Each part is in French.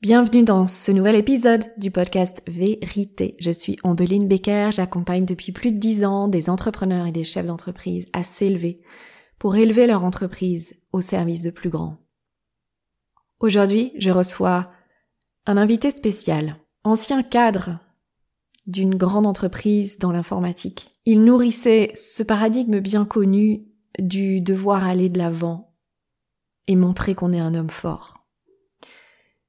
Bienvenue dans ce nouvel épisode du podcast Vérité. Je suis Ambeline Becker, j'accompagne depuis plus de dix ans des entrepreneurs et des chefs d'entreprise à s'élever pour élever leur entreprise au service de plus grands. Aujourd'hui, je reçois un invité spécial, ancien cadre d'une grande entreprise dans l'informatique. Il nourrissait ce paradigme bien connu du devoir aller de l'avant et montrer qu'on est un homme fort.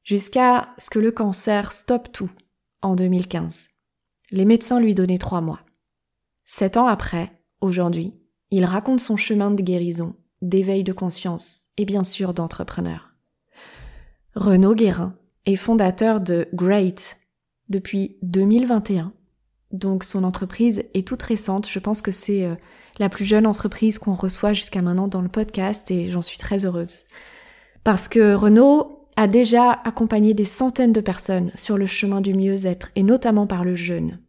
Jusqu'à ce que le cancer stoppe tout en 2015. Les médecins lui donnaient trois mois. Sept ans après, aujourd'hui, il raconte son chemin de guérison, d'éveil de conscience et bien sûr d'entrepreneur. Renaud Guérin est fondateur de Great depuis 2021. Donc son entreprise est toute récente. Je pense que c'est euh, la plus jeune entreprise qu'on reçoit jusqu'à maintenant dans le podcast et j'en suis très heureuse. Parce que Renaud a déjà accompagné des centaines de personnes sur le chemin du mieux-être et notamment par le jeûne.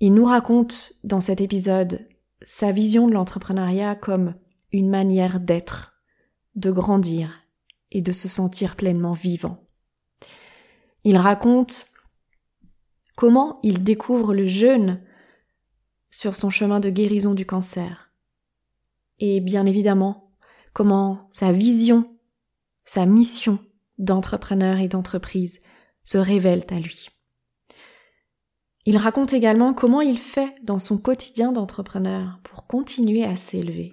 Il nous raconte dans cet épisode sa vision de l'entrepreneuriat comme une manière d'être, de grandir et de se sentir pleinement vivant. Il raconte comment il découvre le jeûne sur son chemin de guérison du cancer. Et bien évidemment, comment sa vision, sa mission d'entrepreneur et d'entreprise se révèlent à lui. Il raconte également comment il fait dans son quotidien d'entrepreneur pour continuer à s'élever.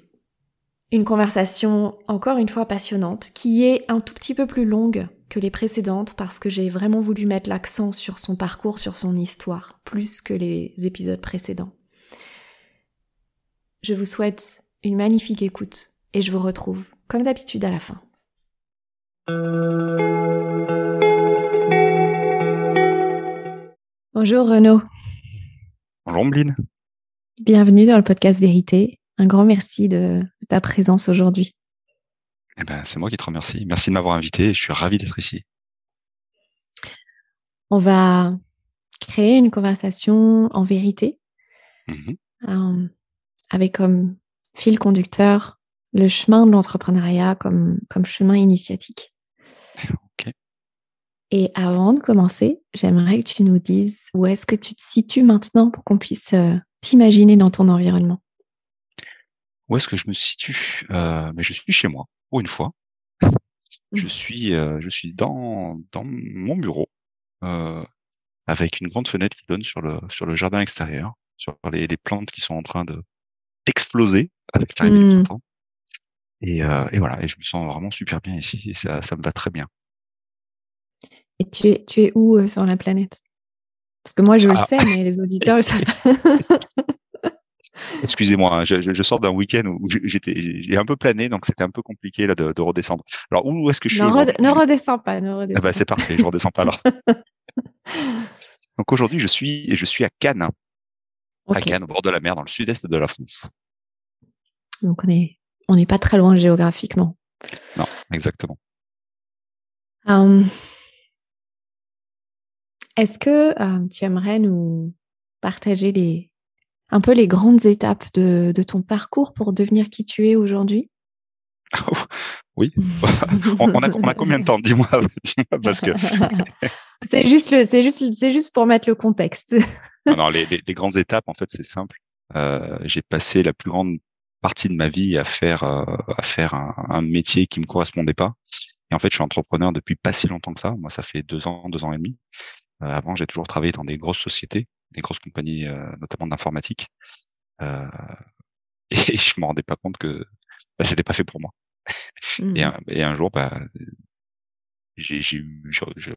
Une conversation encore une fois passionnante qui est un tout petit peu plus longue que les précédentes parce que j'ai vraiment voulu mettre l'accent sur son parcours, sur son histoire, plus que les épisodes précédents. Je vous souhaite une magnifique écoute et je vous retrouve, comme d'habitude, à la fin. Bonjour Renaud. Bonjour Mbline. Bienvenue dans le podcast Vérité. Un grand merci de, ta présence aujourd'hui. Eh ben, c'est moi qui te remercie. Merci de m'avoir invité. Je suis ravi d'être ici. On va créer une conversation en vérité. Mmh euh, avec comme fil conducteur le chemin de l'entrepreneuriat comme, comme chemin initiatique. Et avant de commencer, j'aimerais que tu nous dises où est-ce que tu te situes maintenant pour qu'on puisse euh, t'imaginer dans ton environnement. Où est-ce que je me situe? Euh, Mais je suis chez moi, pour une fois. Je suis, euh, je suis dans, dans mon bureau, avec une grande fenêtre qui donne sur le, sur le jardin extérieur, sur les, les plantes qui sont en train de, exploser avec l'arrivée du mmh. printemps. Et, euh, et, voilà, et je me sens vraiment super bien ici et ça, ça me va très bien. Et tu es, tu es où euh, sur la planète? Parce que moi je le ah. sais, mais les auditeurs le savent. Excusez-moi, hein, je, je, sors d'un week-end où j'étais, j'ai un peu plané, donc c'était un peu compliqué là de, de redescendre. Alors où est-ce que je suis Ne redescends pas, ne ah redescends bah, c'est parfait, je redescends pas alors. donc aujourd'hui je suis, je suis à Cannes, à Cannes, au bord de la mer, dans le sud-est de la France. Donc on est, on n'est pas très loin géographiquement. Non, exactement. Hum. Est-ce que hum, tu aimerais nous partager les, un peu les grandes étapes de, de ton parcours pour devenir qui tu es aujourd'hui? Oui. on, a, on, a, combien de temps Dis-moi, parce que. c'est juste le, c'est juste, c'est juste pour mettre le contexte. non, les, les, grandes étapes, en fait, c'est simple. Euh, j'ai passé la plus grande partie de ma vie à faire, euh, à faire un, un, métier qui me correspondait pas. Et en fait, je suis entrepreneur depuis pas si longtemps que ça. Moi, ça fait deux ans, deux ans et demi. Euh, avant, j'ai toujours travaillé dans des grosses sociétés, des grosses compagnies, notamment d'informatique. et je me rendais pas compte que bah, c'était pas fait pour moi. Mmh. Et, un, et, un, jour, bah, j'ai eu,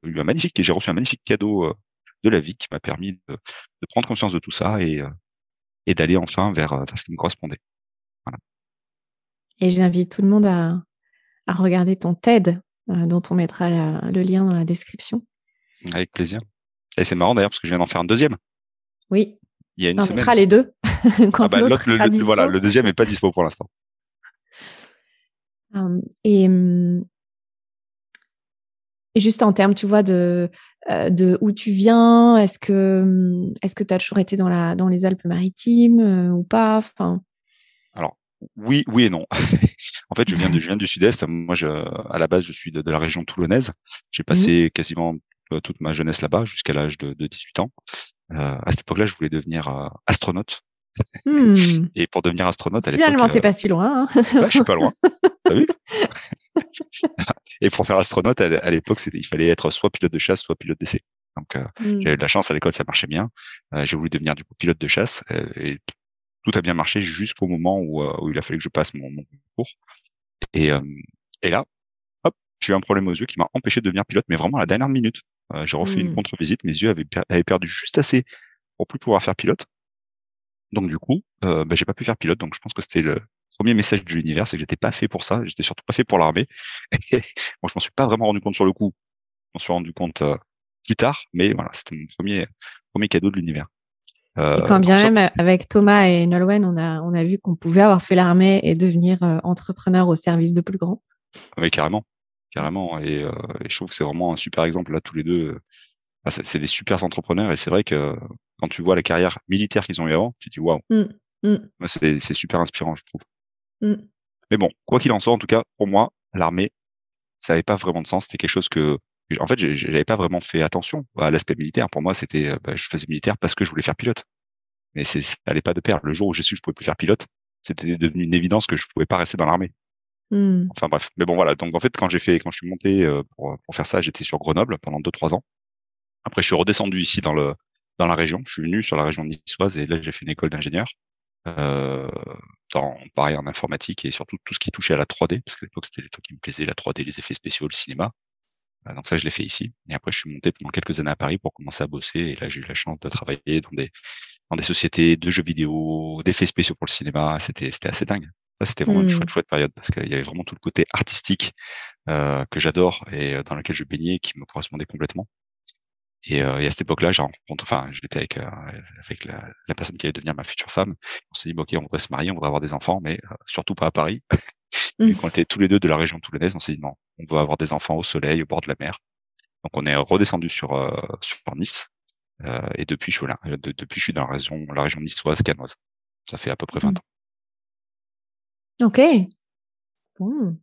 eu, un magnifique, j'ai reçu un magnifique cadeau euh, de la vie qui m'a permis de, de, prendre conscience de tout ça et, euh, et d'aller enfin vers, euh, vers, ce qui me correspondait. Voilà. Et j'invite tout le monde à, à regarder ton TED, dont on mettra la, le lien dans la description. Avec plaisir. Et c'est marrant d'ailleurs parce que je viens d'en faire un deuxième. Oui. Il y a une on semaine. mettra les deux. ah bah, l'autre, le, le, voilà, le deuxième n'est pas dispo pour l'instant. Hum, et, hum, et, juste en termes, tu vois, de, euh, de où tu viens, est-ce que hum, est-ce que tu as toujours été dans, la, dans les Alpes-Maritimes euh, ou pas? Enfin... Alors, oui, oui et non. en fait, je viens, de, je viens du sud-est. Moi, je, à la base, je suis de, de la région toulonnaise. J'ai Mmh. passé quasiment euh, toute ma jeunesse là-bas, jusqu'à l'âge de, de 18 ans. Euh, à cette époque-là, je voulais devenir euh, astronaute. Hmm. Et pour devenir astronaute, à l'époque, Finalement, t'es euh, pas si loin. Hein ouais, je suis pas loin. T'as vu? Et pour faire astronaute, à, l'époque, il fallait être soit pilote de chasse, soit pilote d'essai. Donc, euh, Hmm. j'avais de la chance à l'école, ça marchait bien. Euh, j'ai voulu devenir du coup pilote de chasse euh, et tout a bien marché jusqu'au moment où, où il a fallu que je passe mon, mon concours. Et, et là, hop, j'ai eu un problème aux yeux qui m'a empêché de devenir pilote, mais vraiment à la dernière minute. J'ai refait une Hmm. contre-visite, mes yeux avaient, per- avaient perdu juste assez pour plus pouvoir faire pilote. Donc du coup, euh, bah, j'ai pas pu faire pilote. Donc je pense que c'était le premier message de l'univers, c'est que j'étais pas fait pour ça. J'étais surtout pas fait pour l'armée. Bon, je m'en suis pas vraiment rendu compte sur le coup. Je m'en suis rendu compte euh, plus tard, mais voilà, c'était mon premier premier cadeau de l'univers. Euh, Et quand bien ça- même, avec Thomas et Nolwenn, on a, on a vu qu'on pouvait avoir fait l'armée et devenir euh, entrepreneur au service de plus grands. Oui, carrément, carrément. Et, euh, et je trouve que c'est vraiment un super exemple là, tous les deux. Ah, c'est des super entrepreneurs et c'est vrai que quand tu vois la carrière militaire qu'ils ont eu avant, tu te dis waouh, moi, c'est c'est super inspirant, je trouve. Hmm. Mais bon, quoi qu'il en soit, en tout cas, pour moi, l'armée, ça n'avait pas vraiment de sens. C'était quelque chose que, en fait, j'ai- j'avais pas vraiment fait attention à l'aspect militaire. Pour moi, c'était, euh, bah, je faisais militaire parce que je voulais faire pilote. Mais c'est, ça allait pas de pair. Le jour où j'ai su que je pouvais plus faire pilote, c'était devenu une évidence que je pouvais pas rester dans l'armée. Hmm. Enfin bref, mais bon voilà. Donc en fait, quand j'ai fait, quand je suis monté euh, pour, pour faire ça, j'étais sur Grenoble pendant deux trois ans. Après, je suis redescendu ici dans le dans la région. Je suis venu sur la région niçoise et là, j'ai fait une école d'ingénieur. Euh, dans pareil en informatique et surtout tout ce qui touchait à la 3D parce qu'à l'époque c'était les trucs qui me plaisaient la 3D les effets spéciaux le cinéma Euh, donc ça je l'ai fait ici et après je suis monté pendant quelques années à Paris pour commencer à bosser et là j'ai eu la chance de travailler dans des dans des sociétés de jeux vidéo d'effets spéciaux pour le cinéma c'était c'était assez dingue ça c'était vraiment une Hmm. chouette chouette période parce qu'il y avait vraiment tout le côté artistique euh, que j'adore et euh, dans lequel je baignais qui me correspondait complètement et, euh, et à cette époque-là, j'ai rencontré, enfin, j'étais avec, euh, avec la, la personne qui allait devenir ma future femme. On s'est dit, bon, ok, on voudrait se marier, on voudrait avoir des enfants, mais euh, surtout pas à Paris. Mm. Vu qu'on était tous les deux de la région toulonnaise, on s'est dit, non, on veut avoir des enfants au soleil, au bord de la mer. Donc, on est redescendu sur, euh, sur Nice. Euh, et depuis, je suis là. De- depuis, je suis dans la région, la région niçoise, canoise. Ça fait à peu près 20 Mm. ans. Ok. Bon.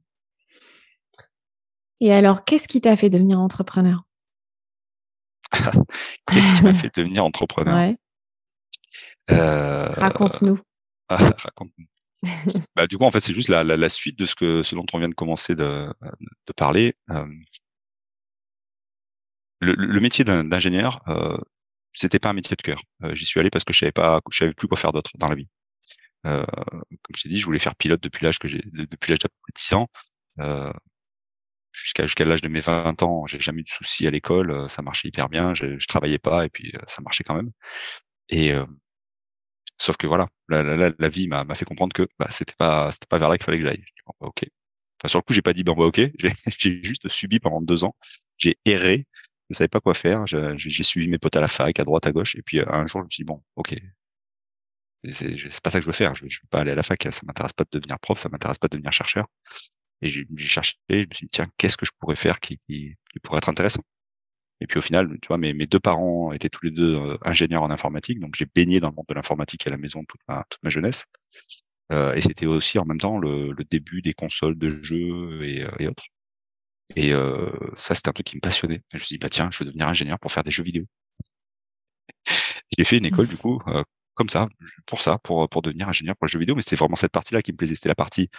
Et alors, qu'est-ce qui t'a fait devenir entrepreneur? Qu'est-ce qui m'a fait devenir entrepreneur Ouais. Euh, Raconte-nous. Raconte-nous. bah, du coup, en fait, c'est juste la, la, la suite de ce que ce dont on vient de commencer de, de parler. Euh, le, le métier d'ingénieur, euh, c'était pas un métier de cœur. Euh, J'y suis allé parce que je savais pas, je savais plus quoi faire d'autre dans la vie. Euh, comme je t'ai dit, je voulais faire pilote depuis l'âge que j'ai, de- depuis l'âge d'à peu près 10 ans. Euh, jusqu'à jusqu'à l'âge de mes 20 ans, j'ai jamais eu de soucis à l'école, euh, ça marchait hyper bien, je, je travaillais pas et puis euh, ça marchait quand même. Et euh, sauf que voilà, la, la, la, vie m'a fait comprendre que bah, c'était pas c'était pas vers là qu'il fallait que j'aille. Bon, bah, ok. Enfin sur le coup, j'ai pas dit bon bah ok, j'ai juste subi pendant deux ans. J'ai erré, je savais pas quoi faire. J'ai suivi mes potes à la fac, à droite, à gauche, et puis euh, un jour je me suis dit bon ok, c'est pas ça que je veux faire. Je, je veux pas aller à la fac, ça m'intéresse pas de devenir prof, ça m'intéresse pas de devenir chercheur. Et j'ai cherché, je me suis dit tiens qu'est-ce que je pourrais faire qui, qui, pourrait être intéressant? Et puis au final, tu vois, mes, mes deux parents étaient tous les deux euh, ingénieurs en informatique, donc j'ai baigné dans le monde de l'informatique à la maison toute ma, toute ma jeunesse. Euh, et c'était aussi en même temps le, le début des consoles de jeux et, euh, et autres. Et euh, ça, c'était un truc qui me passionnait. Je me suis dit, bah tiens, je veux devenir ingénieur pour faire des jeux vidéo. J'ai fait une école du coup euh, comme ça, pour ça, pour pour devenir ingénieur pour les jeux vidéo. Mais c'était vraiment cette partie-là qui me plaisait, c'était la partie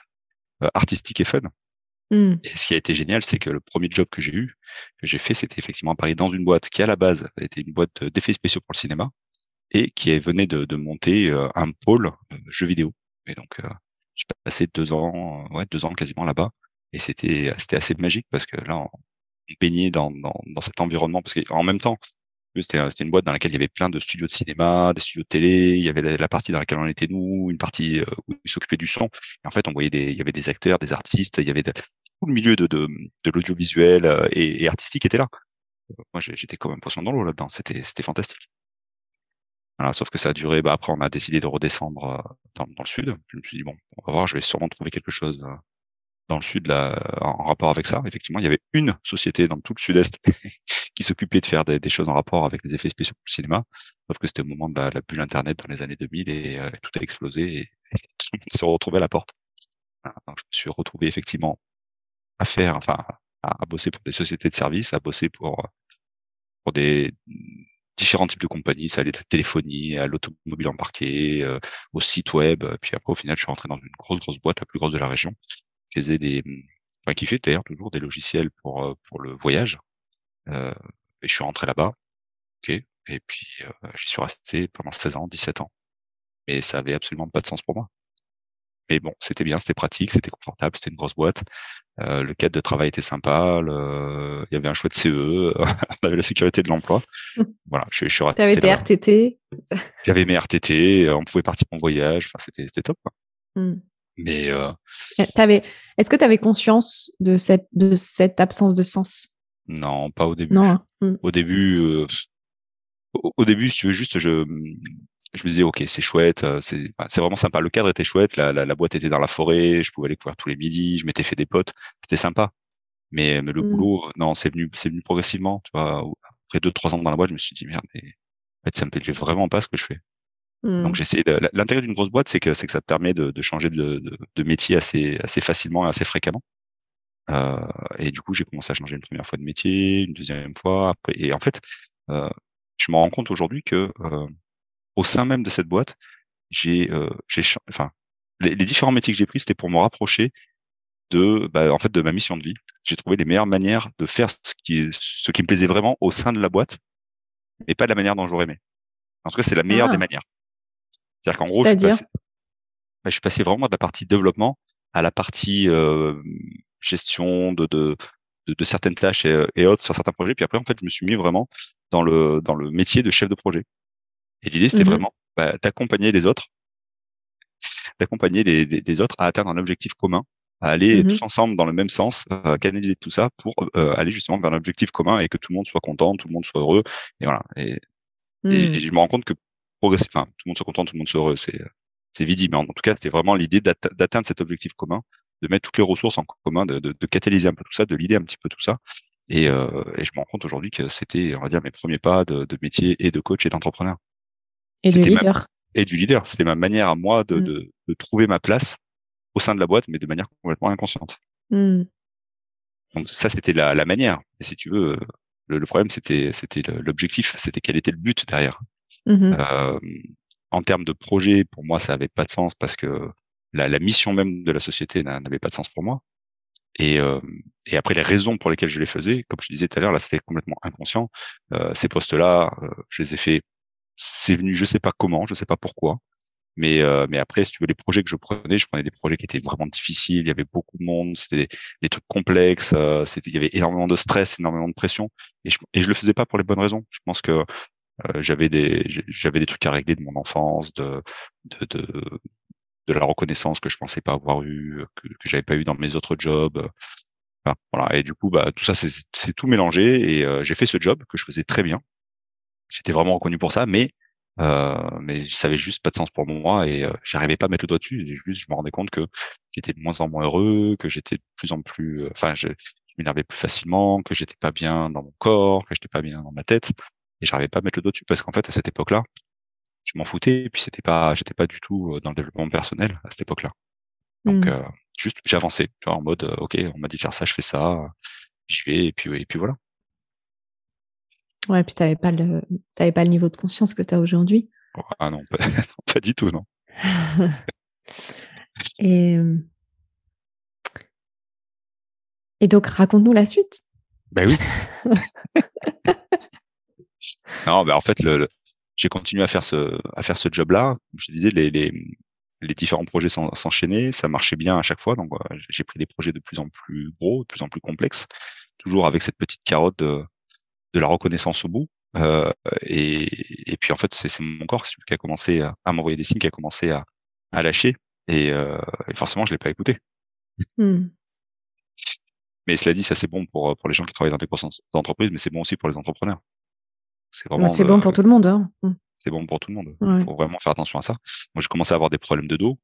artistique et fun. Hmm. Et ce qui a été génial, c'est que le premier job que j'ai eu, que j'ai fait, c'était effectivement à Paris dans une boîte qui à la base était une boîte d'effets spéciaux pour le cinéma et qui venait de, de monter euh, un pôle euh, jeux vidéo. Et donc euh, j'ai passé deux ans, euh, ouais, deux ans quasiment là-bas, et c'était c'était assez magique parce que là on baignait dans dans, dans cet environnement parce qu'en même temps c'était c'était une boîte dans laquelle il y avait plein de studios de cinéma, des studios de télé. Il y avait la, partie dans laquelle on était nous, une partie euh, où ils s'occupaient du son. En fait, on voyait des, il y avait des acteurs, des artistes, il y avait tout le milieu de de, de l'audiovisuel euh, et, artistique était là. Moi, j'étais comme un poisson dans l'eau là-dedans. C'était c'était fantastique. Voilà, sauf que ça a duré. Bah après, on a décidé de redescendre euh, dans, dans le sud. Je me suis dit bon, on va voir. Je vais sûrement trouver quelque chose euh, dans le sud là, en rapport avec ça. Effectivement, il y avait une société dans tout le sud-est qui s'occupait de faire des, des choses en rapport avec les effets spéciaux le cinéma. Sauf que c'était au moment de la, la bulle Internet dans les années 2000 et euh, tout a explosé et, tout le monde s'est retrouvé à la porte. me suis retrouvé effectivement à faire, enfin, à, bosser pour des sociétés de services, à bosser pour pour des différents types de compagnies. Ça allait de la téléphonie à l'automobile embarqué, euh, au site web. Puis après, au final, je suis rentré dans une grosse, grosse boîte, la plus grosse de la région, faisait des, enfin, qui fait d'ailleurs toujours des logiciels pour, euh, pour le voyage. Euh, et je suis rentré là-bas. OK. Et puis, euh, j'y suis resté pendant 16 ans, 17 ans. Mais ça avait absolument pas de sens pour moi. Mais bon, c'était bien, c'était pratique, c'était confortable, c'était une grosse boîte. Euh, le cadre de travail était sympa, le... il y avait un chouette CE, on avait la sécurité de l'emploi. Voilà, je, je suis resté. T'avais tes RTT. J'avais mes RTT, on pouvait partir en voyage, enfin c'était c'était top. Quoi. Hmm. Mais euh... T'avais, est-ce que tu avais conscience de cette de cette absence de sens? Non, pas au début. Non. Hein. Hmm. Au début, euh... au, début, si tu veux juste, je je me disais ok c'est chouette euh, c'est c'est vraiment sympa le cadre était chouette la, la, la, boîte était dans la forêt je pouvais aller courir tous les midis je m'étais fait des potes c'était sympa mais, mais le mmh. boulot non c'est venu c'est venu progressivement tu vois après deux trois ans dans la boîte je me suis dit merde mais en fait ça me plaît vraiment pas ce que je fais mmh. donc j'ai essayé l'intérêt d'une grosse boîte c'est que c'est que ça te permet de, de changer de, de, de, métier assez assez facilement et assez fréquemment euh, et du coup j'ai commencé à changer une première fois de métier une deuxième fois après et en fait euh, je me rends compte aujourd'hui que euh, au sein même de cette boîte, j'ai, euh, j'ai, enfin, les, les, différents métiers que j'ai pris, c'était pour me rapprocher de, bah, en fait, de ma mission de vie. J'ai trouvé les meilleures manières de faire ce qui, ce qui me plaisait vraiment au sein de la boîte, mais pas de la manière dont j'aurais aimé. En tout cas, c'est la meilleure des ah. manières. C'est-à-dire qu'en gros, je suis, passé, bah, je suis passé vraiment de la partie développement à la partie euh, gestion de, de, de, de, certaines tâches et, et, autres sur certains projets. Puis après, en fait, je me suis mis vraiment dans le dans le métier de chef de projet. Et l'idée, c'était mmh vraiment bah, d'accompagner les autres, d'accompagner les, les, les, autres à atteindre un objectif commun, à aller mmh tous ensemble dans le même sens, à canaliser tout ça pour euh, aller justement vers un objectif commun et que tout le monde soit content, tout le monde soit heureux. Et voilà. Et, et, mmh. je me rends compte que progressif, enfin, tout le monde soit content, tout le monde soit heureux, c'est c'est vide. Mais en, tout cas, c'était vraiment l'idée d'atteindre cet objectif commun, de mettre toutes les ressources en commun, de, de, de catalyser un peu tout ça, de l'idée un petit peu tout ça. Et, euh, et je me rends compte aujourd'hui que c'était, on va dire, mes premiers pas de, de métier et de coach et d'entrepreneur. Et du leader. et du leader. C'était ma manière à moi de, mmh. de, de, trouver ma place au sein de la boîte, mais de manière complètement inconsciente. Mmh. Donc ça, c'était la, la, manière. Et si tu veux, le, le problème, c'était c'était l'objectif, c'était quel était le but derrière. Mmh. Euh, en termes de projet, pour moi, ça avait pas de sens parce que la, la mission même de la société n'avait pas de sens pour moi. Et, euh, et après, les raisons pour lesquelles je les faisais, comme je disais tout à l'heure, là, c'était complètement inconscient. Euh, ces postes-là, euh, je les ai faits c'est venu, je sais pas comment, je sais pas pourquoi. Mais, euh, mais après, si tu veux, les projets que je prenais, je prenais des projets qui étaient vraiment difficiles. Il y avait beaucoup de monde, c'était des, trucs complexes. Euh, c'était, il y avait énormément de stress, énormément de pression, et je, et je le faisais pas pour les bonnes raisons. Je pense que j'avais des, j'avais des trucs à régler de mon enfance, de, de, de, de la reconnaissance que je pensais pas avoir eu, que, que j'avais pas eu dans mes autres jobs. voilà. Et du coup, bah, tout ça, c'est tout mélangé. Et euh, j'ai fait ce job que je faisais très bien j'étais vraiment reconnu pour ça, mais euh, mais ça avait juste pas de sens pour moi et euh, j'arrivais pas à mettre le doigt dessus. Et juste, je me rendais compte que j'étais de moins en moins heureux, que j'étais de plus en plus, euh, enfin, je, je m'énervais plus facilement, que j'étais pas bien dans mon corps, que j'étais pas bien dans ma tête, et j'arrivais pas à mettre le doigt dessus parce qu'en fait, à cette époque-là, je m'en foutais, et puis c'était pas, j'étais pas du tout euh, dans le développement personnel à cette époque-là. Donc, mmh. juste, j'avançais, tu vois, en mode, ok, on m'a dit de faire ça, je fais ça, j'y vais, et puis, et puis voilà. Ouais, puis tu n'avais pas, le... pas le niveau de conscience que tu as aujourd'hui. Ah non, pas, pas, du tout, non. Et... Et donc, raconte-nous la suite. Ben oui. non, ben en fait, le, le... j'ai continué à faire ce, à faire ce job-là. Comme je te disais, les, les, les différents projets s'enchaînaient, ça marchait bien à chaque fois. Donc, j'ai pris des projets de plus en plus gros, de plus en plus complexes, toujours avec cette petite carotte de de la reconnaissance au bout. Euh, et, et, puis en fait, c'est mon corps qui a commencé à, à m'envoyer des signes, qui a commencé à, à lâcher. Et, euh, et, forcément, je l'ai pas écouté. Hmm. Mais cela dit, ça c'est bon pour pour les gens qui travaillent dans des grosses entreprises, mais c'est bon aussi pour les entrepreneurs. C'est vraiment. c'est bon pour tout le monde. Hein. Hmm. C'est bon pour tout le monde. Il faut vraiment faire attention à ça. Moi, j'ai commencé à avoir des problèmes de dos.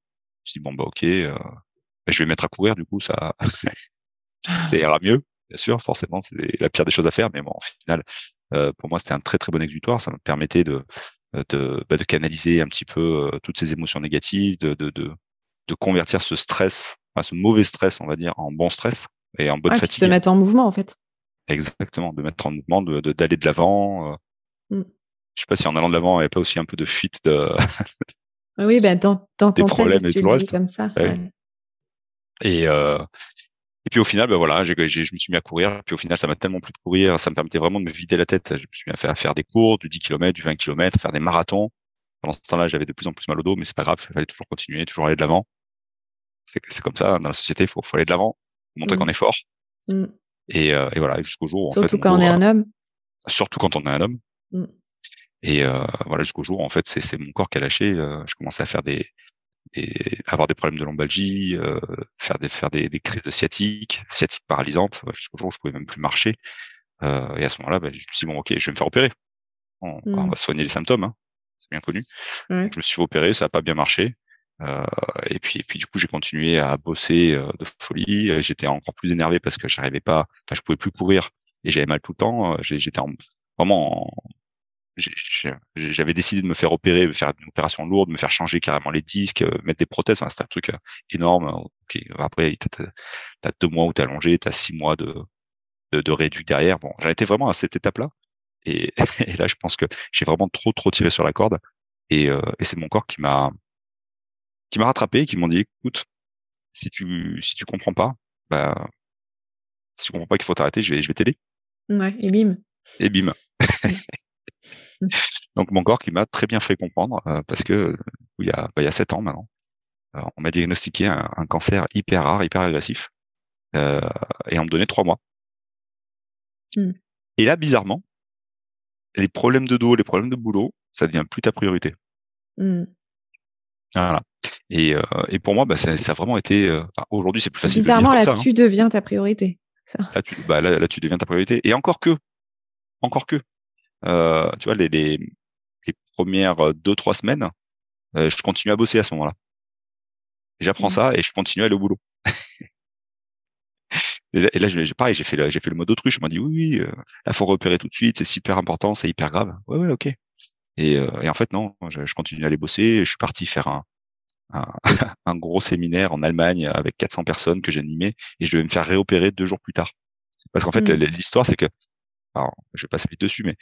Je me suis dit bon bah ok, euh, bah, je vais mettre à courir. Du coup, ça ça ira mieux bien sûr, forcément, c'est la pire des choses à faire, mais bon, au final, euh, pour moi, c'était un très très bon exutoire. Ça me permettait de de, bah, de canaliser un petit peu euh, toutes ces émotions négatives, de, de, de, de, convertir ce stress enfin, ce mauvais stress, on va dire, en bon stress et en bonne ah, fatigue. te mettre en mouvement, en fait. Exactement, de mettre en mouvement, de d'aller de l'avant. Mm. Je sais pas si en allant de l'avant, il n'y a pas aussi un peu de fuite de. oui, ben dans, dans ton des problèmes et tout le reste. comme ça. Et euh, et puis au final, ben voilà, j'ai, je me suis mis à courir. Puis au final, ça m'a tellement plu de courir, ça me permettait vraiment de me vider la tête. Je me suis mis à faire, à faire des cours, du 10 km, du 20 km, faire des marathons. Pendant ce temps-là, j'avais de plus en plus mal au dos, mais c'est pas grave, il fallait toujours continuer, toujours aller de l'avant. C'est, comme ça, dans la société, il faut, faut aller de l'avant, montrer mmh. qu'on est fort. Mmh. Et, euh, et, voilà, jusqu'au jour. Surtout en fait, quand on est un homme. Surtout quand on est un homme. Mmh. Et euh, voilà, jusqu'au jour, en fait, c'est, c'est mon corps qui a lâché. Euh, je commençais à faire des, des, avoir des problèmes de lombalgie, euh, faire des faire des, des, crises de sciatique, sciatique paralysante. Jusqu'au jour où je pouvais même plus marcher. Euh, et à ce moment-là, ben, je me suis dit bon, ok, je vais me faire opérer. On, on va soigner les symptômes. Hein c'est bien connu. je me suis fait opérer, ça n'a pas bien marché. Euh, et puis, et puis du coup, j'ai continué à bosser euh, de folie. J'étais encore plus énervé parce que j'arrivais pas, enfin, je pouvais plus courir et j'avais mal tout le temps. J'étais vraiment, j'avais décidé de me faire opérer, de faire une opération lourde, de me faire changer carrément les disques, euh, mettre des prothèses. Enfin, c'était un truc énorme. Ok, après, t'as as deux mois où t'es allongé, t'as six mois de de, de réduit derrière. Bon, j'en étais vraiment à cette étape-là. Et, et, là, je pense que j'ai vraiment trop trop tiré sur la corde. Et, euh, et c'est mon corps qui m'a qui m'a rattrapé, qui m'ont dit écoute, si tu si tu comprends pas, bah si tu comprends pas qu'il faut t'arrêter, je vais je vais t'aider. Ouais, et bim. Et bim. Donc mon corps qui m'a très bien fait comprendre euh, parce que il y a bah, il y a sept ans maintenant, euh, on m'a diagnostiqué un, un, cancer hyper rare, hyper agressif, euh, et on me donnait trois mois. Mmh. Et là, bizarrement, les problèmes de dos, les problèmes de boulot, ça devient plus ta priorité. Mmh. Voilà. Et, euh, et pour moi, bah, ça, ça a vraiment été. Euh, Aujourd'hui, c'est plus facile. Bizarrement, de là, ça, tu hein. deviens ta priorité. Ça. Là, tu, bah, là, là, tu deviens ta priorité. Et encore que, encore que, euh, tu vois, les, les, les premières deux trois semaines, euh, je continue à bosser à ce moment-là. J'apprends mmh. ça et je continue à aller au boulot. Et là, et là j'ai pareil, j'ai fait, j'ai fait le mode autruche. Je m'a dit oui, oui, euh, là faut repérer tout de suite, c'est super important, c'est hyper grave. Ouais, ouais, ok. Et, euh, et en fait non, je, je, continue à aller bosser. Je suis parti faire un, un, un, gros séminaire en Allemagne avec 400 personnes que j'animais et je devais me faire réopérer deux jours plus tard. Parce qu'en fait, mmh. l'histoire c'est que, alors, je vais passer vite dessus, mais euh,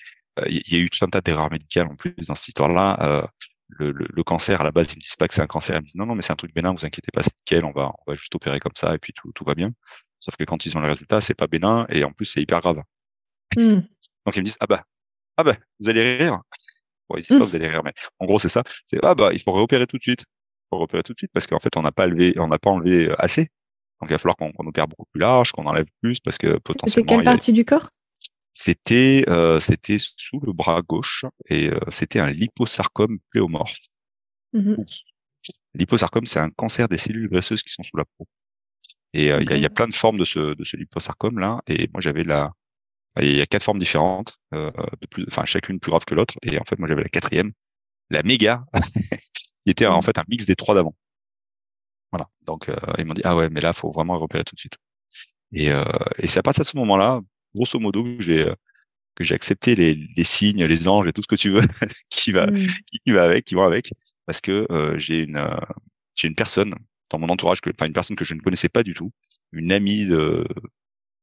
il y, a eu tout un tas d'erreurs médicales en plus dans cette histoire-là. Euh, le, le, le, cancer, à la base, ils me disent pas que c'est un cancer. Ils me disent non, non, mais c'est un truc bénin, vous inquiétez pas, c'est nickel, on va, on va juste opérer comme ça et puis tout, tout va bien. Sauf que quand ils ont le résultat, c'est pas bénin et en plus c'est hyper grave. Mmh. Donc ils me disent ah bah ah bah vous allez rire. Bon, ils disent pas vous allez rire, mais en gros c'est ça. C'est ah bah il faut réopérer tout de suite. Il faut réopérer tout de suite parce qu'en fait on n'a pas levé, on n'a pas enlevé assez. Donc il va falloir qu'on qu opère beaucoup plus large, qu'on enlève plus parce que potentiellement. C'était quelle partie du corps? C'était euh, c'était sous le bras gauche et euh, c'était un liposarcome pléomorphe. Mmh. Liposarcome, c'est un cancer des cellules graisseuses qui sont sous la peau. Et euh, il y, a, y, a, plein de formes de ce, de ce liposarcome là. Et moi j'avais la, il y a quatre formes différentes, euh, de plus, enfin chacune plus grave que l'autre. Et en fait moi j'avais la quatrième, la méga, qui était en mmh. fait un mix des trois d'avant. Voilà. Donc euh, ils m'ont dit ah ouais mais là faut vraiment repérer tout de suite. Et, euh, et c'est à partir de ce moment-là, grosso modo, que j'ai euh, que j'ai accepté les, les signes, les anges et tout ce que tu veux qui va mmh. qui va avec, qui vont avec, parce que euh, j'ai une j'ai une personne dans mon entourage, que, enfin une personne que je ne connaissais pas du tout, une amie de,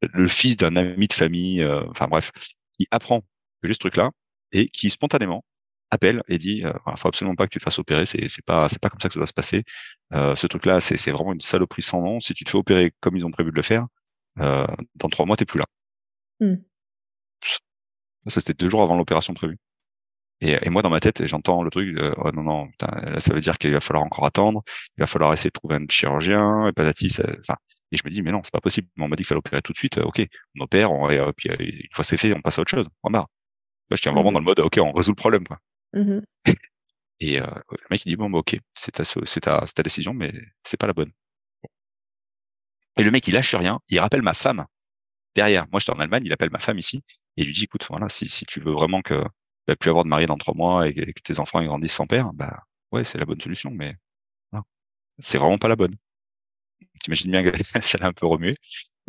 le fils d'un ami de famille, euh, enfin bref, qui apprend que j'ai ce truc-là et qui spontanément appelle et dit, euh, faut absolument pas que tu te fasses opérer, c'est c'est pas c'est pas comme ça que ça doit se passer. Euh, ce truc-là, c'est c'est vraiment une saloperie sans nom. Si tu te fais opérer comme ils ont prévu de le faire, euh, dans trois mois t'es plus là. Mmh. Ça c'était deux jours avant l'opération prévue. Et, et, moi, dans ma tête, j'entends le truc, euh, oh non, non, putain, là, ça veut dire qu'il va falloir encore attendre, il va falloir essayer de trouver un chirurgien, et patati, ça, enfin, et je me dis, mais non, c'est pas possible. On m'a dit qu'il fallait opérer tout de suite, ok, on opère, on, et, puis euh, une fois c'est fait, on passe à autre chose, on marre. Je tiens vraiment mmh dans le mode, ok, on résout le problème, quoi. Mmh et euh, le mec, il dit, bon, bah, ok, c'est ta, c'est ta, ta décision, mais c'est pas la bonne. Et le mec, il lâche rien, il rappelle ma femme derrière. Moi, j'étais en Allemagne, il appelle ma femme ici, et il lui dit, écoute, voilà, si, si tu veux vraiment que vas plus avoir de mari dans trois mois et que tes enfants ils grandissent sans père, bah ouais, c'est la bonne solution, mais c'est vraiment pas la bonne. T'imagines bien que ça l'a un peu remué.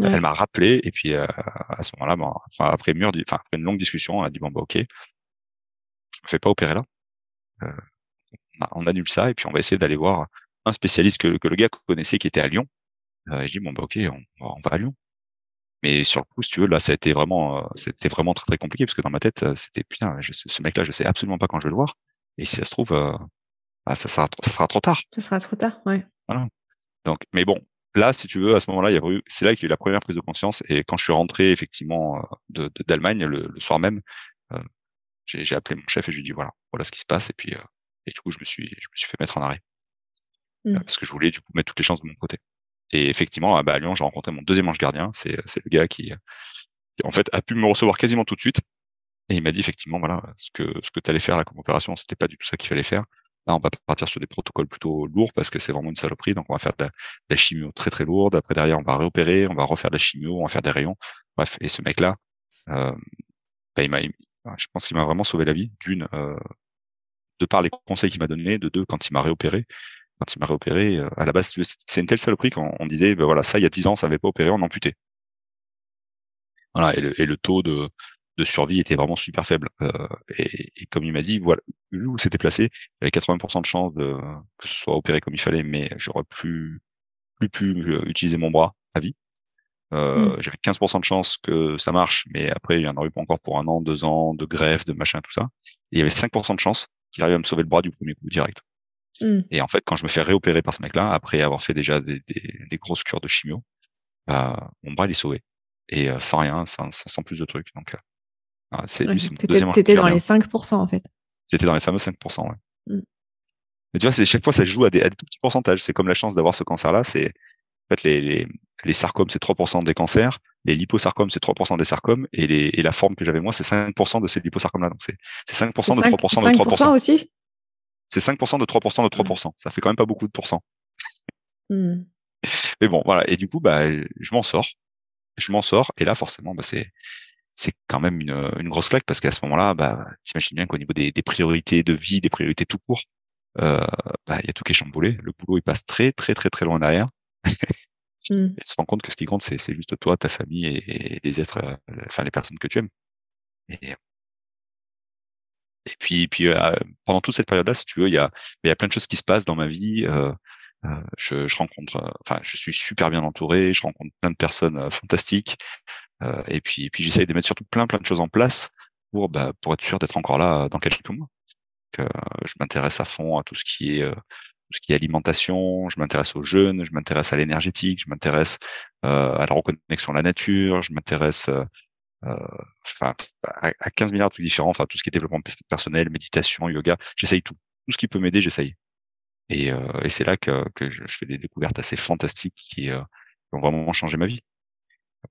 Elle m'a rappelé et puis euh, à ce moment-là, bon, après mur, enfin après une longue discussion, elle a dit bon bah ok, je me fais pas opérer là. Euh, on annule ça et puis on va essayer d'aller voir un spécialiste que, que le gars connaissait qui était à Lyon, Euh, et je dis bon bah ok, on, on, va à Lyon. Mais sur le coup, si tu veux, là, ça a été vraiment, euh, c'était vraiment très très compliqué parce que dans ma tête, euh, c'était putain, je, ce mec-là, je sais absolument pas quand je vais le voir. Et si ça se trouve, bah, ça sera, ça sera trop tard. Ça sera trop tard, ouais. Voilà. Donc, mais bon, là, si tu veux, à ce moment-là, il y a eu, c'est là qu'il y a eu la première prise de conscience. Et quand je suis rentré effectivement de, d'Allemagne le, le, soir même, euh, j'ai, appelé mon chef et je lui ai dit voilà, voilà ce qui se passe. Et puis, euh, et du coup, je me suis, je me suis fait mettre en arrêt mmh. parce que je voulais du coup mettre toutes les chances de mon côté. Et effectivement, bah, à Lyon, j'ai rencontré mon deuxième ange gardien. C'est, le gars qui, en fait, a pu me recevoir quasiment tout de suite. Et il m'a dit effectivement, voilà, ce que ce que tu allais faire là comme opération, c'était pas du tout ça qu'il fallait faire. Là, on va partir sur des protocoles plutôt lourds parce que c'est vraiment une saloperie. Donc, on va faire de la, chimio très très lourde. Après, derrière, on va réopérer, on va refaire de la chimio, on va faire des rayons. Bref, et ce mec-là, euh, bah, il m'a, je pense qu'il m'a vraiment sauvé la vie. D'une, euh, de par les conseils qu'il m'a donnés, de deux, quand il m'a réopéré. Quand il m'a réopéré, euh, à la base, c'est une telle saloperie qu'on disait, ben voilà, ça, il y a dix ans, ça n'avait pas opéré, on amputait. Voilà, et le, et le taux de, de survie était vraiment super faible. Euh, et, et, comme il m'a dit, voilà, où c'était placé, il y avait 80% de chances de, que ce soit opéré comme il fallait, mais j'aurais plus, plus pu euh, utiliser mon bras à vie. Euh, mmh. J'avais 15% de chance que ça marche, mais après, il y en aurait pas encore pour un an, deux ans, de greffe, de machin, tout ça. Et il y avait 5% de chance qu'il arrive à me sauver le bras du premier coup direct. Mmh. Et en fait, quand je me fais réopérer par ce mec-là, après avoir fait déjà des, des, des grosses cures de chimio, bah, mon bras il est sauvé. Et euh, sans rien, sans, sans, plus de trucs. Donc, ah, c'est T'étais dans les 5% en fait. J'étais dans les fameux 5%, ouais. Mm. Mais tu vois, c'est chaque fois ça joue à des, à des tout petits pourcentages. C'est comme la chance d'avoir ce cancer-là. C'est en fait les, les, les sarcomes, c'est 3% des cancers. Les liposarcomes, c'est 3% des sarcomes. Et, les, et la forme que j'avais moi, c'est 5% de ces liposarcomes-là. Donc c'est 5%, 5 de 3% de 3%. aussi? C'est 5% de 3% de 3%. Ça fait quand même pas beaucoup de pourcents. Mm. Mais bon, voilà. Et du coup, bah, je m'en sors. Je m'en sors. Et là, forcément, bah, c'est c'est quand même une, une, grosse claque parce qu'à ce moment-là, bah, t'imagines bien qu'au niveau des, des, priorités de vie, des priorités tout court, euh, bah, il y a tout qui est chamboulé. Le boulot, il passe très, très, très, très loin derrière. mmh. Et tu te rends compte que ce qui compte, c'est, c'est juste toi, ta famille et, les êtres, euh, enfin, les personnes que tu aimes. Et, et puis, puis euh, pendant toute cette période-là, si tu veux, il y a, il y a plein de choses qui se passent dans ma vie. Euh, euh je, je, rencontre, enfin, je suis super bien entouré. Je rencontre plein de personnes fantastiques. Euh, et puis, et puis j'essaye de mettre surtout plein plein de choses en place pour bah, pour être sûr d'être encore là dans quelques mois. Donc, euh, je m'intéresse à fond à tout ce qui est euh, tout ce qui est alimentation, je m'intéresse aux jeunes, je m'intéresse à l'énergétique, je m'intéresse euh, à la reconnexion à la nature, je m'intéresse euh, enfin à, à 15 milliards de trucs différents, enfin tout ce qui est développement personnel, méditation, yoga, j'essaye tout. Tout ce qui peut m'aider, j'essaye. Et, et c'est là que, que je, fais des découvertes assez fantastiques qui, qui ont vraiment changé ma vie.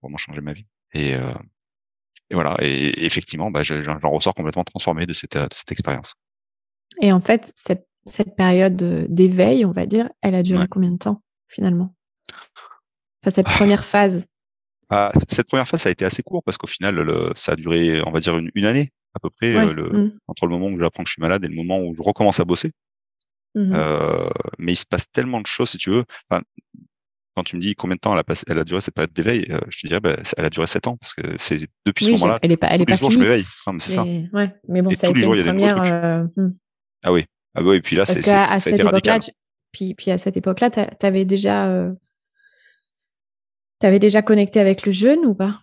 Vraiment changé ma vie. Et, euh, et voilà. Et, effectivement, bah, j'en ressors complètement transformé de cette, de cette expérience. Et en fait, cette, cette période d'éveil, on va dire, elle a duré combien de temps finalement? Enfin, Cette première phase ah, Cette première phase, ça a été assez court parce qu'au final, le, ça a duré, on va dire, une, une année à peu près, euh, le, mmh. entre le moment où j'apprends que je suis malade et le moment où je recommence à bosser. Mmh euh, mais il se passe tellement de choses, si tu veux. Enfin, quand tu me dis combien de temps elle a, passé, elle a duré cette période d'éveil, euh, je te dirais, bah, elle a duré sept ans parce que c'est depuis ce moment-là. Elle est pas, elle est tous les jours, je m'éveille. c'est ça. Ouais, mais bon, ça tous a les été jours, il y a première, euh... Hmm. Ah oui, ah oui. Et puis là, c'est à cette époque-là, puis, puis à cette époque-là, t'avais déjà, euh... t'avais déjà connecté avec le jeune ou pas?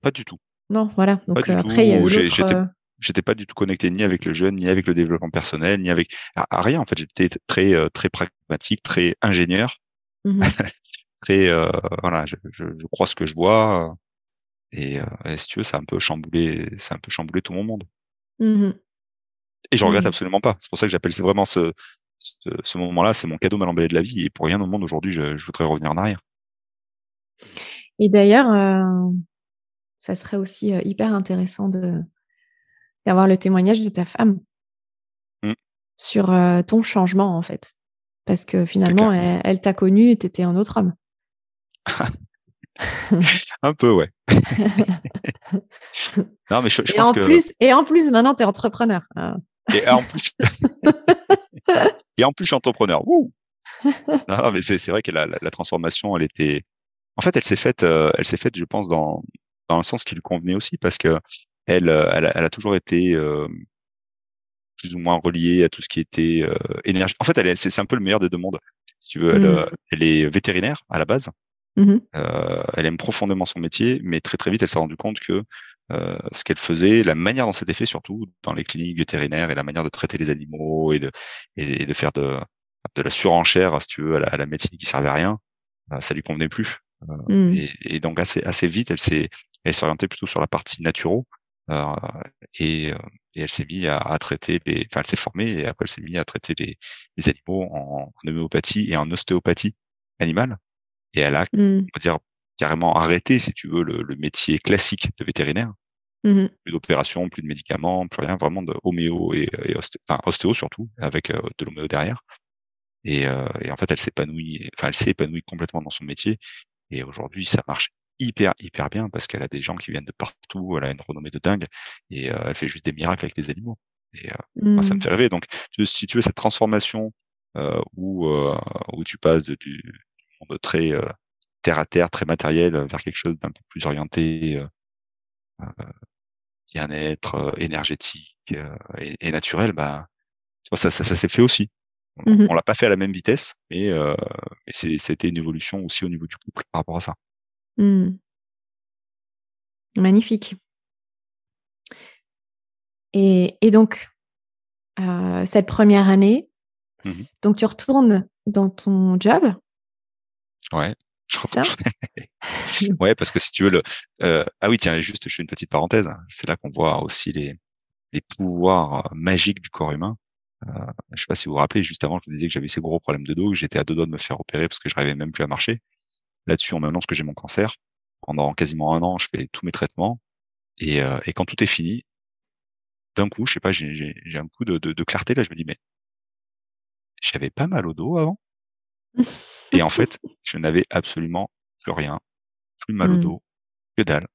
Pas du tout. Non, voilà. Donc euh, après, il y a eu euh, j'étais pas du tout connecté ni avec le jeune, ni avec le développement personnel, ni avec à, rien. En fait, j'étais très très pragmatique, très ingénieur. Mmh très euh, voilà, je, je, je, crois ce que je vois. Et, euh, et, si tu veux, ça a un peu chamboulé, c'est un peu chamboulé tout mon monde. Mmh et je regrette mmh absolument pas. C'est pour ça que j'appelle c'est vraiment ce, ce, ce moment-là, c'est mon cadeau mal emballé de la vie. Et pour rien au monde aujourd'hui, je, je voudrais revenir en arrière. Et d'ailleurs, euh, ça serait aussi euh, hyper intéressant de d'avoir le témoignage de ta femme mmh. sur euh, ton changement en fait, parce que finalement, elle, elle t'a connu, tu étais un autre homme. un peu, ouais. non, mais je, je et pense en que... Plus, et en plus, maintenant, tu es entrepreneur. Ah. Et en plus, et en plus, je suis entrepreneur. Non, mais c'est vrai que la, la, la, transformation, elle était. En fait, elle s'est faite, euh, elle s'est faite, je pense, dans dans le sens qui lui convenait aussi, parce que elle, euh, elle, a, elle a toujours été euh, plus ou moins reliée à tout ce qui était euh, énergie. En fait, elle c'est un peu le meilleur des deux mondes. Si tu veux, elle, mmh. elle est vétérinaire à la base. Mhm. Euh, elle aime profondément son métier, mais très très vite, elle s'est rendue compte que euh, ce qu'elle faisait, la manière dont c'était fait, surtout dans les cliniques vétérinaires, et la manière de traiter les animaux et de, et de faire de, de la surenchère, si tu veux, à la, à la médecine qui servait à rien, bah, ça lui convenait plus. Euh, Mhm. et, et donc assez assez vite, elle s'est elle s'est orientée plutôt sur la partie naturelle euh, et, euh, et elle s'est mise à, à traiter les, enfin elle s'est formée et après elle s'est mise à traiter les, les animaux en, en homéopathie et en ostéopathie animale et elle a Mhm. on va dire carrément arrêté si tu veux le, le métier classique de vétérinaire Mhm. plus d'opérations plus de médicaments plus rien vraiment de homéo et, et osté- enfin ostéo surtout avec euh, de l'homéo derrière et, euh, et en fait elle s'épanouit enfin elle s'est épanouie complètement dans son métier et aujourd'hui ça marche hyper hyper bien parce qu'elle a des gens qui viennent de partout elle a une renommée de dingue et euh, elle fait juste des miracles avec les animaux. Et euh, moi, ça me Mhm. fait rêver. Donc tu- si tu veux cette transformation euh, où euh, où tu passes de, du monde très euh, terre à terre très matériel vers quelque chose d'un peu plus orienté euh, euh, bien-être euh, énergétique euh, et, et naturel bah ça ça, ça s'est fait aussi on, Mhm. on l'a pas fait à la même vitesse mais, euh, mais c'était une évolution aussi au niveau du couple par rapport à ça Mhm. Magnifique. Et, et donc, euh, cette première année, Mhm. donc tu retournes dans ton job, ouais ça? Ouais parce que si tu veux le euh, ah oui tiens juste je fais une petite parenthèse c'est là qu'on voit aussi les les pouvoirs euh, magiques du corps humain euh, je sais pas si vous vous rappelez juste avant je vous disais que j'avais ces gros problèmes de dos que j'étais à deux doigts de me faire opérer parce que je n'arrivais même plus à marcher. Là-dessus on m'annonce que j'ai mon cancer. Pendant quasiment un an je fais tous mes traitements. Et, euh, et quand tout est fini d'un coup je sais pas j'ai un coup de, de, de clarté là je me dis mais j'avais pas mal au dos avant. Et en fait je n'avais absolument plus rien plus mal au Mhm. dos que dalle.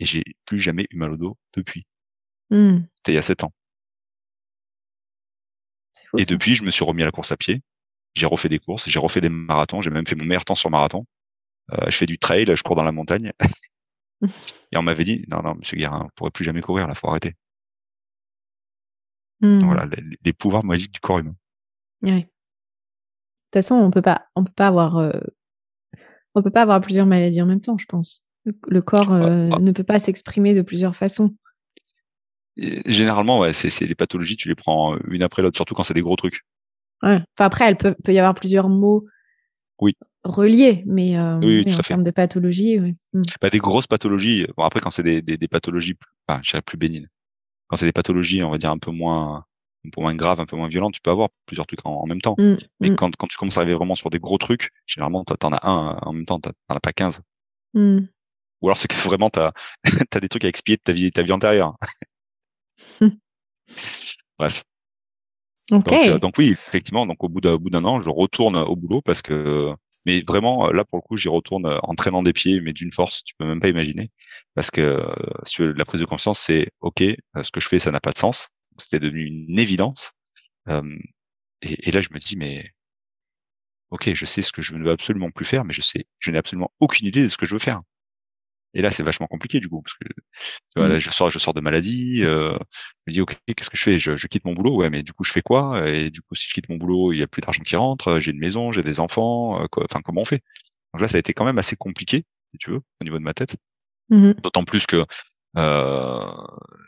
Et j'ai plus jamais eu mal au dos depuis. Mhm. c'était il y a sept ans fou. et ça. depuis je me suis remis à la course à pied j'ai refait des courses j'ai refait des marathons j'ai même fait mon meilleur temps sur marathon Euh, je fais du trail je cours dans la montagne et on m'avait dit non non monsieur Guérin vous pourrez plus jamais courir là faut arrêter. Donc voilà les, les pouvoirs magiques du corps humain. De toute façon, on peut pas, on peut pas avoir, euh, on peut pas avoir plusieurs maladies en même temps, je pense. Le, le corps euh, ah. ne peut pas s'exprimer de plusieurs façons. Généralement ouais c'est les pathologies tu les prends une après l'autre surtout quand c'est des gros trucs Ouais. Enfin, après, il peut, peut y avoir plusieurs mots Oui. reliés, mais euh, Oui, oui, tout en à fait. termes de pathologie, oui. Mhm. bah, des grosses pathologies bon après quand c'est des, des, des pathologies enfin, je dirais plus bénignes quand c'est des pathologies on va dire un peu moins un peu moins graves un peu moins violentes tu peux avoir plusieurs trucs en, en même temps Mhm. mais Mhm. quand, quand tu commences à arriver vraiment sur des gros trucs généralement t'en as un en même temps t'en as pas 15 Mhm. ou alors c'est que vraiment t'as as des trucs à expier de ta vie ta vie antérieure bref. Donc euh, donc oui effectivement donc au bout d'un an je retourne au boulot parce que mais vraiment là pour le coup j'y retourne en traînant des pieds mais d'une force tu peux même pas imaginer. Parce que euh, la prise de conscience c'est ok euh, ce que je fais ça n'a pas de sens. C'était devenu une évidence. Euh, et, et là je me dis mais ok je sais ce que je ne veux absolument plus faire mais je sais je n'ai absolument aucune idée de ce que je veux faire et là c'est vachement compliqué du coup parce que tu vois, là, je sors je sors de maladie euh, je me dis ok qu'est-ce que je fais? Je, je quitte mon boulot. Ouais mais du coup je fais quoi? Et du coup si je quitte mon boulot il y a plus d'argent qui rentre j'ai une maison j'ai des enfants euh, enfin comment on fait? Donc là ça a été quand même assez compliqué si tu veux au niveau de ma tête. Mhm. d'autant plus que euh,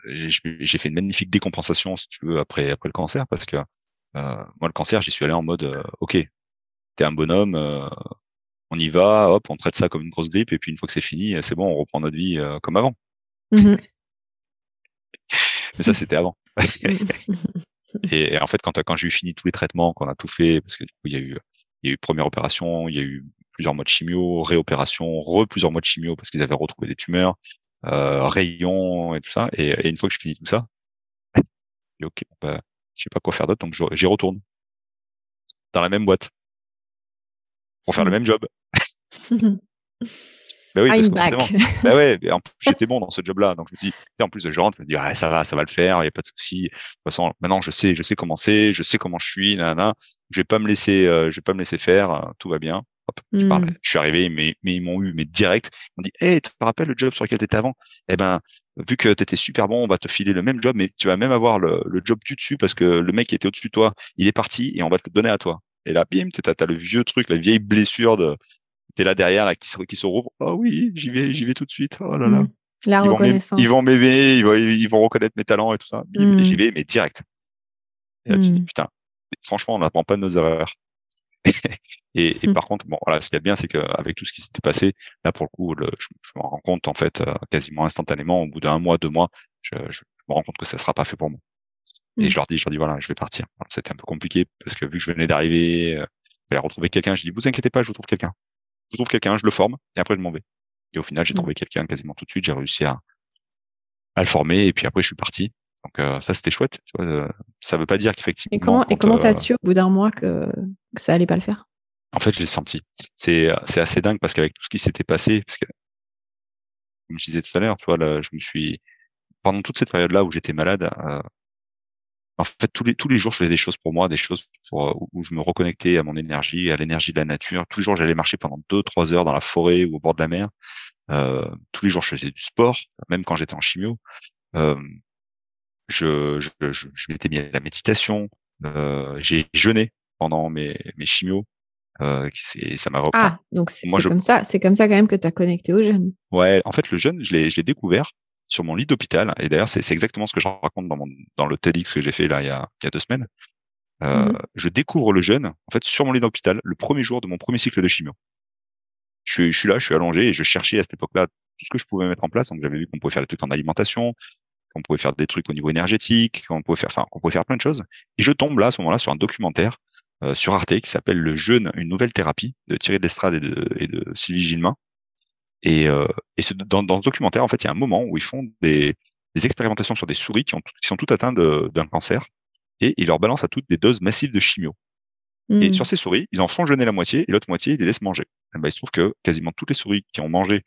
j'ai j'ai fait une magnifique décompensation si tu veux après après le cancer parce que euh, moi le cancer j'y suis allé en mode euh, ok t'es un bonhomme euh, on y va hop on traite ça comme une grosse grippe et puis une fois que c'est fini c'est bon on reprend notre vie euh, comme avant. Mhm. mais ça c'était avant. Et, et en fait quand quand j'ai eu fini tous les traitements qu'on a tout fait parce que du coup il y a eu il y a eu première opération il y a eu plusieurs mois de chimio réopération re plusieurs mois de chimio parce qu'ils avaient retrouvé des tumeurs euh, rayons et tout ça. Et, et une fois que je finis tout ça et ok bah, je sais pas quoi faire d'autre donc j'y retourne. Dans la même boîte pour faire le même job. Bah oui parce I'm que back. forcément. Bah ouais j'étais bon dans ce job là donc je me dis en plus je rentre je me dis ah, ça va ça va le faire il y a pas de souci. De toute façon maintenant je sais je sais comment c'est je sais comment je suis nanana. Je vais pas me laisser euh, je vais pas me laisser faire euh, tout va bien. Hop, je Mm. parle je suis arrivé mais mais ils m'ont eu mais direct. Ils m'ont dit hey tu te rappelles le job sur lequel tu étais avant? Eh ben vu que tu étais super bon on va te filer le même job mais tu vas même avoir le, le job du dessus parce que le mec qui était au-dessus de toi il est parti et on va te le donner à toi et là bim t'as le vieux truc la vieille blessure de t'es là derrière là qui se qui se rouvre. Oh oui, j'y vais, j'y vais tout de suite. Oh là là. Mm. La ils vont reconnaissance. Ils vont m'aimer, ils vont, ils vont reconnaître mes talents et tout ça. Bim, Mm. et J'y vais, mais direct. Et là, tu dis, Mm. putain, franchement, on n'apprend pas de nos erreurs. et, et Mm. par contre, bon, voilà, ce qu'il y a de bien, c'est qu'avec tout ce qui s'était passé, là, pour le coup, le, je, je me rends compte, en fait, euh, quasiment instantanément, au bout d'un mois, deux mois, je, je me rends compte que ça sera pas fait pour moi. Et Mm. je leur dis, je leur dis, voilà, je vais partir. C'était un peu compliqué parce que vu que je venais d'arriver, euh, il fallait retrouver quelqu'un. Je dis, vous inquiétez pas, je vous trouve quelqu'un. Je vous trouve quelqu'un, je le forme, et après, je m'en vais. Et au final, j'ai Mm. trouvé quelqu'un quasiment tout de suite. J'ai réussi à, à le former, et puis après, je suis parti. Donc, euh, ça, c'était chouette. Tu vois, euh, ça veut pas dire qu'effectivement. Et comment, et quand, comment euh, t'as su au bout d'un mois que, que ça allait pas le faire? En fait, je l'ai senti. C'est, c'est assez dingue parce qu'avec tout ce qui s'était passé, parce que, comme je disais tout à l'heure, tu vois, là, je me suis, pendant toute cette période-là où j'étais malade, euh, en fait, tous les, tous les jours, je faisais des choses pour moi, des choses pour, euh, où- je me reconnectais à mon énergie, à l'énergie de la nature. Tous les jours, j'allais marcher pendant deux, trois heures dans la forêt ou au bord de la mer. Euh, tous les jours, je faisais du sport, même quand j'étais en chimio. Euh, je, je, je, je m'étais mis à la méditation. Euh, j'ai jeûné pendant mes, mes chimios. Euh, et ça m'a. Ah, donc c'est comme ça, c'est comme ça quand même que t'as connecté aux jeunes. Ouais, en fait, le jeûne, je l'ai, je l'ai découvert sur mon lit d'hôpital. Et d'ailleurs, c'est, exactement ce que je raconte dans mon, dans le TEDx que j'ai fait là il y a, il y a deux semaines. Euh, Mhm. Je découvre le jeûne, en fait, sur mon lit d'hôpital, le premier jour de mon premier cycle de chimio. Je suis, je suis là, je suis allongé et je cherchais à cette époque-là tout ce que je pouvais mettre en place. Donc, j'avais vu qu'on pouvait faire des trucs en alimentation, qu'on pouvait faire des trucs au niveau énergétique, qu'on pouvait faire, enfin, qu'on pouvait faire plein de choses. Et je tombe là, à ce moment-là, sur un documentaire euh, sur Arte qui s'appelle Le jeûne, une nouvelle thérapie de Thierry Lestrade et de, et de Sylvie Gilmain. Et, euh, et ce, dans, dans ce documentaire, en fait, il y a un moment où ils font des, des expérimentations sur des souris qui, ont, qui sont toutes atteintes d'un cancer et ils leur balancent à toutes des doses massives de chimio. Et Mm. sur ces souris, ils en font jeûner la moitié et l'autre moitié, ils les laissent manger. Et ben, il se trouve que quasiment toutes les souris qui ont mangé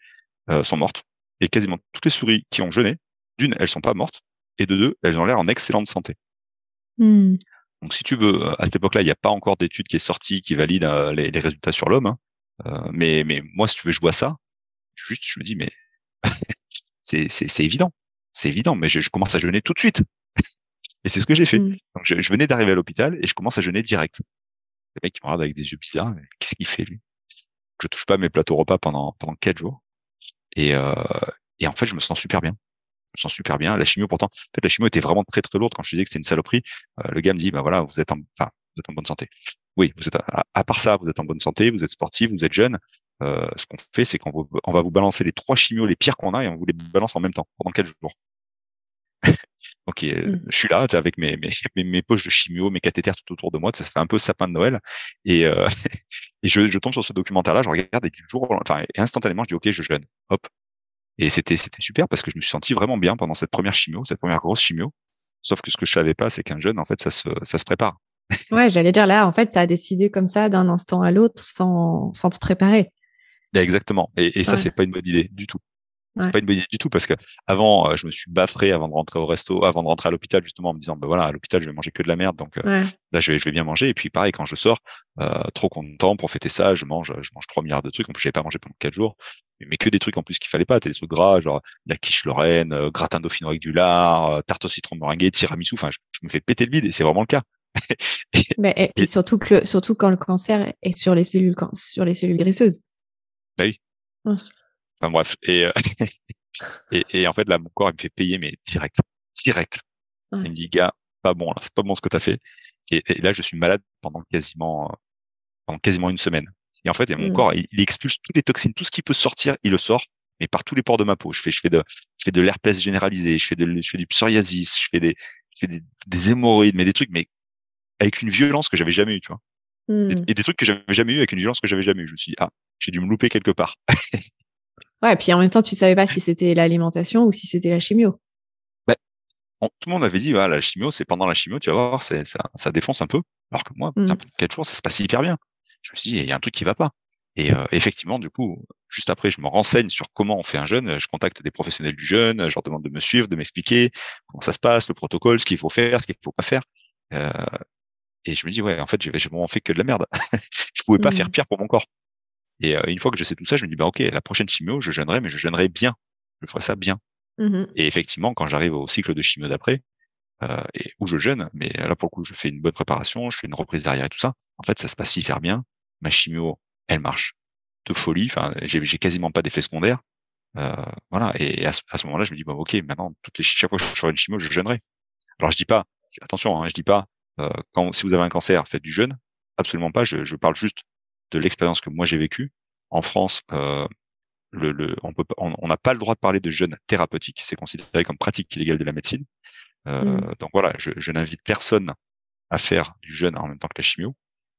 euh, sont mortes et quasiment toutes les souris qui ont jeûné, d'une, elles sont pas mortes et de deux, elles ont l'air en excellente santé. Mm. Donc, si tu veux, à cette époque-là, il n'y a pas encore d'étude qui est sortie qui valide euh, les, les résultats sur l'homme. hein. Euh, mais, mais moi, si tu veux, je vois ça. Juste, je me dis, mais c'est, c'est, c'est évident. C'est évident, mais je, je commence à jeûner tout de suite. et c'est ce que j'ai fait. Mm. Donc, je, je venais d'arriver à l'hôpital et je commence à jeûner direct. Le mec, il me regarde avec des yeux bizarres. Qu'est-ce qu'il fait, lui? Je touche pas mes plateaux repas pendant, pendant quatre jours. Et, euh, et en fait, je me sens super bien. Je me sens super bien. La chimio, pourtant, en fait, la chimio était vraiment très, très lourde quand je disais que c'était une saloperie. Euh, le gars me dit, bah voilà, vous êtes en, enfin, vous êtes en bonne santé. Oui, vous êtes, à, à part ça, vous êtes en bonne santé, vous êtes sportif, vous êtes jeune. Euh, ce qu'on fait, c'est qu'on va vous balancer les trois chimios les pires qu'on a et on vous les balance en même temps pendant quatre jours. Donc, euh, Mm. je suis là tu avec mes, mes, mes, mes poches de chimio, mes cathéters tout autour de moi. Ça, fait un peu sapin de Noël. Et, euh, et je, je tombe sur ce documentaire-là, je regarde et du jour, enfin, et instantanément, je dis, OK, je jeûne. Hop. Et c'était, c'était super parce que je me suis senti vraiment bien pendant cette première chimio, cette première grosse chimio. Sauf que ce que je savais pas, c'est qu'un jeûne, en fait, ça se, ça se prépare. Ouais, j'allais dire là, en fait, t'as décidé comme ça d'un instant à l'autre sans, sans te préparer. Exactement. Et, et ça, Ouais. c'est pas une bonne idée du tout. Ouais. C'est pas une bonne idée du tout parce que avant, euh, je me suis baffré avant de rentrer au resto, avant de rentrer à l'hôpital justement en me disant, ben voilà, à l'hôpital, je vais manger que de la merde, donc euh, Ouais. là, je vais, je vais bien manger. Et puis pareil, quand je sors, euh, trop content pour fêter ça, je mange, je mange 3 milliards de trucs. En plus, j'avais pas mangé pendant quatre jours, mais, que des trucs en plus qu'il fallait pas. T'as des trucs gras, genre la quiche lorraine, euh, gratin dauphinois avec du lard, euh, tarte au citron meringuée, tiramisu. Enfin, je, je me fais péter le bide et c'est vraiment le cas. Mais, et, surtout que le- surtout quand le cancer est sur les cellules sur les cellules graisseuses. Enfin bref. Et, euh, et, et en fait, là, mon corps, il me fait payer, mais direct. Direct. Ouais. Il me dit, gars, pas bon, c'est pas bon ce que t'as fait. Et, et là, je suis malade pendant quasiment, pendant quasiment une semaine. Et en fait, et mon Mm. corps, il, il expulse toutes les toxines, tout ce qui peut sortir, il le sort, mais par tous les pores de ma peau. Je fais, je fais de, je fais de l'herpès généralisé, je fais de, je fais du psoriasis, je fais des, je fais des, des hémorroïdes, mais des trucs, mais avec une violence que j'avais jamais eu, tu vois. Et, Mm. et des trucs que j'avais jamais eu avec une violence que j'avais jamais eu. Je me suis dit, ah, j'ai dû me louper quelque part. Ouais, et puis en même temps, tu savais pas si c'était l'alimentation ou si c'était la chimio. on- tout le monde m'avait dit, voilà, la chimio, c'est pendant la chimio, tu vas voir, ça, ça défonce un peu. Alors que moi, putain, quatre jours, ça se passe hyper bien. Je me suis dit, il y a un truc qui va pas. Et euh, effectivement, du coup, juste après, je me renseigne sur comment on fait un jeûne. Je contacte des professionnels du jeûne, je leur demande de me suivre, de m'expliquer comment ça se passe, le protocole, ce qu'il faut faire, ce qu'il faut pas faire. Euh, et je me dis, ouais, en fait, j'ai j'ai vraiment fait que de la merde. je pouvais pas Mm. faire pire pour mon corps. Et euh, une fois que je sais tout ça, je me dis, bah ok, la prochaine chimio, je jeûnerai, mais je jeûnerai bien. Je ferai ça bien. Mhm. Et effectivement, quand j'arrive au cycle de chimio d'après, euh, et où je jeûne, mais là pour le coup, je fais une bonne préparation, je fais une reprise derrière et tout ça. En fait, ça se passe hyper bien. Ma chimio, elle marche. de folie. Enfin, j'ai, quasiment pas d'effet secondaire. Euh, voilà. Et à ce, ce moment-là, je me dis bon, ok, maintenant toutes les chaque fois que je ferai une chimio, je jeûnerai. Alors je dis pas, attention, hein, je dis pas quand si vous avez un cancer, faites du jeûne. Absolument pas. Je, je parle juste de l'expérience que moi j'ai vécue en France. Euh, le, le, on peut on n'a pas le droit de parler de jeûne thérapeutique. C'est considéré comme pratique illégale de la médecine. Euh, Mm. Donc voilà, je, je n'invite personne à faire du jeûne en même temps que la chimio.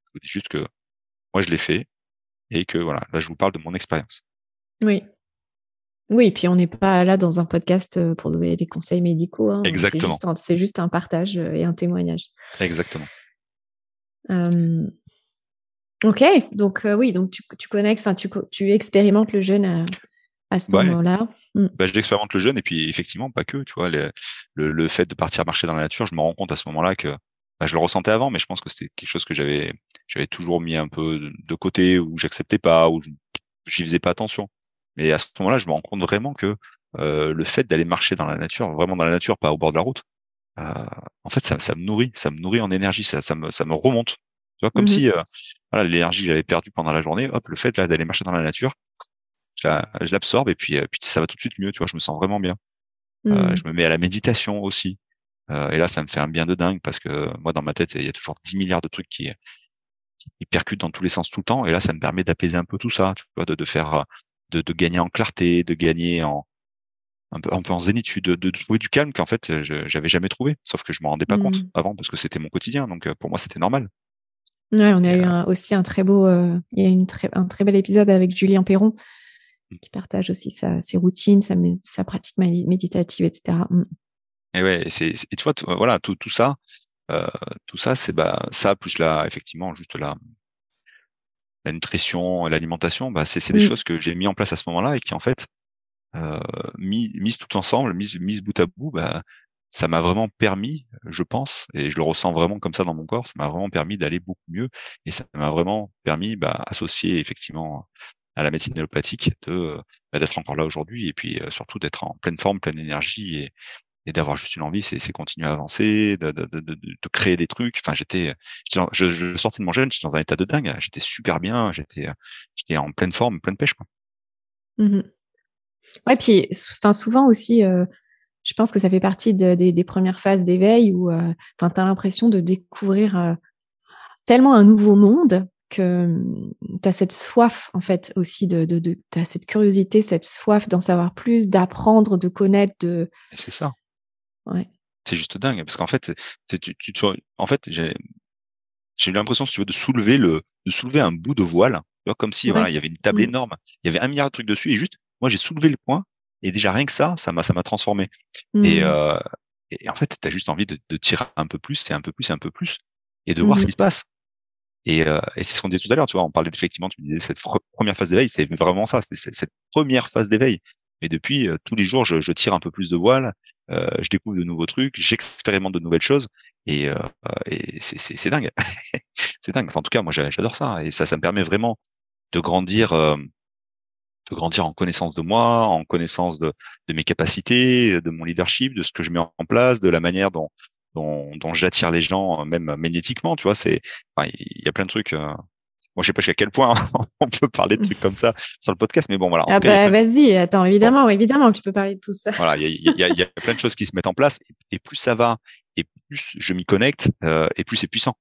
Je vous dis juste que moi je l'ai fait et que voilà, là je vous parle de mon expérience. Oui. Oui, puis on n'est pas là dans un podcast euh, pour donner des conseils médicaux. hein. Exactement. C'est juste, un partage euh, et un témoignage. Exactement. Euh, Ok, donc euh, oui, donc tu, tu connectes, enfin tu, tu expérimentes le jeûne à, à ce Ouais. moment-là. Mm. Bah, j'expérimente le jeûne et puis effectivement pas que, tu vois, le, le, le fait de partir marcher dans la nature, je me rends compte à ce moment-là que bah, je le ressentais avant, mais je pense que c'était quelque chose que j'avais j'avais toujours mis un peu de, côté ou j'acceptais pas ou j'y faisais pas attention. Mais à ce moment-là, je me rends compte vraiment que euh, le fait d'aller marcher dans la nature, vraiment dans la nature, pas au bord de la route, euh, en fait, ça, ça me nourrit, ça me nourrit en énergie, ça, ça me ça me remonte. Tu vois, comme Mhm. si euh, voilà l'énergie que j'avais perdue pendant la journée, hop, le fait là d'aller marcher dans la nature, je la- je l'absorbe et puis, euh, puis ça va tout de suite mieux, tu vois, je me sens vraiment bien. Euh, Mm. je me mets à la méditation aussi. Euh, et là, ça me fait un bien de dingue parce que moi, dans ma tête, il y a toujours 10 milliards de trucs qui, qui percutent dans tous les sens tout le temps. Et là, ça me permet d'apaiser un peu tout ça, tu vois, de, de faire, de, de gagner en clarté, de gagner en un peu, un peu en zénitude, de, de trouver du calme qu'en fait, je j'avais jamais trouvé. Sauf que je m'en rendais pas compte Mm. avant parce que c'était mon quotidien. Donc, euh, pour moi, c'était normal. Ouais, on a Et, eu un- aussi un très beau, euh, il y a une très, un très bel épisode avec Julien Perron Mm. qui partage aussi sa, ses routines, sa, pratique méditative, etc. Mm. Et ouais, et c'est, tu vois, tout- voilà, tout, tout ça, euh, tout ça, c'est bah ça plus là, effectivement, juste la, la nutrition, l'alimentation, bah c'est, c'est des choses que j'ai mis en place à ce moment-là et qui en fait, euh, mis, mises tout ensemble, mises, mises bout à bout, bah ça m'a vraiment permis, je pense, et je le ressens vraiment comme ça dans mon corps, ça m'a vraiment permis d'aller beaucoup mieux et ça m'a vraiment permis, bah, associé effectivement à la médecine allopathique, de bah, d'être encore là aujourd'hui et puis euh, surtout d'être en pleine forme, pleine énergie et et d'avoir juste une envie, c'est continuer à avancer, de, de, de, de, créer des trucs. Enfin, j'étais, dans- je, je sortais de mon jeune, j'étais dans un état de dingue. J'étais super bien, j'étais, j'étais en pleine forme, pleine pêche. Quoi. Mhm. Ouais, puis enfin, souvent aussi, euh, je pense que ça fait partie de- des, des premières phases d'éveil où tu as l'impression de découvrir euh, tellement un nouveau monde que tu as cette soif, en fait, aussi, de, de, de tu as cette curiosité, cette soif d'en savoir plus, d'apprendre, de connaître, de. C'est ça. Ouais. C'est juste dingue parce qu'en fait, c'est- tu, tu, tu- en fait, j'ai, eu l'impression, si tu veux, de soulever le, de soulever un bout de voile. Tu vois, comme si, Ouais. voilà, il y avait une table Mm. énorme, il y avait un milliard de trucs dessus et juste, moi, j'ai soulevé le point et déjà rien que ça, ça m'a, ça m'a transformé. Et, Mhm. euh, et en fait, tu as juste envie de, de tirer un peu plus et un peu plus et un peu plus et de voir ce Mhm. qui se passe. Et, euh, et c'est ce qu'on disait tout à l'heure, tu vois, on parlait effectivement, tu me disais, cette première phase d'éveil, c'est vraiment ça, c'est- cette première phase d'éveil. Mais depuis, euh, tous les jours, je, je tire un peu plus de voile, euh, je découvre de nouveaux trucs, j'expérimente de nouvelles choses, et, euh, euh, et c'est- dingue. c'est dingue. Enfin, en tout cas, moi, j'a- j'adore ça, et ça, ça me permet vraiment de grandir, euh, de grandir en connaissance de moi, en connaissance de, de mes capacités, de mon leadership, de ce que je mets en place, de la manière dont dont, dont j'attire les gens, euh, même magnétiquement, tu vois. C'est, il y a plein de trucs. Euh... Moi, je sais pas jusqu'à quel point on peut parler de trucs comme ça sur le podcast, mais bon, voilà. Ah bah vas-y, attends, évidemment, évidemment que tu peux parler de tout ça. voilà, il y y, a, il y a plein de choses qui se mettent en place, et, et plus ça va, et plus je m'y connecte, euh, et plus c'est puissant.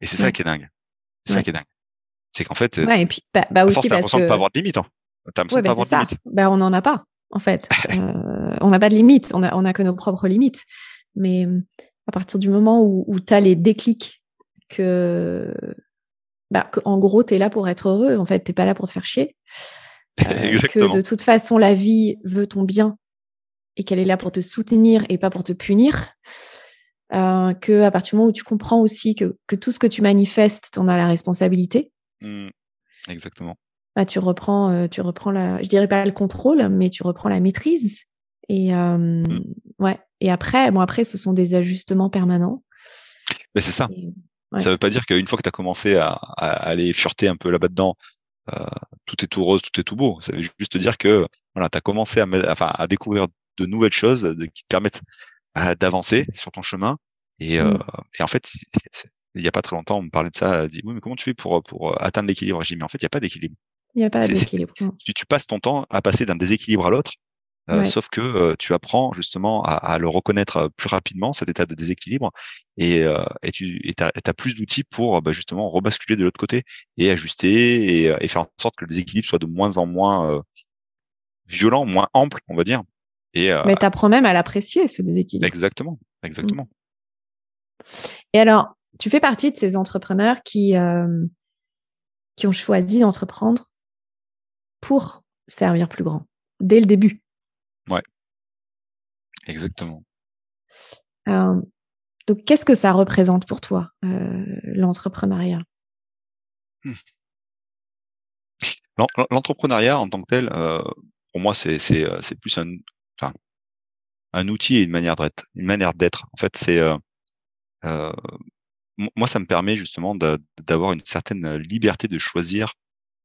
Et c'est ça Ouais. qui est dingue. C'est ça qui est dingue. C'est qu'en fait, Ouais, et puis bah, bah aussi force, parce que de pas avoir de limite. Hein. Ouais, de pas bah, avoir c'est de limite. Bah, on n'en a pas, en fait. Euh, on n'a pas de limites, on a, on a que nos propres limites. Mais euh, à partir du moment où, où tu as les déclics que, bah, que, en gros, tu es là pour être heureux, en fait, tu pas là pour te faire chier. Euh, que Exactement. de toute façon, la vie veut ton bien et qu'elle est là pour te soutenir et pas pour te punir. Euh, que à partir du moment où tu comprends aussi que, que tout ce que tu manifestes, tu en as la responsabilité, Mm. Exactement. bah, tu reprends, euh, tu reprends la, je dirais pas le contrôle, mais tu reprends la maîtrise. Et euh, Mm. ouais. Et après, bon après, ce sont des ajustements permanents. Mais c'est ça. Et- ouais. Ça veut pas dire qu'une fois que tu as commencé à, à aller fureter un peu là-bas dedans, euh, tout est tout rose, tout est tout beau. Ça veut juste dire que voilà, tu as commencé à, enfin, à découvrir de nouvelles choses de- qui te permettent euh, d'avancer sur ton chemin. Et, euh, Mm. et en fait, il y a pas très longtemps, on me parlait de ça, on dit oui, mais comment tu fais pour, pour atteindre l'équilibre? J'ai dit, mais en fait, il n'y a pas d'équilibre. Il n'y a pas d'équilibre. Tu, tu passes ton temps à passer d'un déséquilibre à l'autre, euh, sauf que euh, tu apprends justement à, à, le reconnaître euh, plus rapidement cet état de déséquilibre et, et tu as, plus d'outils pour bah, justement rebasculer de l'autre côté et ajuster et, et, faire en sorte que le déséquilibre soit de moins en moins violent, moins ample, on va dire. Et, Mais tu apprends même à l'apprécier ce déséquilibre. Exactement, exactement. Et alors, tu fais partie de ces entrepreneurs qui qui ont choisi d'entreprendre pour servir plus grand dès le début? Exactement. donc, qu'est-ce que ça représente pour toi, euh, l'entrepreneuriat? L'entrepreneuriat en tant que tel, euh, pour moi, c'est euh, plus un, enfin, un outil et une manière d'être. Une manière d'être. En fait, c'est moi, ça me permet justement d'avoir une certaine liberté de choisir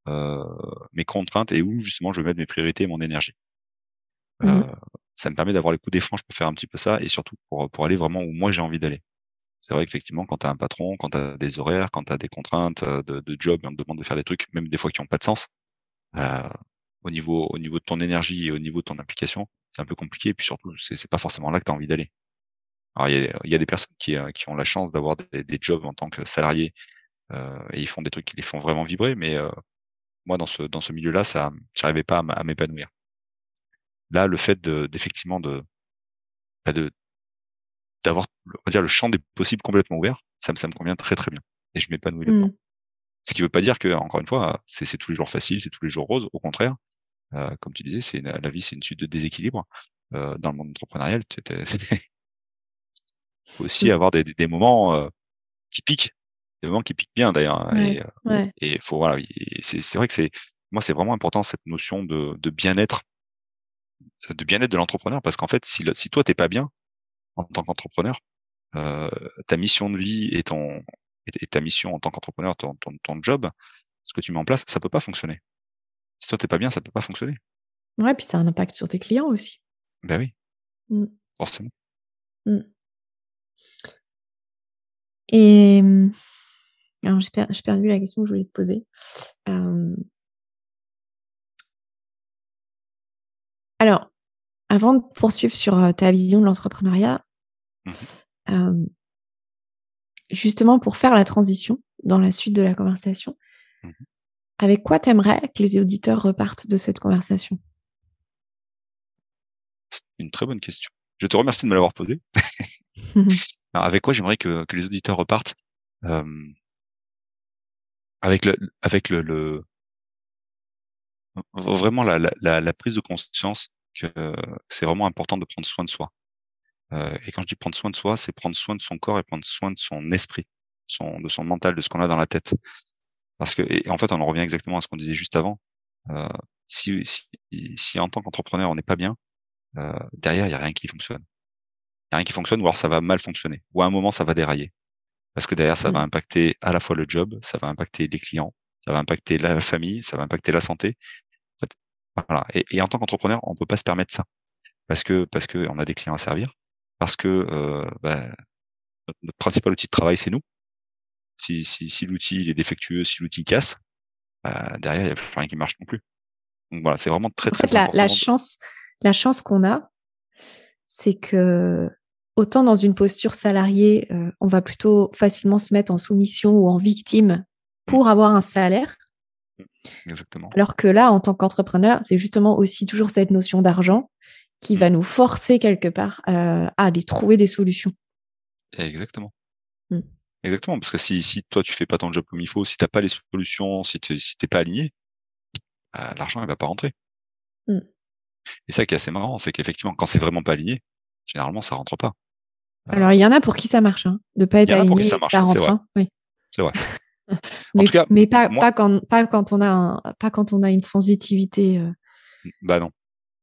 euh, mes contraintes et où justement je vais mettre mes priorités et mon énergie. Mmh euh, ça me permet d'avoir les coups des franges pour faire un petit peu ça et surtout pour, pour aller vraiment où moi j'ai envie d'aller. C'est vrai qu'effectivement, quand tu as un patron, quand tu as des horaires, quand tu as des contraintes euh, de, de job et on te demande de faire des trucs, même des fois qui n'ont pas de sens, euh, au niveau au niveau de ton énergie et au niveau de ton application, c'est un peu compliqué. Et puis surtout, c'est, pas forcément là que tu as envie d'aller. Alors il y a, y a, des personnes qui, qui ont la chance d'avoir des, des jobs en tant que salariés euh, et ils font des trucs qui les font vraiment vibrer, mais euh, moi dans ce dans ce milieu-là, ça, j'arrivais pas à m'épanouir. Là, le fait de d'effectivement de bah, de d'avoir on va dire le champ des possibles complètement ouvert, ça me ça me convient très très bien et je m'épanouis mmh. là-dedans. Ce qui veut pas dire que encore une fois, c'est tous les jours facile, c'est tous les jours rose. Au contraire, euh, comme tu disais, c'est la vie, c'est une suite de déséquilibre. Euh, dans le monde entrepreneurial, tu faut aussi mmh. avoir des, des, moments euh, qui piquent des moments qui piquent bien d'ailleurs. Hein, et, euh, et faut voilà, c'est vrai que c'est moi c'est vraiment important cette notion de, de bien-être, de bien-être de l'entrepreneur parce qu'en fait si, si toi t'es pas bien en tant qu'entrepreneur, euh, ta mission de vie et ton et ta mission en tant qu'entrepreneur, ton, ton, ton, job, ce que tu mets en place, ça peut pas fonctionner. Si toi t'es pas bien, ça peut pas fonctionner. Ouais, puis ça a un impact sur tes clients aussi. Ben oui, mmh. forcément. Mmh. Et mmh, alors, j'ai perdu la question que je voulais te poser. Alors, avant de poursuivre sur ta vision de l'entrepreneuriat, mmh justement pour faire la transition dans la suite de la conversation, mmh avec quoi t'aimerais que les auditeurs repartent de cette conversation? C'est une très bonne question. Je te remercie de me l'avoir posée. avec quoi j'aimerais que, les auditeurs repartent? Avec le, avec le, le vraiment la, la, la, prise de conscience que c'est vraiment important de prendre soin de soi. Euh, et quand je dis prendre soin de soi, c'est prendre soin de son corps et prendre soin de son esprit, son, de son mental, de ce qu'on a dans la tête. Parce que, et en fait, on en revient exactement à ce qu'on disait juste avant. Euh, si, si, si, en tant qu'entrepreneur, on n'est pas bien, euh, derrière, il n'y a rien qui fonctionne. Il n'y a rien qui fonctionne, ou alors ça va mal fonctionner, ou à un moment, ça va dérailler parce que derrière, ça va mmh. impacter à la fois le job, ça va impacter les clients, ça va impacter la famille, ça va impacter la santé. Voilà. Et, en tant qu'entrepreneur, on peut pas se permettre ça parce que parce que on a des clients à servir, parce que euh, bah, notre, principal outil de travail c'est nous. Si, si, si l'outil est défectueux, si l'outil casse, bah, derrière il n'y a plus rien qui marche non plus. Donc voilà, c'est vraiment très très en fait, La, la chance, la chance qu'on a, c'est que Autant dans une posture salariée, euh, on va plutôt facilement se mettre en soumission ou en victime pour avoir un salaire. Exactement. Alors que là, en tant qu'entrepreneur, c'est justement aussi toujours cette notion d'argent qui va nous forcer quelque part euh, à aller trouver des solutions. Exactement. Mm. Exactement, parce que si, si toi tu fais pas ton job comme il faut, si tu n'as pas les solutions, si tu n'es pas aligné, bah, l'argent ne va pas rentrer. Mm. Et ça qui est assez marrant, c'est qu'effectivement, quand c'est vraiment pas aligné, généralement ça rentre pas. Alors, il y en a pour qui ça marche, hein, de pas être aligné, ça, ça rentre. Hein, oui. C'est vrai. mais, en tout cas, mais pas, pas, quand, pas, quand on a un, pas quand on a une sensibilité. Euh. Bah non.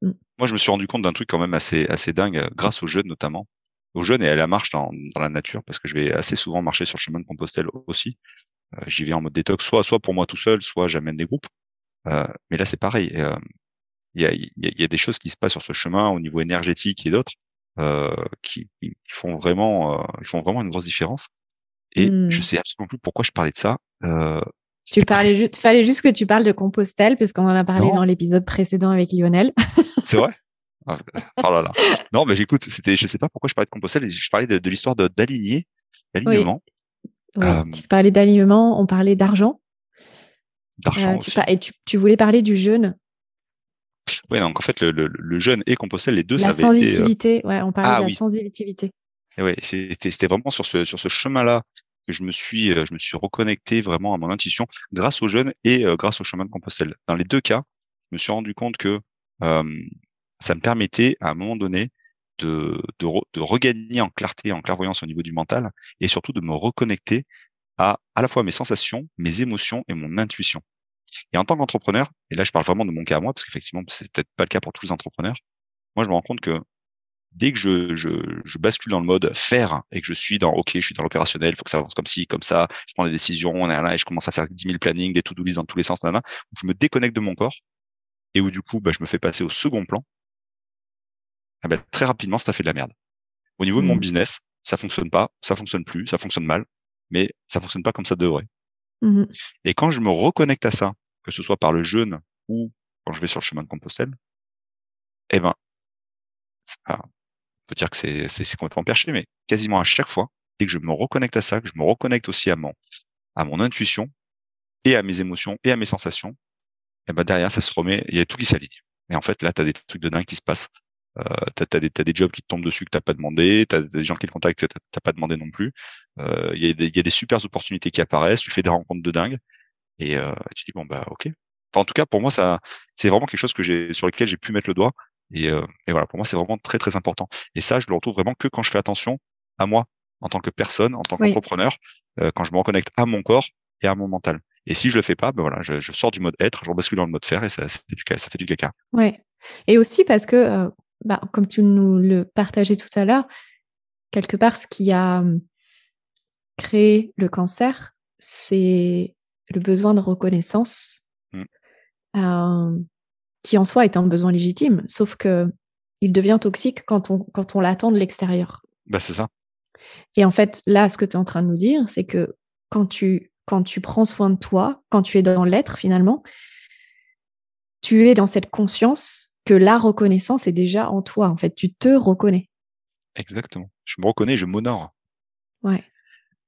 Mm. Moi, je me suis rendu compte d'un truc quand même assez, assez dingue, euh, grâce aux jeunes notamment. Aux jeunes et à la marche dans, dans, la nature, parce que je vais assez souvent marcher sur le chemin de Compostelle aussi. Euh, J'y vais en mode détox, soit, soit pour moi tout seul, soit j'amène des groupes. Euh, mais là, c'est pareil. Il y, a, y, y, a, des choses qui se passent sur ce chemin au niveau énergétique et d'autres qui, qui, font vraiment, ils font vraiment une grosse différence. Et mmh. je sais absolument plus pourquoi je parlais de ça. Euh, Tu parlais juste, fallait juste que tu parles de Compostelle, parce qu'on en a parlé dans l'épisode précédent avec Lionel. C'est vrai? Ah, Oh là là. Non, mais j'écoute, c'était, je sais pas pourquoi je parlais de Compostelle, je parlais de, l'histoire d'aligner, d'alignement. Euh, tu parlais d'alignement, on parlait d'argent. D'argent euh, aussi. Et tu, voulais parler du jeûne. Oui, donc en fait, le, le, jeûne et Compostelle, les deux, la ça avait sensitivité, ouais, on parlait ah de la sensitivité. Et ouais, c'était, c'était vraiment sur ce, sur ce chemin-là je me suis, euh, je me suis reconnecté vraiment à mon intuition grâce au jeûne et euh, grâce au chemin de Compostelle. Dans les deux cas, je me suis rendu compte que ça me permettait à un moment donné de, de, de, regagner en clarté, en clairvoyance au niveau du mental et surtout de me reconnecter à à la fois mes sensations, mes émotions et mon intuition. Et en tant qu'entrepreneur, et là je parle vraiment de mon cas à moi, parce qu'effectivement c'est peut-être pas le cas pour tous les entrepreneurs, moi je me rends compte que dès que je, je, je, bascule dans le mode faire et que je suis dans OK, je suis dans l'opérationnel, il faut que ça avance comme ci, comme ça, je prends des décisions, là, et je commence à faire 10 000 plannings, des to-do list dans tous les sens, là, où je me déconnecte de mon corps et où du coup, bah, je me fais passer au second plan. Ah bah, très rapidement, ça fait de la merde. Au niveau de mon mmh. business, ça fonctionne pas, ça fonctionne plus, ça fonctionne mal, mais ça fonctionne pas comme ça devrait. Mmh et quand je me reconnecte à ça, que ce soit par le jeûne ou quand je vais sur le chemin de Compostelle, eh ben, peut dire que c'est complètement perché, mais quasiment à chaque fois, dès que je me reconnecte à ça, que je me reconnecte aussi à mon, à mon intuition et à mes émotions et à mes sensations, et ben derrière, ça se remet, il y a tout qui s'aligne. Et en fait, là, tu as des trucs de dingue qui se passent. Euh, tu as, des, des jobs qui te tombent dessus que tu pas demandé, tu as des gens qui te contactent que tu n'as pas demandé non plus. Euh, il y, a des, y a des super opportunités qui apparaissent, tu fais des rencontres de dingue, et euh, tu dis, bon, bah ok. en tout cas, pour moi, ça c'est vraiment quelque chose que j'ai sur lequel j'ai pu mettre le doigt. Et, euh, et voilà, pour moi, c'est vraiment très très important. Et ça, je le retrouve vraiment que quand je fais attention à moi en tant que personne, en tant qu'entrepreneur, euh, quand je me reconnecte à mon corps et à mon mental. Et si je le fais pas, ben voilà, je, je sors du mode être, je rebascule dans le mode faire et ça, ça, fait, du, ça fait du caca. Ouais. Et aussi parce que, euh, bah, comme tu nous le partageais tout à l'heure, quelque part, ce qui a hum, créé le cancer, c'est le besoin de reconnaissance. Mmh. Euh, qui en soi est un besoin légitime, sauf que il devient toxique quand on, quand on l'attend de l'extérieur. Bah, c'est ça. Et en fait, là, ce que tu es en train de nous dire, c'est que quand tu, quand tu prends soin de toi, quand tu es dans l'être finalement, tu es dans cette conscience que la reconnaissance est déjà en toi. En fait, tu te reconnais. Exactement. Je me reconnais, je m'honore. Ouais.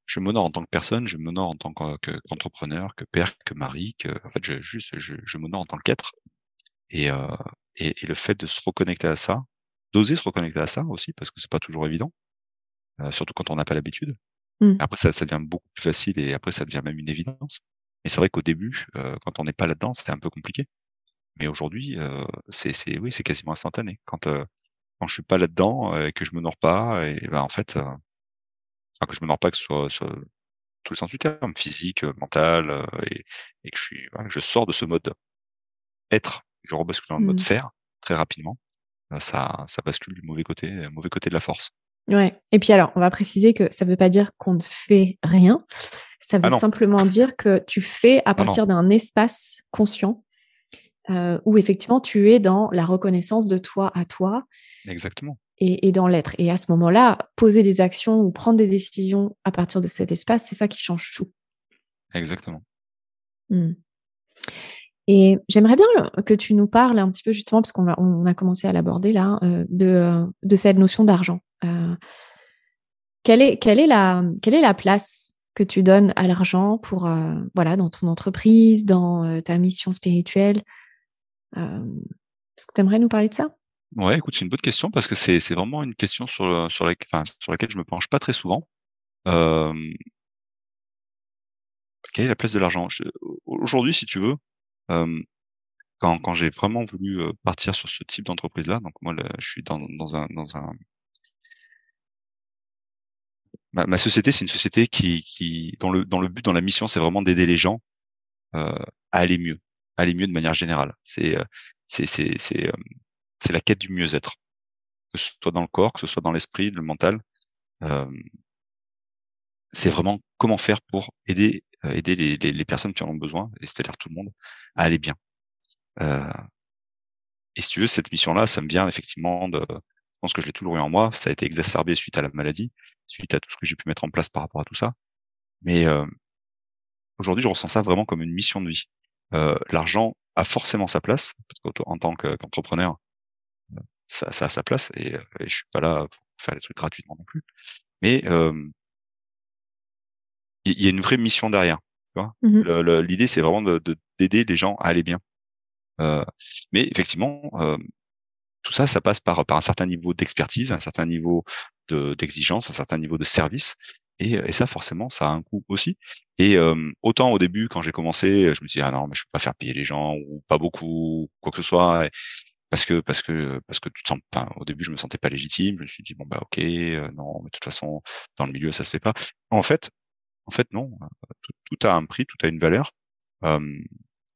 Je m'honore en tant que personne, je m'honore en tant qu'entrepreneur, que père, que mari, que en fait, je, juste, je, je m'honore en tant qu'être et, euh, et, et, le fait de se reconnecter à ça, d'oser se reconnecter à ça aussi, parce que c'est pas toujours évident, euh, surtout quand on n'a pas l'habitude. Mmh. Après, ça, ça devient beaucoup plus facile et après, ça devient même une évidence. Mais c'est vrai qu'au début, euh, quand on n'est pas là-dedans, c'est un peu compliqué. Mais aujourd'hui, euh, c'est, c'est, oui, c'est quasiment instantané. Quand, euh, quand je suis pas là-dedans et que je me nors pas, et, ben en fait, que je me nors pas que ce soit, soit tout le sens du terme, physique, mental, et, et, que je suis, voilà, je sors de ce mode être je rebascule dans le mode mmh. faire très rapidement, ça, ça bascule du mauvais côté, euh, mauvais côté de la force. Ouais. Et puis alors, on va préciser que ça ne veut pas dire qu'on ne fait rien. Ça veut ah simplement dire que tu fais à ah partir d'un espace conscient euh, où effectivement tu es dans la reconnaissance de toi à toi. Exactement. Et, dans l'être. Et à ce moment-là, poser des actions ou prendre des décisions à partir de cet espace, c'est ça qui change tout. Exactement. Mmh. Et j'aimerais bien que tu nous parles un petit peu justement, parce qu'on on a commencé à l'aborder là, euh, de, de, cette notion d'argent. Euh, quelle, est, la, place que tu donnes à l'argent pour euh, voilà dans ton entreprise, dans ta mission spirituelle Est-ce que tu aimerais nous parler de ça? Ouais, écoute, c'est une bonne question parce que c'est vraiment une question sur laquelle je me penche pas très souvent. quelle est la place de l'argent? Aujourd'hui, si tu veux, quand, quand j'ai vraiment voulu partir sur ce type d'entreprise-là, donc moi, je suis dans, dans un, dans un ma, ma société, c'est une société qui, qui, dont le, dans le but, dans la mission, c'est vraiment d'aider les gens euh, à aller mieux, à aller mieux de manière générale. C'est, c'est, c'est, c'est, c'est la quête du mieux-être, que ce soit dans le corps, que ce soit dans l'esprit, le mental. Euh, c'est vraiment comment faire pour aider euh, aider les, les, les, personnes qui en ont besoin, et c'est-à-dire tout le monde, à aller bien. Euh, et si tu veux, cette mission-là, ça me vient effectivement de, je pense que je l'ai toujours eu en moi, ça a été exacerbé suite à la maladie, suite à tout ce que j'ai pu mettre en place par rapport à tout ça. Mais euh, aujourd'hui, je ressens ça vraiment comme une mission de vie. Euh, l'argent a forcément sa place parce qu'en tant qu'entrepreneur, ça, ça, a sa place et, et je suis pas là pour faire des trucs gratuitement non plus. Mais il y, a une vraie mission derrière. Mmh l'idée, c'est vraiment de d'aider les gens à aller bien. Euh, mais effectivement, euh, tout ça, ça passe par, par un certain niveau d'expertise, un certain niveau d'exigence, un certain niveau de service. Et, et, ça, forcément, ça a un coût aussi. Et euh, autant au début, quand j'ai commencé, je me disais ah non, mais je peux pas faire payer les gens ou pas beaucoup, quoi que ce soit, parce que parce que parce que tu te sens. Enfin, au début, je me sentais pas légitime. Je me suis dit bon bah ok, euh, non, mais de toute façon, dans le milieu, ça se fait pas. En fait, en fait, non. Tout, tout a un prix, tout a une valeur. Euh,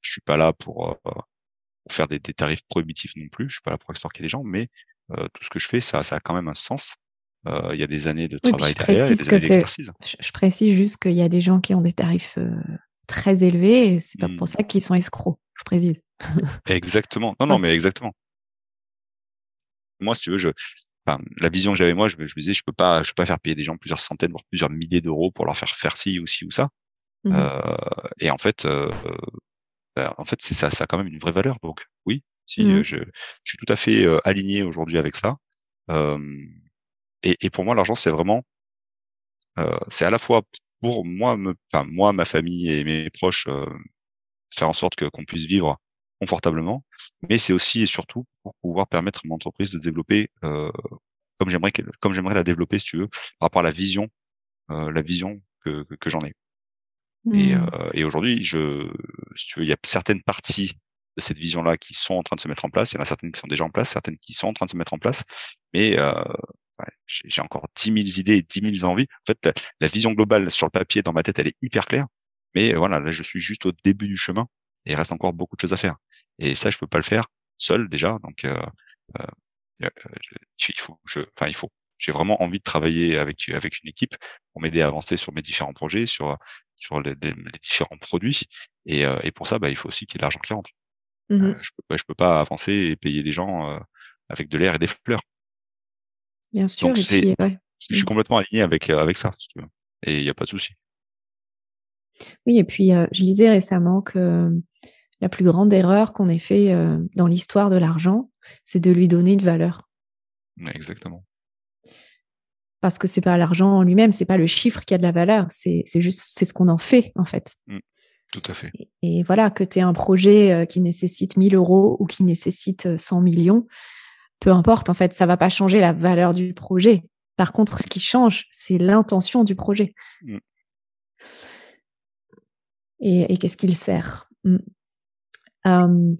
je suis pas là pour, pour faire des, des, tarifs prohibitifs non plus. Je suis pas là pour extorquer les gens, mais tout ce que je fais, ça, ça a quand même un sens. Euh, il y a des années de travail derrière, et des années d'expertise. Je, précise juste qu'il y a des gens qui ont des tarifs euh, très élevés, et c'est pas pour mmh. ça qu'ils sont escrocs. Je précise. exactement. Non, non, mais exactement. Moi, si tu veux, je, enfin, la vision que j'avais moi, je, je, me disais, je peux pas, je peux pas faire payer des gens plusieurs centaines, voire plusieurs milliers d'euros pour leur faire faire ci ou ci ou ça. Mmh. Euh, et en fait, euh, ben, en fait, c'est ça, ça a quand même une vraie valeur. Donc, oui, si mmh. je, je, suis tout à fait aligné aujourd'hui avec ça. Euh, et, et pour moi, l'argent, c'est vraiment, euh, c'est à la fois pour moi, me, moi, ma famille et mes proches, euh, faire en sorte que qu'on puisse vivre confortablement, mais c'est aussi et surtout pour pouvoir permettre à mon entreprise de développer euh, comme j'aimerais comme j'aimerais la développer, si tu veux, par rapport à la vision, euh, la vision que, que, que j'en ai. Et, mmh. euh, et aujourd'hui, je, si tu veux, il y a certaines parties de cette vision-là qui sont en train de se mettre en place. Il y en a certaines qui sont déjà en place, certaines qui sont en train de se mettre en place. Mais euh, j'ai encore 10 000 idées et 10 000 envies. En fait, la, vision globale sur le papier, dans ma tête, elle est hyper claire. Mais voilà, là, je suis juste au début du chemin et il reste encore beaucoup de choses à faire. Et ça, je peux pas le faire seul déjà. Donc, euh, euh, euh il faut, je, enfin, il faut. J'ai vraiment envie de travailler avec avec une équipe pour m'aider à avancer sur mes différents projets, sur sur les, les, différents produits. Et, euh, et pour ça, bah, il faut aussi qu'il y ait l'argent qui rentre. Mmh je peux, je peux pas avancer et payer les gens avec de l'air et des fleurs. Bien sûr. je suis mmh. complètement aligné avec, euh, avec ça, Et il n'y a pas de souci. Oui, et puis euh, je lisais récemment que la plus grande erreur qu'on ait fait euh, dans l'histoire de l'argent, c'est de lui donner une valeur. Exactement. Parce que c'est pas l'argent en lui-même, c'est pas le chiffre qui a de la valeur, c'est juste c'est ce qu'on en fait en fait. Mmh. Tout à fait. Et, voilà, que tu aies un projet qui nécessite 1000 euros ou qui nécessite 100 millions, peu importe, en fait, ça va pas changer la valeur du projet. Par contre, ce qui change, c'est l'intention du projet. Mm. Et, qu'est-ce qu'il sert? Mm. hum.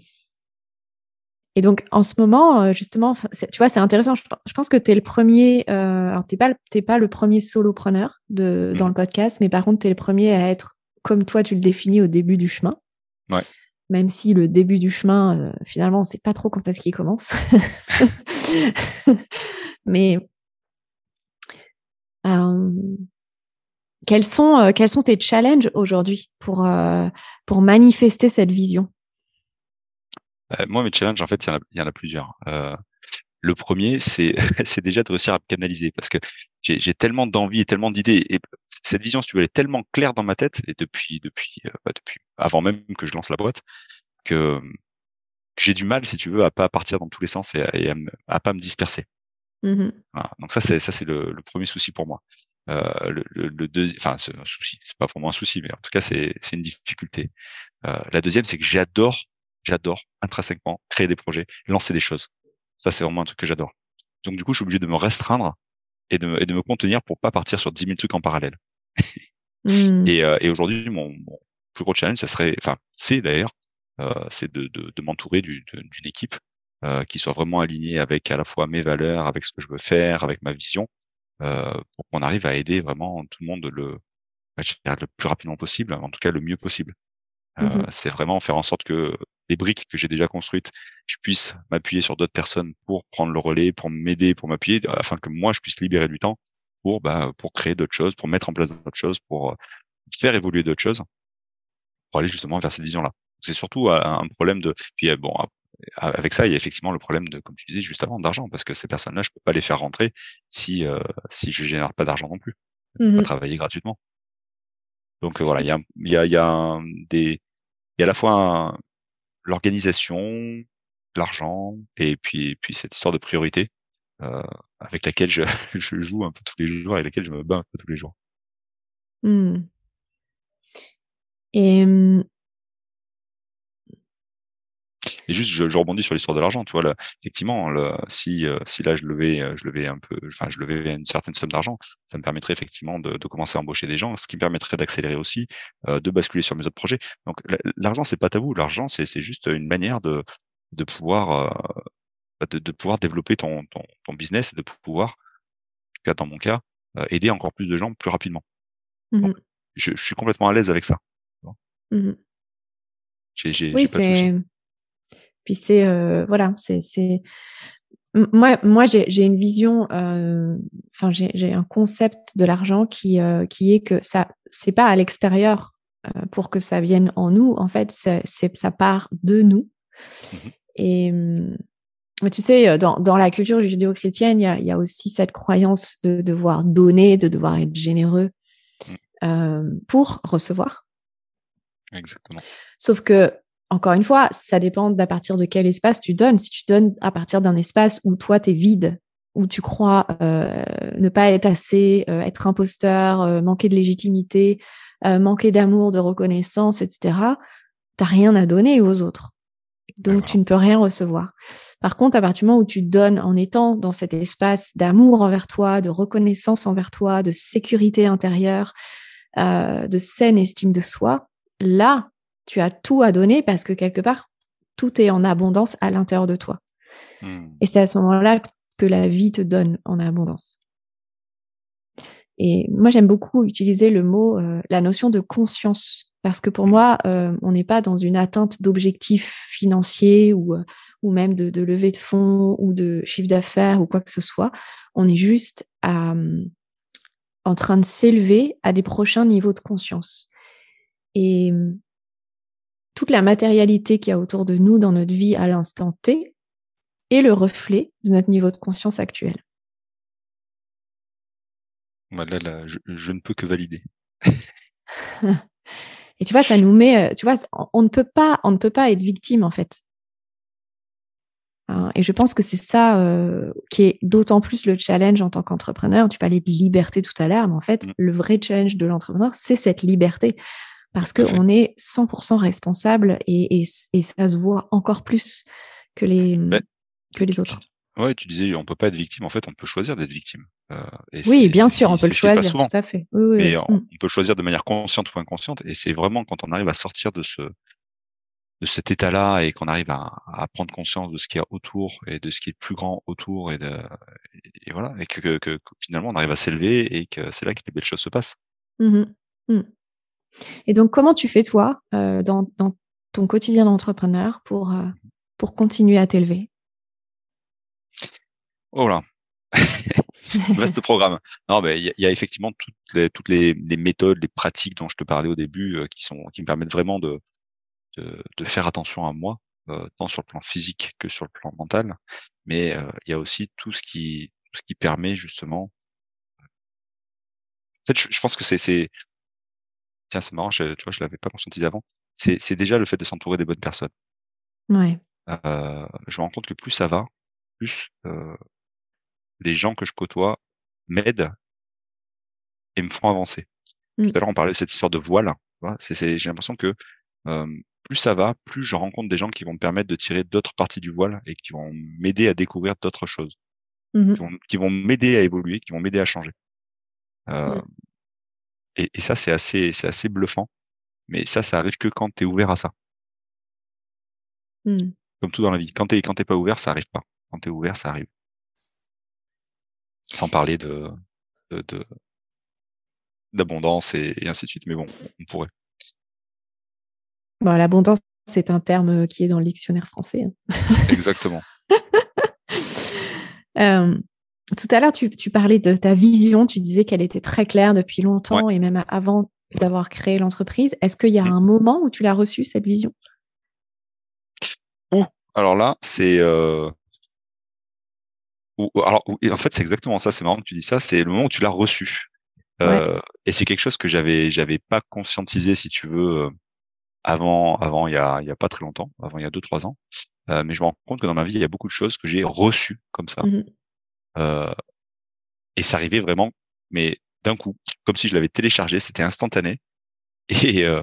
Et donc, en ce moment, euh, justement, tu vois, c'est intéressant. Je, pense que tu es le premier, euh, alors tu n'es pas, le premier solopreneur de, dans mm. le podcast, mais par contre, tu es le premier à être, comme toi, tu le définis au début du chemin. Ouais même si le début du chemin, euh, finalement, on ne sait pas trop quand est-ce qu'il commence. Mais euh, quels, sont, euh, quels sont tes challenges aujourd'hui pour, pour manifester cette vision? Moi, mes challenges, en fait, il y, en a plusieurs. le premier, c'est déjà de réussir à me canaliser parce que j'ai tellement d'envie et tellement d'idées. Et cette vision, si tu veux, elle est tellement claire dans ma tête, et depuis, depuis, euh, bah, depuis avant même que je lance la boîte, que, j'ai du mal, si tu veux, à pas partir dans tous les sens et à, à, pas me disperser. Mmh voilà. Donc ça, c'est ça, c'est le, le, premier souci pour moi. Euh, le, le, le deuxième, enfin, c'est un souci, c'est pas moi un souci, mais en tout cas, c'est c'est une difficulté. Euh, la deuxième, c'est que j'adore, j'adore intrinsèquement créer des projets, lancer des choses. Ça, c'est vraiment un truc que j'adore. Donc du coup, je suis obligé de me restreindre et de, et de me contenir pour pas partir sur 10 000 trucs en parallèle. Mmh. Et, euh, et aujourd'hui, mon, mon, plus gros challenge, ça serait, enfin, c'est d'ailleurs, euh, c'est de, de, de m'entourer d'une équipe euh, qui soit vraiment alignée avec à la fois mes valeurs, avec ce que je veux faire, avec ma vision, pour qu'on arrive à aider vraiment tout le monde le, le plus rapidement possible, en tout cas le mieux possible. Euh, mmh c'est vraiment faire en sorte que les briques que j'ai déjà construites, je puisse m'appuyer sur d'autres personnes pour prendre le relais, pour m'aider, pour m'appuyer, afin que moi je puisse libérer du temps pour bah, pour créer d'autres choses, pour mettre en place d'autres choses, pour euh, faire évoluer d'autres choses, pour aller justement vers cette vision-là. C'est surtout euh, un problème de. Puis bon, avec ça, il y a effectivement le problème de, comme tu disais juste avant, d'argent, parce que ces personnes-là, je peux pas les faire rentrer si euh, si je génère pas d'argent non plus. Je peux pas mmh travailler gratuitement. Donc voilà, il y a, il y a, il y a des, il y a à la fois l'organisation, l'argent et puis, puis cette histoire de priorité euh, avec laquelle je, je, joue un peu tous les jours et laquelle je me bats un peu tous les jours. Mmh. Et mmh, et juste, je, je rebondis sur l'histoire de l'argent. Tu vois, là, effectivement, si, euh, si là je levais, euh, je levais un peu, enfin, je levais une certaine somme d'argent, ça me permettrait effectivement de, de, commencer à embaucher des gens, ce qui me permettrait d'accélérer aussi, euh, de basculer sur mes autres projets. Donc, l'argent, c'est pas tabou. L'argent, c'est, c'est juste une manière de, de pouvoir, euh, de, de, pouvoir développer ton, ton, ton, business et de pouvoir, en tout cas dans mon cas, euh, aider encore plus de gens plus rapidement. Mmh Donc, je, je, suis complètement à l'aise avec ça. J'ai, j'ai, oui, j'ai pas de souci. Puis c'est euh, voilà, c'est c'est moi moi j'ai j'ai une vision, euh, enfin j'ai j'ai un concept de l'argent qui euh, qui est que ça c'est pas à l'extérieur pour que ça vienne en nous. En fait, c'est ça part de nous. Mmh Et mais tu sais, dans, dans la culture judéo-chrétienne, il y a, y a aussi cette croyance de devoir donner, de devoir être généreux euh, pour recevoir. Exactement. Sauf que encore une fois, ça dépend d'à partir de quel espace tu donnes. Si tu donnes à partir d'un espace où toi, tu es vide, où tu crois euh, ne pas être assez, euh, être imposteur, euh, manquer de légitimité, euh, manquer d'amour, de reconnaissance, etc., tu rien à donner aux autres. Donc, tu ne peux rien recevoir. Par contre, à partir du moment où tu donnes en étant dans cet espace d'amour envers toi, de reconnaissance envers toi, de sécurité intérieure, euh, de saine estime de soi, là, tu as tout à donner parce que quelque part, tout est en abondance à l'intérieur de toi. Mmh. Et c'est à ce moment-là que la vie te donne en abondance. Et moi, j'aime beaucoup utiliser le mot, euh, la notion de conscience, parce que pour moi, euh, on n'est pas dans une atteinte d'objectifs financiers ou, euh, ou même de, de levée de fonds ou de chiffre d'affaires ou quoi que ce soit. On est juste à, en train de s'élever à des prochains niveaux de conscience. Et toute la matérialité qu'il y a autour de nous dans notre vie à l'instant T est le reflet de notre niveau de conscience actuel. Là, là, je, je, ne peux que valider. Et tu vois, ça nous met, tu vois, on ne peut pas, on ne peut pas être victime en fait. Hein, et je pense que c'est ça euh, qui est d'autant plus le challenge en tant qu'entrepreneur. Tu parlais de liberté tout à l'heure, mais en fait, mmh. le vrai challenge de l'entrepreneur, c'est cette liberté parce qu'on est 100% responsable et, et, et, ça se voit encore plus que les, ouais. que les autres. Ouais, tu disais, on peut pas être victime. En fait, on peut choisir d'être victime. Euh, oui, bien sûr, on peut le choisir, tout à fait. Oui, oui, Mais on, mmh. on, peut choisir de manière consciente ou inconsciente. Et c'est vraiment quand on arrive à sortir de ce, de cet état-là et qu'on arrive à, à, prendre conscience de ce qu'il y a autour et de ce qui est plus grand autour et, de, et, et voilà, et que, que, que, finalement on arrive à s'élever et que c'est là que les belles choses se passent. Mmh mmh. Et donc, comment tu fais, toi, euh, dans, ton quotidien d'entrepreneur pour, euh, pour continuer à t'élever? Oh là Vaste programme. Non, mais il y, a effectivement toutes les, toutes les, méthodes, les pratiques dont je te parlais au début euh, qui, sont, qui me permettent vraiment de, de, faire attention à moi, tant sur le plan physique que sur le plan mental. Mais il y a aussi tout ce qui, ce qui permet justement. En fait, je pense que c'est tiens, c'est marrant, je, tu vois, je l'avais pas conscientisé avant. C'est déjà le fait de s'entourer des bonnes personnes. Ouais. Euh, je me rends compte que plus ça va, plus euh, les gens que je côtoie m'aident et me font avancer. Mmh. Tout à l'heure, on parlait de cette histoire de voile. J'ai l'impression que euh, plus ça va, plus je rencontre des gens qui vont me permettre de tirer d'autres parties du voile et qui vont m'aider à découvrir d'autres choses, mmh. qui vont m'aider à évoluer, qui vont m'aider à changer. Euh. Et, et ça, c'est assez, c'est assez bluffant. Mais ça, ça arrive que quand tu es ouvert à ça. Mmh. Comme tout dans la vie. Quand tu quand t'es pas ouvert, ça arrive pas. Quand tu es ouvert, ça arrive. Sans parler de, de, d'abondance et, et, ainsi de suite. Mais bon, on pourrait. Bon, l'abondance, c'est un terme qui est dans le dictionnaire français. Hein. Exactement. euh, tout à l'heure, tu, tu, parlais de ta vision, tu disais qu'elle était très claire depuis longtemps ouais. et même avant d'avoir créé l'entreprise. Est-ce qu'il y a mmh. un moment où tu l'as reçue, cette vision? Ouh, alors là, c'est... Euh... alors, en fait, c'est exactement ça, c'est marrant que tu dis ça, c'est le moment où tu l'as reçue. Euh, et c'est quelque chose que j'avais j'avais pas conscientisé, si tu veux, euh, avant avant il y a il y a pas très longtemps, avant il y a deux trois ans. Euh, mais je me rends compte que dans ma vie il y a beaucoup de choses que j'ai reçues comme ça. Mhm. Euh, et ça arrivait vraiment, mais d'un coup, comme si je l'avais téléchargé, c'était instantané et euh,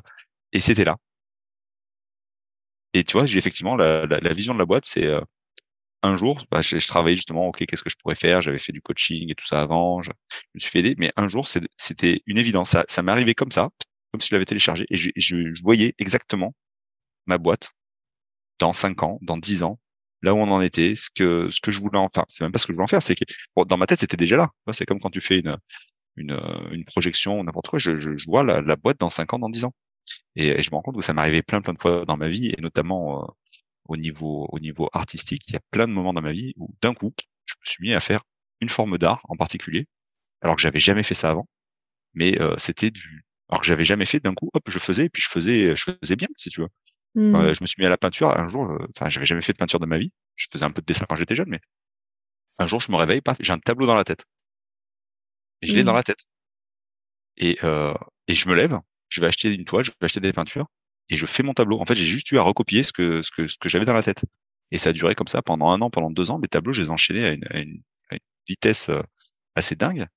et c'était là. Et tu vois, j'ai effectivement la, la, la vision de la boîte, c'est euh, un jour, bah, je, travaillais justement, ok, qu'est-ce que je pourrais faire? J'avais fait du coaching et tout ça avant, je, je me suis fait aider, mais un jour, c'était une évidence. Ça, ça m'est arrivé comme ça, comme si je l'avais téléchargé, et je, je, je, voyais exactement ma boîte dans 5 ans, dans 10 ans, là où on en était, ce que ce que je voulais en faire. C'est même pas ce que je voulais en faire, c'est que dans ma tête, c'était déjà là. C'est comme quand tu fais une une, une projection, n'importe quoi. Je, je, je vois la, boîte dans 5 ans, dans 10 ans. Et, je me rends compte que ça arrivé plein plein de fois dans ma vie, et notamment euh, au niveau au niveau artistique. Il y a plein de moments dans ma vie où d'un coup, je me suis mis à faire une forme d'art en particulier, alors que j'avais jamais fait ça avant. Mais euh, c'était du alors que j'avais jamais fait d'un coup, hop, je faisais puis je faisais je faisais bien, si tu veux. Mmh. Euh, je me suis mis à la peinture un jour. Enfin, j'avais jamais fait de peinture de ma vie. Je faisais un peu de dessin quand j'étais jeune, mais un jour, je me réveille, pas j'ai un tableau dans la tête. Et je l'ai mmh. dans la tête. Et, euh, et je me lève, je vais acheter une toile, je vais acheter des peintures, et je fais mon tableau. En fait, j'ai juste eu à recopier ce que ce que ce que j'avais dans la tête. Et ça a duré comme ça pendant un an, pendant deux ans. Les tableaux, je les enchaînais à une, à une, à une vitesse euh, assez dingue.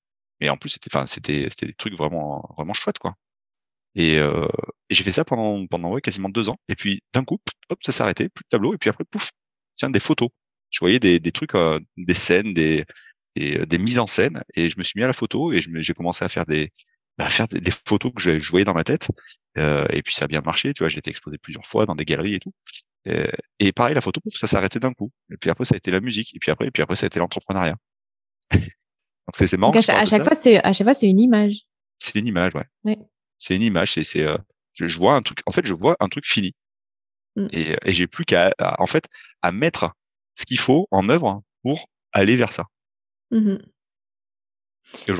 Mais en plus, c'était enfin c'était c'était des trucs vraiment vraiment chouettes quoi. Et, euh, et j'ai fait ça pendant pendant ouais quasiment deux ans. Et puis d'un coup, hop, ça s'est arrêté, plus de tableau. Et puis après, pouf, tiens des photos. Je voyais des des trucs, euh, des scènes, des, des des mises en scène. Et je me suis mis à la photo et j'ai commencé à faire des à faire des, photos que je, je, voyais dans ma tête. Euh, et puis ça a bien marché, tu vois, j'ai été exposé plusieurs fois dans des galeries et tout. Et, et pareil, la photo, ça s'est arrêté d'un coup. Et puis après, ça a été la musique. Et puis après, et puis après, ça a été l'entrepreneuriat. Donc c'est marrant. Donc à, chaque fois, c'est à chaque fois, c'est une image. C'est une image, ouais. Oui. C'est une image. C'est, c'est, euh, je, vois un truc. En fait, je vois un truc fini. Mm. Et, et j'ai plus qu'à, en fait, à mettre ce qu'il faut en œuvre pour aller vers ça. Mm -hmm.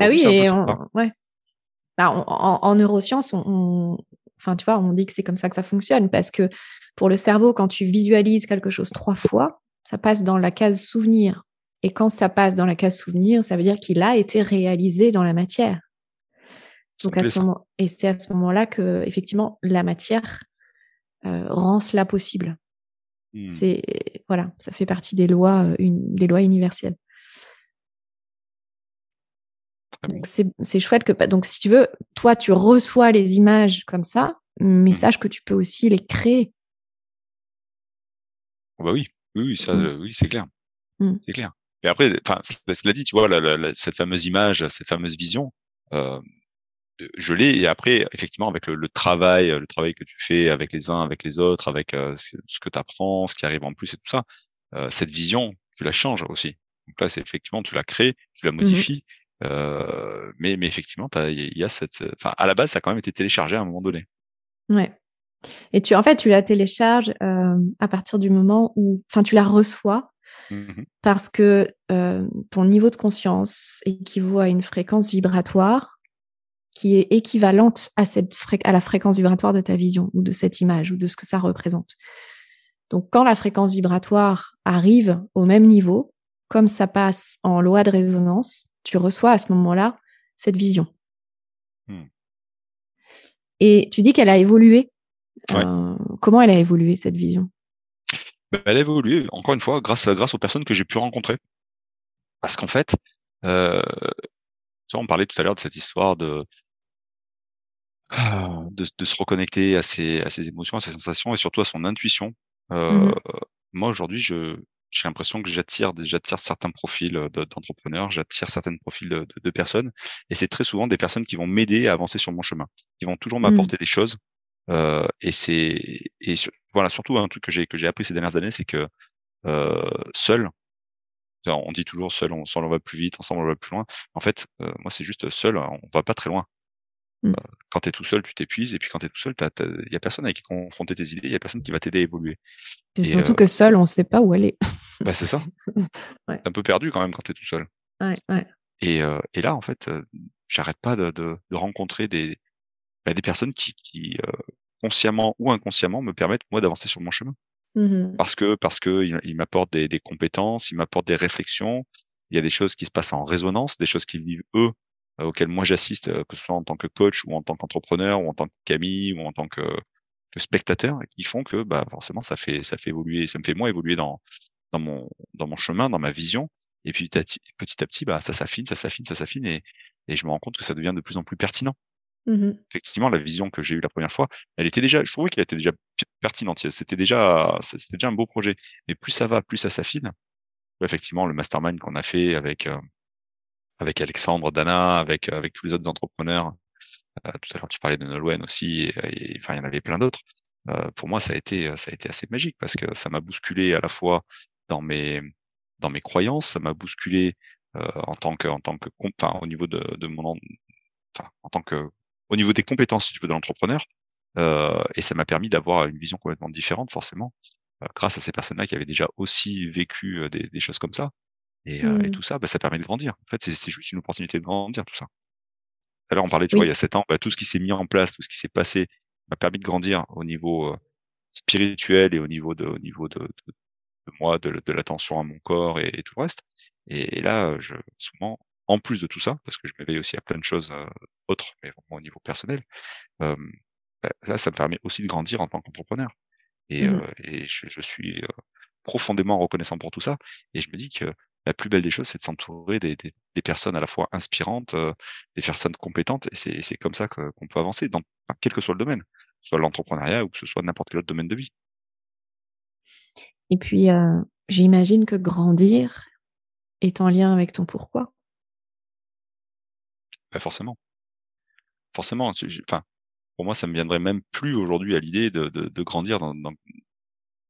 ah oui, et on, ouais. Bah, on, en, en, neurosciences, on, on, enfin, tu vois, on dit que c'est comme ça que ça fonctionne parce que pour le cerveau, quand tu visualises quelque chose trois fois, ça passe dans la case souvenir. Et quand ça passe dans la case souvenir, ça veut dire qu'il a été réalisé dans la matière. Donc à ce moment, et c'est à ce moment-là que effectivement la matière euh, rend cela possible. Mmh. C'est voilà, ça fait partie des lois, euh, une, des lois universelles. Donc c'est chouette que donc si tu veux, toi tu reçois les images comme ça, mais mmh. sache que tu peux aussi les créer. Oh bah oui, oui, oui, ça, mmh. oui, c'est clair, c'est clair. Et après, enfin, cela dit, tu vois, la, la, la, cette fameuse image, cette fameuse vision, euh, je l'ai. Et après, effectivement, avec le, le, travail, le travail que tu fais avec les uns, avec les autres, avec euh, ce que tu apprends, ce qui arrive en plus et tout ça, euh, cette vision, tu la changes aussi. Donc là, c'est effectivement, tu la crées, tu la modifies. Euh, mais, mais effectivement, il y a cette. Enfin, à la base, ça a quand même été téléchargé à un moment donné. Ouais. Et tu, en fait, tu la télécharges euh, à partir du moment où, enfin, tu la reçois mmh parce que euh, ton niveau de conscience équivaut à une fréquence vibratoire qui est équivalente à cette à la fréquence vibratoire de ta vision ou de cette image ou de ce que ça représente. Donc, quand la fréquence vibratoire arrive au même niveau, comme ça passe en loi de résonance, tu reçois à ce moment-là cette vision. Hmm. Et tu dis qu'elle a évolué. Ouais. Euh, comment elle a évolué cette vision? Bah, Elle a évolué, encore une fois, grâce, grâce aux personnes que j'ai pu rencontrer. Parce qu'en fait, euh, on parlait tout à l'heure de cette histoire de, de, de, se reconnecter à ses, à ses émotions, à ses sensations et surtout à son intuition. Euh, mmh. Moi, aujourd'hui, je, j'ai l'impression que j'attire j'attire certains profils d'entrepreneurs, j'attire certains profils de, de, de, personnes, et c'est très souvent des personnes qui vont m'aider à avancer sur mon chemin, qui vont toujours mmh. m'apporter mmh. des choses. Euh, et c'est et voilà surtout un truc que j'ai que j'ai appris ces dernières années, c'est que euh, seul, on dit toujours seul, on, on va plus vite, ensemble on va plus loin. En fait, euh, moi c'est juste seul, on va pas très loin. Euh, quand tu es tout seul, tu t'épuises, et puis quand tu es tout seul, il y a personne avec qui confronter tes idées, il y a personne qui va t'aider à évoluer. Et, et surtout euh, que seul, on ne sait pas où aller. bah, c'est ça. ouais. T'es un peu perdu quand même quand tu es tout seul. Ouais, ouais. Et, euh, et là, en fait, euh, j'arrête pas de, de, de, rencontrer des, bah, des personnes qui, qui euh, consciemment ou inconsciemment, me permettent, moi, d'avancer sur mon chemin. Mmh. Parce que, parce que ils il m'apportent des, des compétences, ils m'apportent des réflexions, il y a des choses qui se passent en résonance, des choses qu'ils vivent eux auxquels moi j'assiste, que ce soit en tant que coach ou en tant qu'entrepreneur ou en tant qu'ami ou en tant que, que spectateur, qui font que bah forcément ça fait ça fait évoluer, ça me fait moi évoluer dans dans mon dans mon chemin, dans ma vision. Et puis petit à petit, bah ça s'affine, ça s'affine, ça s'affine, et, et je me rends compte que ça devient de plus en plus pertinent. Mmh Effectivement, la vision que j'ai eue la première fois, elle était déjà, je trouvais qu'elle était déjà pertinente. C'était déjà, c'était déjà un beau projet. Mais plus ça va, plus ça s'affine. Effectivement, le mastermind qu'on a fait avec euh, avec Alexandre, Dana, avec avec tous les autres entrepreneurs. Euh, tout à l'heure, tu parlais de Nolwenn aussi. Et, enfin, il y en avait plein d'autres. Euh, pour moi, ça a été ça a été assez magique parce que ça m'a bousculé à la fois dans mes dans mes croyances, ça m'a bousculé en tant que en tant que enfin au niveau de, de mon enfin en tant que au niveau des compétences si tu veux, de l'entrepreneur. Euh, et ça m'a permis d'avoir une vision complètement différente, forcément, euh, grâce à ces personnes-là qui avaient déjà aussi vécu euh, des, des choses comme ça. Et, et mmh. tout ça, bah, ça permet de grandir. En fait, c'est juste une opportunité de grandir, tout ça. Alors, on parlait, tu vois, il y a sept ans, bah, tout ce qui s'est mis en place, tout ce qui s'est passé, m'a permis de grandir au niveau spirituel et au niveau de, au niveau de, de, de moi, de, de l'attention à mon corps et, tout le reste. Et, et là, je, souvent, en plus de tout ça, parce que je m'éveille aussi à plein de choses autres, mais vraiment au niveau personnel, euh, là, ça me permet aussi de grandir en tant qu'entrepreneur. Et, Mmh euh, et je, je, suis profondément reconnaissant pour tout ça. Et je me dis que la plus belle des choses, c'est de s'entourer des, des, des, personnes à la fois inspirantes, des personnes compétentes. Et c'est comme ça qu'on peut avancer, dans quel que soit le domaine, que ce soit l'entrepreneuriat ou que ce soit n'importe quel autre domaine de vie. Et puis, euh, j'imagine que grandir est en lien avec ton pourquoi. Bah forcément. Forcément. Enfin, pour moi, ça me viendrait même plus aujourd'hui à l'idée de, de, de, grandir dans, dans,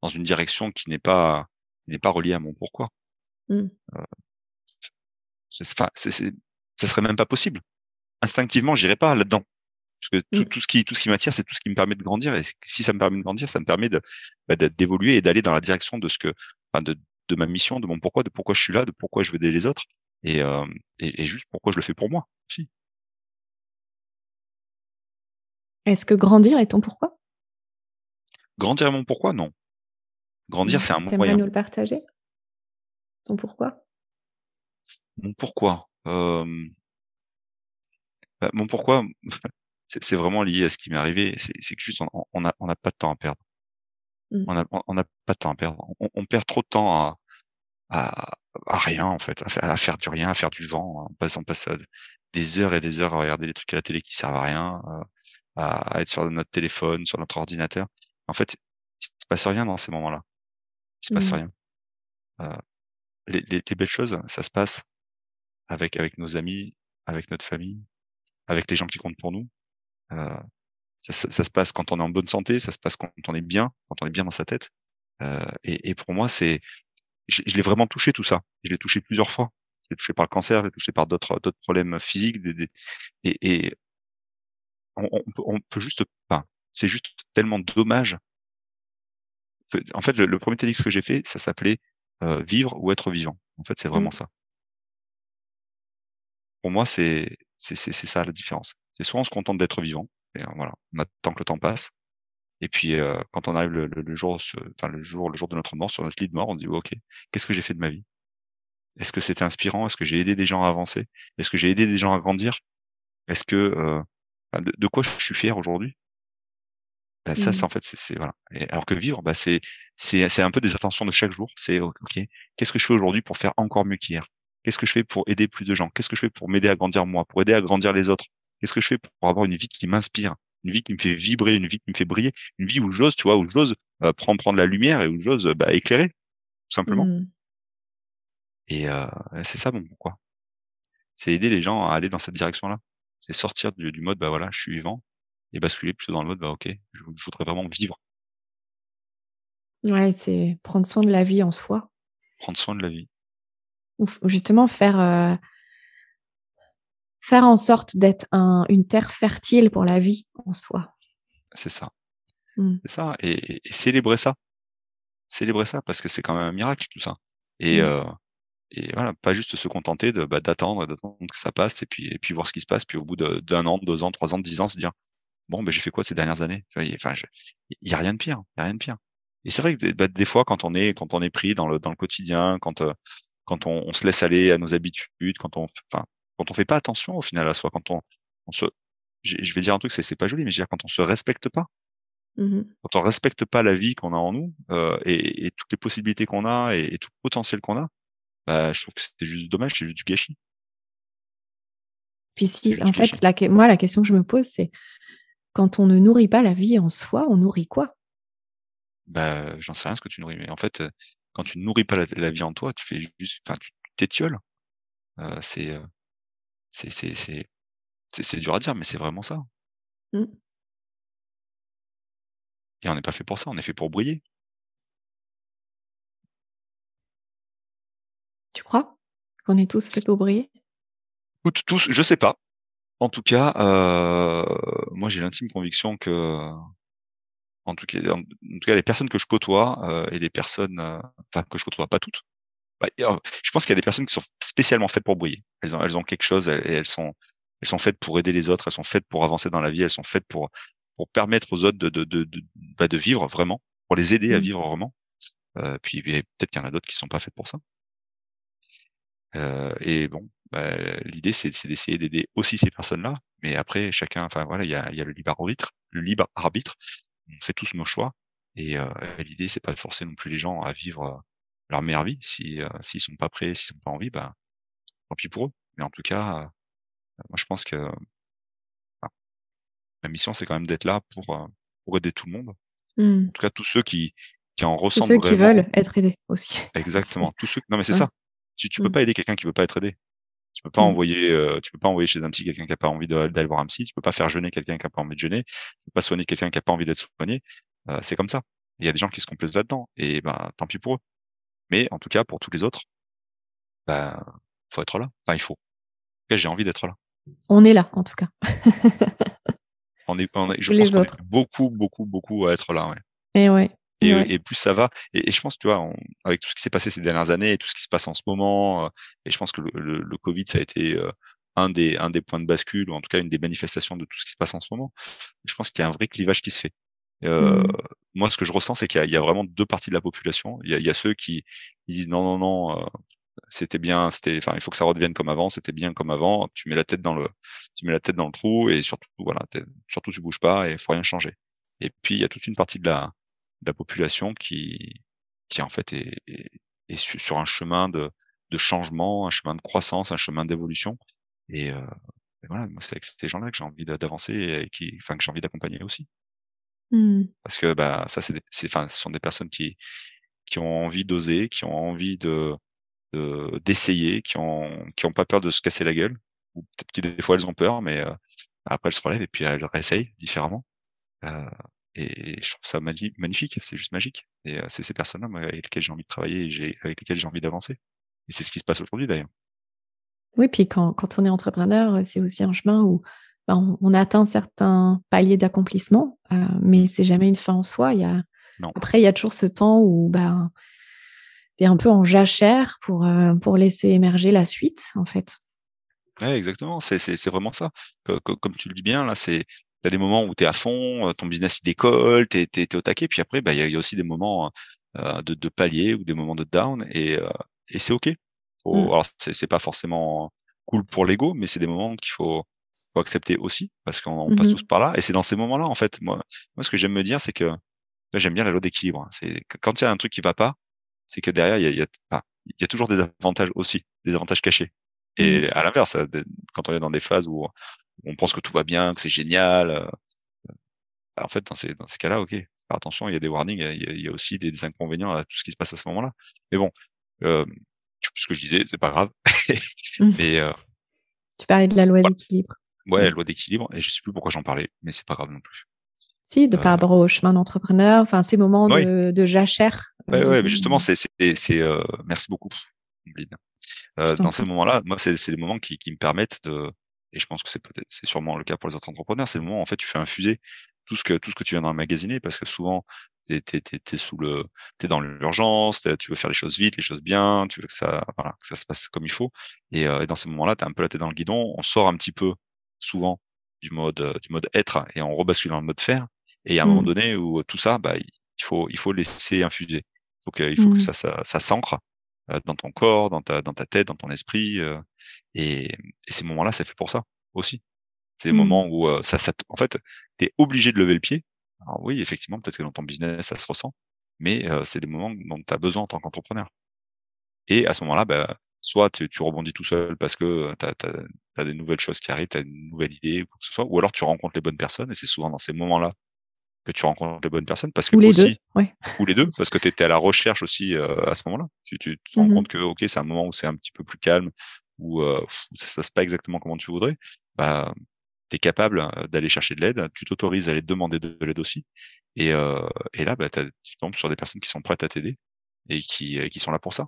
dans, une direction qui n'est pas n'est pas reliée à mon pourquoi. Mmh. Euh, enfin, c ça serait même pas possible. Instinctivement, j'irais pas là-dedans. Parce que tout, tout, ce qui tout ce qui m'attire, c'est tout ce qui me permet de grandir. Et si ça me permet de grandir, ça me permet de bah, d'évoluer et d'aller dans la direction de ce que, enfin, de, de ma mission, de mon pourquoi, de pourquoi je suis là, de pourquoi je veux aider les autres, et, euh, et, et juste pourquoi je le fais pour moi aussi. Est-ce que grandir est ton pourquoi? Grandir est mon pourquoi? Non. Grandir, c'est un moyen. Nous le partager? Ton pourquoi? Mon pourquoi euh... bah, Mon pourquoi, c'est vraiment lié à ce qui m'est arrivé. C'est que juste, on n'a on a pas de temps à perdre. Mmh. On n'a on pas de temps à perdre. On, on, perd trop de temps à, à, à rien, en fait, à faire, à faire, du rien, à faire du vent. On passe, on passe des heures et des heures à regarder des trucs à la télé qui servent à rien. Euh, à, être sur notre téléphone, sur notre ordinateur. En fait, il se passe rien dans ces moments-là. Il se passe mmh. rien. Euh, les, les, les, belles choses, ça se passe avec avec nos amis, avec notre famille, avec les gens qui comptent pour nous. Euh, ça, ça, se passe quand on est en bonne santé, ça se passe quand on est bien, quand on est bien dans sa tête. Euh, et, et, pour moi, c'est, je, je l'ai vraiment touché tout ça. Je l'ai touché plusieurs fois. Je l'ai touché par le cancer, je l'ai touché par d'autres d'autres problèmes physiques. Des, des, et, et on, on peut juste pas. C'est juste tellement dommage. En fait, le, le premier TEDx que j'ai fait, ça s'appelait euh, Vivre ou être vivant. En fait, c'est vraiment mmh. ça. Pour moi, c'est c'est ça la différence. C'est soit on se contente d'être vivant, et euh, voilà, on attend que le temps passe, et puis euh, quand on arrive le, le, le jour, sur, enfin le jour, le jour de notre mort, sur notre lit de mort, on se dit ok, qu'est-ce que j'ai fait de ma vie? Est-ce que c'était inspirant? Est-ce que j'ai aidé des gens à avancer? Est-ce que j'ai aidé des gens à grandir? Est-ce que euh, de, de, quoi je suis fier aujourd'hui? Bah, ça, mmh. c'est en fait, c'est voilà. Et alors que vivre, bah, c'est c'est c'est un peu des attentions de chaque jour. C'est ok, qu'est-ce que je fais aujourd'hui pour faire encore mieux qu'hier? Qu'est-ce que je fais pour aider plus de gens? Qu'est-ce que je fais pour m'aider à grandir moi, pour aider à grandir les autres? Qu'est-ce que je fais pour avoir une vie qui m'inspire, une vie qui me fait vibrer, une vie qui me fait briller, une vie où j'ose, tu vois, où j'ose euh, prendre prendre la lumière et où j'ose bah, éclairer, tout simplement. Mmh. Et euh, c'est ça bon pourquoi. C'est aider les gens à aller dans cette direction-là. C'est sortir du, du mode bah voilà, je suis vivant, et basculer plutôt dans le mode bah ok, je, je voudrais vraiment vivre. Ouais, c'est prendre soin de la vie en soi. Prendre soin de la vie. Ou justement faire euh, faire en sorte d'être un, une terre fertile pour la vie en soi. C'est ça. Mmh. C'est ça. Et, et, célébrer ça. Célébrer ça parce que c'est quand même un miracle tout ça. Et, mmh. euh, et voilà, pas juste se contenter de bah, d'attendre, d'attendre que ça passe et puis et puis voir ce qui se passe. Puis au bout d'un an, deux ans, trois ans, dix ans, se dire bon, ben, j'ai fait quoi ces dernières années? Enfin, il y a rien de pire, il y a rien de pire. Et c'est vrai que bah, des fois, quand on est quand on est pris dans le dans le quotidien, quand euh, quand on, on, se laisse aller à nos habitudes, quand on, enfin, quand on fait pas attention au final à soi, quand on, on se, je vais dire un truc, c'est c'est pas joli, mais je veux dire quand on se respecte pas, Mmh quand on respecte pas la vie qu'on a en nous euh, et, et, toutes les possibilités qu'on a et, et, tout le potentiel qu'on a, bah, je trouve que c'était juste dommage, c'est juste du gâchis. Puis si, en fait, la, moi, la question que je me pose, c'est quand on ne nourrit pas la vie en soi, on nourrit quoi? Bah, j'en sais rien ce que tu nourris, mais en fait, quand tu ne nourris pas la, vie en toi, tu fais juste, enfin, tu t'étioles. Euh, c'est, c'est, c'est, c'est, c'est dur à dire, mais c'est vraiment ça. Mmh. Et on n'est pas fait pour ça, on est fait pour briller. Tu crois qu'on est tous faits pour briller? Tous, je sais pas. En tout cas, euh, moi j'ai l'intime conviction que, en tout cas, en, tout cas, les personnes que je côtoie euh, et les personnes, euh, enfin que je côtoie pas toutes, bah, je pense qu'il y a des personnes qui sont spécialement faites pour briller. Elles ont, elles ont quelque chose et elles sont, elles sont faites pour aider les autres, elles sont faites pour avancer dans la vie, elles sont faites pour pour permettre aux autres de de de de, bah, de vivre vraiment, pour les aider à mmh. vivre vraiment. Euh, puis peut-être qu'il y en a d'autres qui sont pas faites pour ça. Euh, et bon, bah, l'idée c'est d'essayer d'aider aussi ces personnes-là, mais après chacun, enfin voilà, il y a, y a le libre arbitre, le libre arbitre. On fait tous nos choix, et, euh, l'idée c'est pas de forcer non plus les gens à vivre euh, leur meilleure vie. Si euh, s'ils sont pas prêts, s'ils sont pas envie, bah tant pis pour eux. Mais en tout cas, euh, moi je pense que la mission c'est quand même d'être là pour pour aider tout le monde. Mmh. En tout cas, tous ceux qui qui en ressentent tous ceux qui veulent être aidés aussi. Exactement. tous ceux. Non mais c'est ça. Tu, tu peux mmh. pas aider quelqu'un qui veut pas être aidé. Tu peux pas mmh. envoyer, euh, tu peux pas envoyer chez un psy quelqu'un qui a pas envie d'aller voir un psy. Tu peux pas faire jeûner quelqu'un qui a pas envie de jeûner. Tu peux pas soigner quelqu'un qui a pas envie d'être soigné. Euh, c'est comme ça. Il y a des gens qui se complaisent là-dedans et ben tant pis pour eux. Mais en tout cas pour tous les autres, ben faut être là. Enfin il faut. En tout cas j'ai envie d'être là. On est là en tout cas. on est, on est je pense qu'on est beaucoup beaucoup beaucoup à être là. Ouais. Et ouais. Et, plus ça va, et, je pense, tu vois, avec tout ce qui s'est passé ces dernières années et tout ce qui se passe en ce moment, euh, et je pense que le, le, Covid, ça a été euh, un des, un des points de bascule, ou en tout cas une des manifestations de tout ce qui se passe en ce moment. Je pense qu'il y a un vrai clivage qui se fait. Euh, mmh. Moi, ce que je ressens, c'est qu'il y, y, a vraiment deux parties de la population. Il y a, il y a ceux qui disent non, non, non, euh, c'était bien, c'était, enfin, il faut que ça redevienne comme avant, c'était bien comme avant. Tu mets la tête dans le, tu mets la tête dans le trou et surtout, voilà, surtout tu bouges pas et il faut rien changer. Et puis il y a toute une partie de la, la population qui, qui en fait est, est, sur un chemin de, de, changement, un chemin de croissance, un chemin d'évolution. Et, euh, voilà, moi c'est avec ces gens-là que j'ai envie d'avancer et qui, enfin que j'ai envie d'accompagner aussi. Mmh. Parce que bah ça c'est, enfin ce sont des personnes qui qui ont envie d'oser, qui ont envie de d'essayer, qui ont qui ont pas peur de se casser la gueule. Ou peut-être que des fois elles ont peur, mais euh, après elles se relèvent et puis elles réessayent différemment. Euh, et je trouve ça magnifique, c'est juste magique. Et c'est ces personnes-là avec lesquelles j'ai envie de travailler et avec lesquelles j'ai envie d'avancer. Et c'est ce qui se passe aujourd'hui d'ailleurs. Oui, puis quand, quand, on est entrepreneur, c'est aussi un chemin où ben, on, atteint certains paliers d'accomplissement, euh, mais c'est jamais une fin en soi. Il y a, Après, il y a toujours ce temps où ben, tu es un peu en jachère pour, euh, pour laisser émerger la suite, en fait. Ouais, exactement. C'est vraiment ça. Comme tu le dis bien, là, c'est tu des moments où tu es à fond, euh, ton business il décolle, tu es, au taquet, puis après, bah, il y, a, aussi des moments euh, de, de, palier ou des moments de down, et, euh, et c'est OK. Faut, mmh. Alors, c'est pas forcément cool pour l'ego, mais c'est des moments qu'il faut, faut, accepter aussi, parce qu'on passe mmh tous par là, et c'est dans ces moments-là, en fait, moi, moi ce que j'aime me dire, c'est que j'aime bien la loi d'équilibre. Hein. C'est quand il y a un truc qui va pas, c'est que derrière, il y a, y, a, y a toujours des avantages aussi, des avantages cachés. Et mmh. à l'inverse, quand on est dans des phases où on pense que tout va bien, que c'est génial. Euh, bah, en fait, dans ces, dans ces cas-là, ok, attention, il y a des warnings, il y a, aussi des, inconvénients à tout ce qui se passe à ce moment-là. Mais bon, euh, ce que je disais, c'est pas grave. Mais, euh, tu parlais de la loi d'équilibre. Ouais, la loi d'équilibre, et je sais plus pourquoi j'en parlais, mais c'est pas grave non plus. Si, de par rapport au chemin d'entrepreneur, enfin ces moments de, de jachère. Ouais, ouais, mais justement, c'est, c'est, merci beaucoup, dans ces moments-là, moi, c'est, c'est des moments qui, qui me permettent de, et je pense que c'est peut-être, c'est sûrement le cas pour les autres entrepreneurs, c'est le moment où en fait tu fais infuser tout ce que tout ce que tu viens d'emmagasiner parce que souvent t'es t'es t'es sous le t'es dans l'urgence, tu veux faire les choses vite, les choses bien, tu veux que ça voilà que ça se passe comme il faut et, euh, et dans ces moments-là t'as un peu la tête dans le guidon, on sort un petit peu souvent du mode euh, du mode être et on rebascule dans le mode faire et il y a un moment mmh. donné où tout ça bah il faut il faut laisser infuser, il faut que il faut que mmh. ça ça, ça s'ancre dans ton corps, dans ta, dans ta tête, dans ton esprit. et, et ces moments-là, c'est fait pour ça aussi. C'est des mmh. moments où ça, ça, en fait, tu es obligé de lever le pied. Alors oui, effectivement, peut-être que dans ton business, ça se ressent, mais c'est des moments dont tu as besoin en tant qu'entrepreneur. Et à ce moment-là, bah, soit tu, tu, rebondis tout seul parce que tu as, des nouvelles choses qui arrivent, tu as une nouvelle idée ou quoi que ce soit, ou alors tu rencontres les bonnes personnes, et c'est souvent dans ces moments-là que tu rencontres les bonnes personnes, parce que ou les aussi, deux, ouais. ou les deux, parce que tu étais à la recherche aussi à ce moment-là. Tu, tu, te rends mmh compte que ok, c'est un moment où c'est un petit peu plus calme, où, euh, ça se passe pas exactement comment tu voudrais, bah tu es capable d'aller chercher de l'aide, tu t'autorises à aller demander de, l'aide aussi, et, euh, et là, bah, tu tombes sur des personnes qui sont prêtes à t'aider et qui, qui sont là pour ça.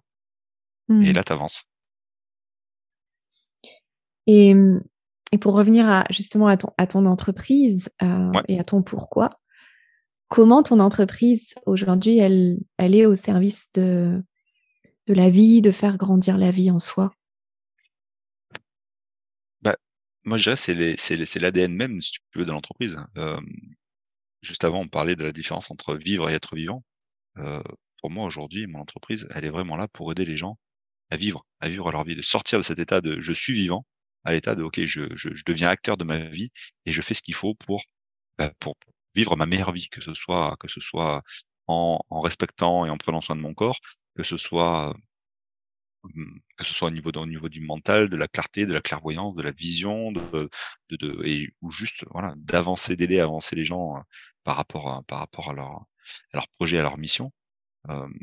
Et Mmh. là, tu avances. Et, et pour revenir à, justement à ton, à ton entreprise euh, Ouais. et à ton pourquoi, comment ton entreprise aujourd'hui, elle, elle est au service de, la vie, de faire grandir la vie en soi? Bah, moi, je dirais c'est l'ADN même, si tu veux, de l'entreprise. Hem, juste avant, on parlait de la différence entre vivre et être vivant. Heu, pour moi, aujourd'hui, mon entreprise, elle est vraiment là pour aider les gens à vivre, à vivre leur vie, de sortir de cet état de «je suis vivant» à l'état de «OK, je deviens acteur de ma vie et je fais ce qu'il faut pour, bah, pour vivre ma meilleure vie», que ce soit que ce soit en en respectant et en prenant soin de mon corps, que ce soit, mmh, que ce soit au niveau de au niveau du mental, de la clarté, de la clairvoyance, de la vision, de de de et ou juste, voilà, d'avancer, d'aider à avancer les gens, heu, par rapport à par rapport à leur à leur projet, à leur mission. Hem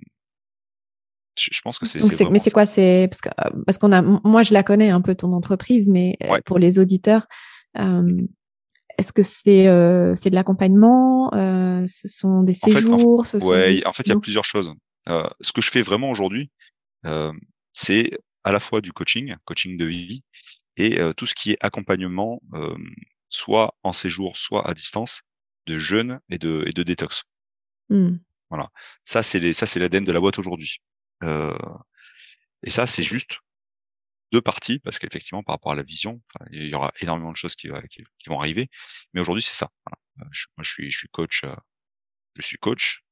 je je pense que c'est mais c'est quoi? C'est parce que, parce qu'on a moi, je la connais un peu ton entreprise, mais Ouais. pour les auditeurs, hem, est-ce que c'est, heu, c'est de l'accompagnement? Heu, ce sont des En fait en séjours? Ce sont ouais, des en fait, il y a plusieurs choses. Heu, ce que je fais vraiment aujourd'hui, hem, c'est à la fois du coaching, coaching de vie et heu, tout ce qui est accompagnement, hem, soit en séjour, soit à distance, de jeûne et de et de détox. Mmh. Voilà. Ça, c'est les ça, c'est l'ADN de la boîte aujourd'hui. Et ça, c'est juste 2 parties parce qu'effectivement, par rapport à la vision, enfin, il y aura énormément de choses qui va qui qui vont arriver. Mais aujourd'hui, c'est ça, voilà. Je moi, je suis je suis coach, heu, je suis coach,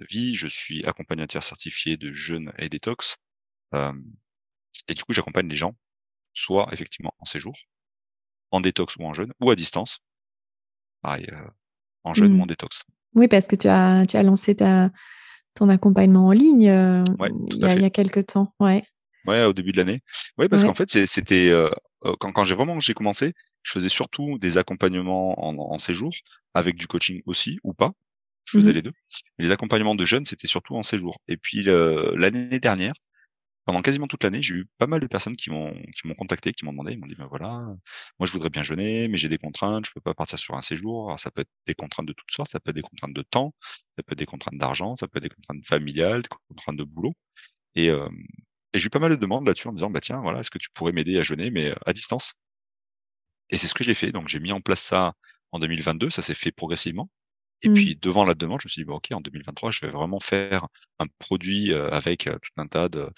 de vie, je suis accompagnateur certifié de jeûne et détox. Et du coup, j'accompagne les gens, soit effectivement en séjour, en détox ou en jeûne ou à distance. Pareil, en jeûne ou Mmh. en détox. Oui, parce que tu as tu as lancé ta ton accompagnement en ligne, Ouais, il y a il y a quelque temps, ouais. Ouais, au début de l'année. Ouais, parce qu'en fait, c'était, heu, quand quand j'ai vraiment j'ai commencé, je faisais surtout des accompagnements en en séjour, avec du coaching aussi ou pas. Je Mmh faisais mh. les 2. Les accompagnements de jeunes, c'était surtout en séjour et puis le l'année dernière, pendant quasiment toute l'année, j'ai eu pas mal de personnes qui m'ont qui m'ont contacté, qui m'ont demandé, ils m'ont dit: «Bah, voilà, moi je voudrais bien jeûner, mais j'ai des contraintes, je peux pas partir sur un séjour». Alors ça peut être des contraintes de toutes sortes, ça peut être des contraintes de temps, ça peut être des contraintes d'argent, ça peut être des contraintes familiales, des contraintes de boulot et hem et j'ai eu pas mal de demandes là-dessus en me disant: «Bah, tiens, voilà, est-ce que tu pourrais m'aider à jeûner mais, heu, à distance?» et c'est ce que j'ai fait, donc j'ai mis en place ça en 2022, ça s'est fait progressivement et Mmh. puis devant la demande, je me suis dit: «Bah, OK, en 2023, je vais vraiment faire un produit, heu, avec, heu, tout un tas de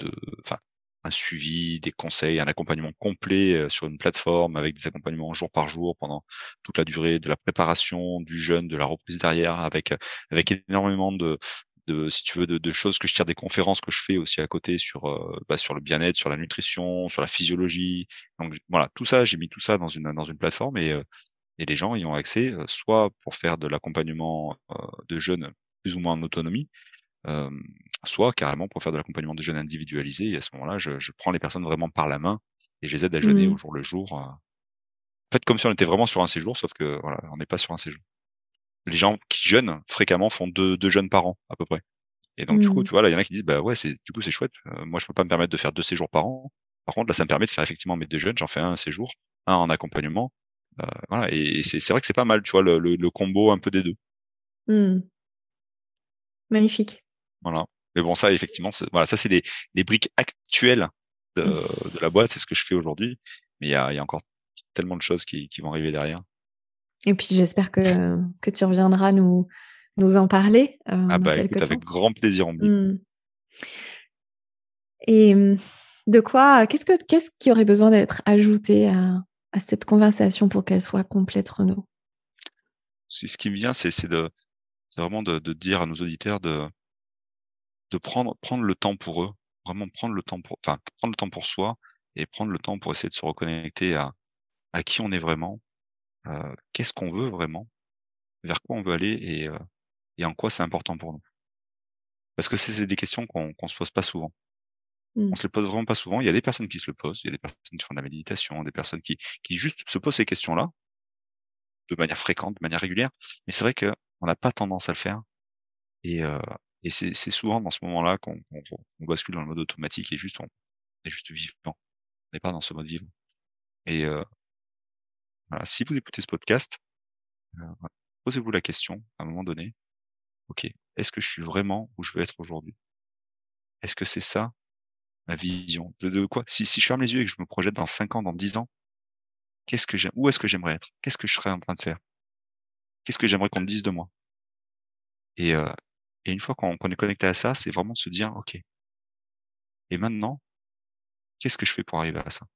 de enfin, un suivi, des conseils, un accompagnement complet, sur une plateforme avec des accompagnements jour par jour pendant toute la durée de la préparation, du jeûne, de la reprise derrière avec, avec énormément de de si tu veux, de de choses que je tire des conférences que je fais aussi à côté sur, heu, bah, sur le bien-être, sur la nutrition, sur la physiologie. Donc voilà, tout ça, j'ai mis tout ça dans une, dans une plateforme et heu et les gens y ont accès, heu, soit pour faire de l'accompagnement, heu, de jeûne plus ou moins en autonomie, soit carrément pour faire de l'accompagnement de jeûne individualisé et à ce moment-là, je je prends les personnes vraiment par la main et je les aide à jeûner Mmh. au jour le jour, heu, en fait, comme si on était vraiment sur un séjour, sauf que voilà, on n'est pas sur un séjour. Les gens qui jeûnent fréquemment font 2- 2 jeûnes par an à peu près et donc du coup, Mmh. tu vois, là, il y en a qui disent: «Bah, ouais, c'est du coup, c'est chouette, heu, moi, je peux pas me permettre de faire 2 séjours par an. Par contre, là, ça me permet de faire effectivement mes 2 jeûnes, j'en fais 1 un séjour, un en accompagnement». Heu, voilà et et c'est c'est vrai que c'est pas mal, tu vois, le le le combo un peu des 2. Mmh. Magnifique. Voilà, mais bon, ça, effectivement, voilà, ça, c'est les les briques actuelles de de la boîte, c'est ce que je fais aujourd'hui, mais il y a y a encore tellement de choses qui qui vont arriver derrière. Et puis j'espère que que tu reviendras nous nous en parler, heu, Ah bah, écoute, avec grand plaisir, Omblin. Mmh. Et mmh, de quoi qu'est-ce que qu'est-ce qui aurait besoin d'être ajouté à à cette conversation pour qu'elle soit complète, Renaud? C'est ce qui me vient, c'est c'est de c'est vraiment de de dire à nos auditeurs de de prendre prendre le temps pour eux, vraiment prendre le temps pour, enfin, prendre le temps pour soi et prendre le temps pour essayer de se reconnecter à, à qui on est vraiment, euh, qu'est-ce qu'on veut vraiment, vers quoi on veut aller et, euh, et en quoi c'est important pour nous? Parce que c'est des questions qu'on qu'on se pose pas souvent. Mmh. On se les pose vraiment pas souvent. Il y a des personnes qui se le posent, il y a des personnes qui font de la méditation, des personnes qui, qui juste se posent ces questions-là de manière fréquente, de manière régulière. Mais c'est vrai que on n'a pas tendance à le faire. Et, euh, et c'est souvent dans ce moment-là qu'on qu'on bascule dans le mode automatique et juste on est juste vivant. On n'est pas dans ce mode vivant. Et euh, si vous écoutez ce podcast, euh, posez-vous la question à un moment donné. Ok, est-ce que je suis vraiment où je veux être aujourd'hui? Est-ce que c'est ça ma vision? De, quoi? Si, si je ferme les yeux et que je me projette dans 5 ans, dans 10 ans, qu'est-ce que Où est-ce que j'aimerais être? Qu'est-ce que je serais en train de faire? Qu'est-ce que j'aimerais qu'on me dise de moi? Et, euh, et une fois qu'on qu'on est connecté à ça, c'est vraiment se dire, OK. Et maintenant, qu'est-ce que je fais pour arriver à ça?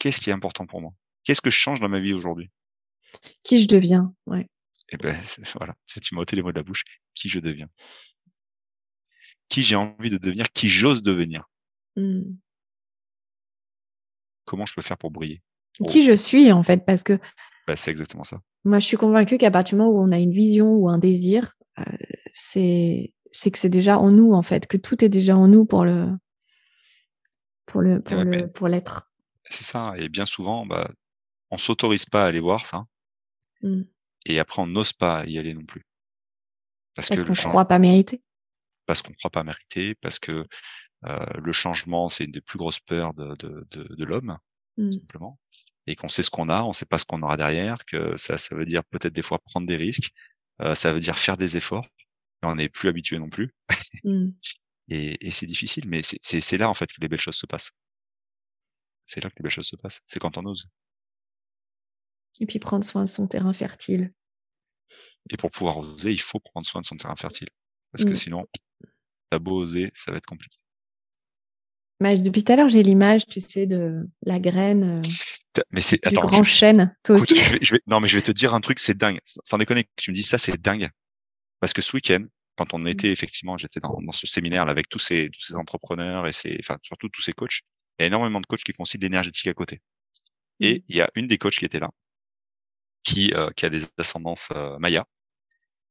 Qu'est-ce qui est important pour moi? Qu'est-ce que je change dans ma vie aujourd'hui? Qui je deviens, ouais. Et ben voilà, tu m'as ôté les mots de la bouche. Qui je deviens? Qui j'ai envie de devenir? Qui j'ose devenir? Mmh. Comment je peux faire pour briller? Qui je suis, en fait, parce que Bah, c'est exactement ça. moi, je suis convaincue qu'à partir du moment où on a une vision ou un désir, euh, c'est c'est que c'est déjà en nous, en fait, que tout est déjà en nous pour le pour le pour ouais, le mais- pour l'être. C'est ça. Et bien souvent, bah, on s'autorise pas à aller voir ça. Mmh. Et après, on n'ose pas y aller non plus. Parce, qu'on ne croit pas mériter. parce qu'on ne croit pas mériter, parce que euh, le changement, c'est une des plus grosses peurs de, de, de, de l'homme, Mmh. simplement. Et qu'on sait ce qu'on a, on sait pas ce qu'on aura derrière, que ça, ça veut dire peut-être des fois prendre des risques, euh, ça veut dire faire des efforts. On n'est plus habitué non plus. Mmh. Et, et c'est difficile, mais c'est- c'est c'est là en fait que les belles choses se passent. C'est là que les belles choses se passent. C'est quand on ose. Et puis prendre soin de son terrain fertile. Et pour pouvoir oser, il faut prendre soin de son terrain fertile. Parce que Mm. sinon, t'as beau oser, ça va être compliqué. Mais depuis tout à l'heure, j'ai l'image, tu sais, de la graine euh, Mais c'est, du attends, grand je- chêne. Toi écoute, aussi je vais, je vais- non, mais je vais te dire un truc, c'est dingue. Sans déconner que tu me dis ça, c'est dingue. Parce que ce week-end, quand on était effectivement, j'étais dans, dans ce séminaire là avec tous ces, tous ces entrepreneurs et ces, enfin, surtout tous ces coachs. Il y a énormément de coachs qui font aussi de l'énergétique à côté. Et il y a une des coachs qui était là, qui, euh, qui a des ascendances euh, mayas,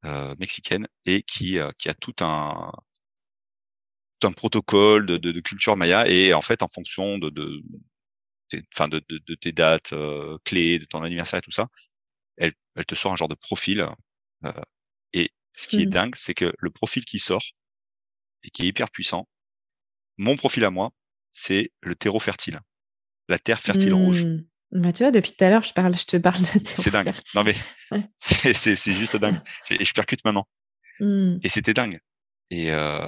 euh, mexicaines, et qui, euh, qui a tout un, tout un protocole de, de, de culture maya. Et en fait, en fonction de, de, tes- enfin, de, de, de tes dates euh, clés, de ton anniversaire et tout ça, elle, elle te sort un genre de profil. euh, et ce qui est Mhm. dingue, c'est que le profil qui sort et qui est hyper puissant, mon profil à moi, c'est le terreau fertile, la terre fertile rouge. Bah, tu vois, depuis tout à l'heure, je, parle, je te parle de terreau C'est dingue. Non mais Ouais. c'est juste dingue. Et je percute maintenant. Mmh. Et c'était dingue. Et euh,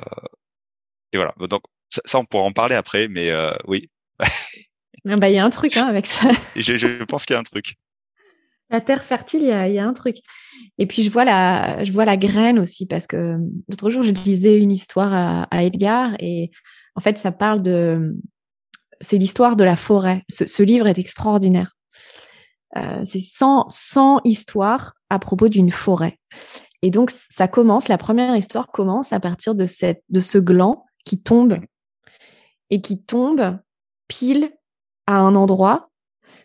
et voilà. Donc ça, ça, on pourra en parler après, mais euh, oui. Ah bah, Il y a un truc hein, avec ça. Je, je pense qu'il y a un truc. La terre fertile, il y y a un truc. Et puis, je vois la, je vois la graine aussi, parce que l'autre jour, je lisais une histoire à, à Edgar, et en fait, ça parle de. C'est l'histoire de la forêt. Ce, ce livre est extraordinaire. Euh, c'est 100, 100 histoires à propos d'une forêt. Et donc, ça commence, la première histoire commence à partir de, cette, de ce gland qui tombe et qui tombe pile à un endroit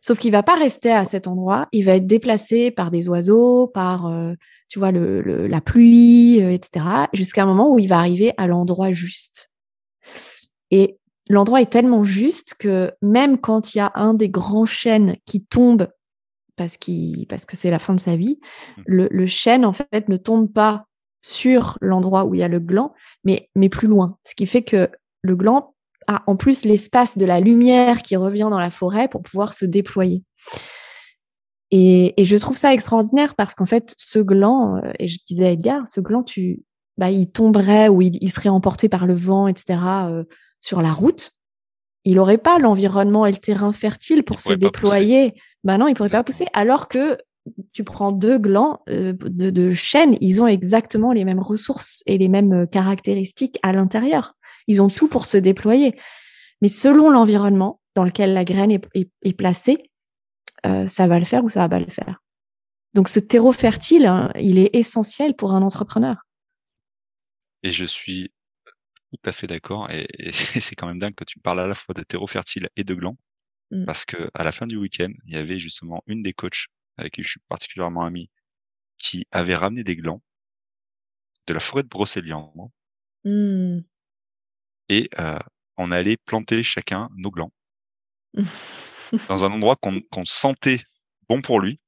Sauf qu'il va pas rester à cet endroit, il va être déplacé par des oiseaux, par euh, tu vois le, le- la pluie, euh, etc. Jusqu'à un moment où il va arriver à l'endroit juste. Et l'endroit est tellement juste que même quand il y a un des grands chênes qui tombe parce qu'il parce que c'est la fin de sa vie, Mm. le, le chêne en fait ne tombe pas sur l'endroit où il y a le gland, mais mais plus loin. Ce qui fait que le gland a en plus l'espace de la lumière qui revient dans la forêt pour pouvoir se déployer. Et, et je trouve ça extraordinaire parce qu'en fait, ce gland, euh, et je disais à Edgar, ce gland, tu, bah, il tomberait ou il, il serait emporté par le vent, etc., euh, sur la route. Il n'aurait pas l'environnement et le terrain fertile pour Il se déployer. Bah non, il pourrait pas pousser. Alors que tu prends deux glands euh, de, de chêne, ils ont exactement les mêmes ressources et les mêmes euh, caractéristiques à l'intérieur. Ils ont tout pour se déployer. Mais selon l'environnement dans lequel la graine est, est- est placée, euh, ça va le faire ou ça va pas le faire. Donc ce terreau fertile, hein, il est essentiel pour un entrepreneur. Et je suis tout à fait d'accord. Et, c'est quand même dingue que tu parles à la fois de terreau fertile et de gland. Mmh. Parce que à la fin du week-end, il y avait justement une des coachs avec qui je suis particulièrement ami qui avait ramené des glands de la forêt de Brocéliande. Mmh. Et euh, on allait planter chacun nos glands dans un endroit qu'on sentait bon pour lui.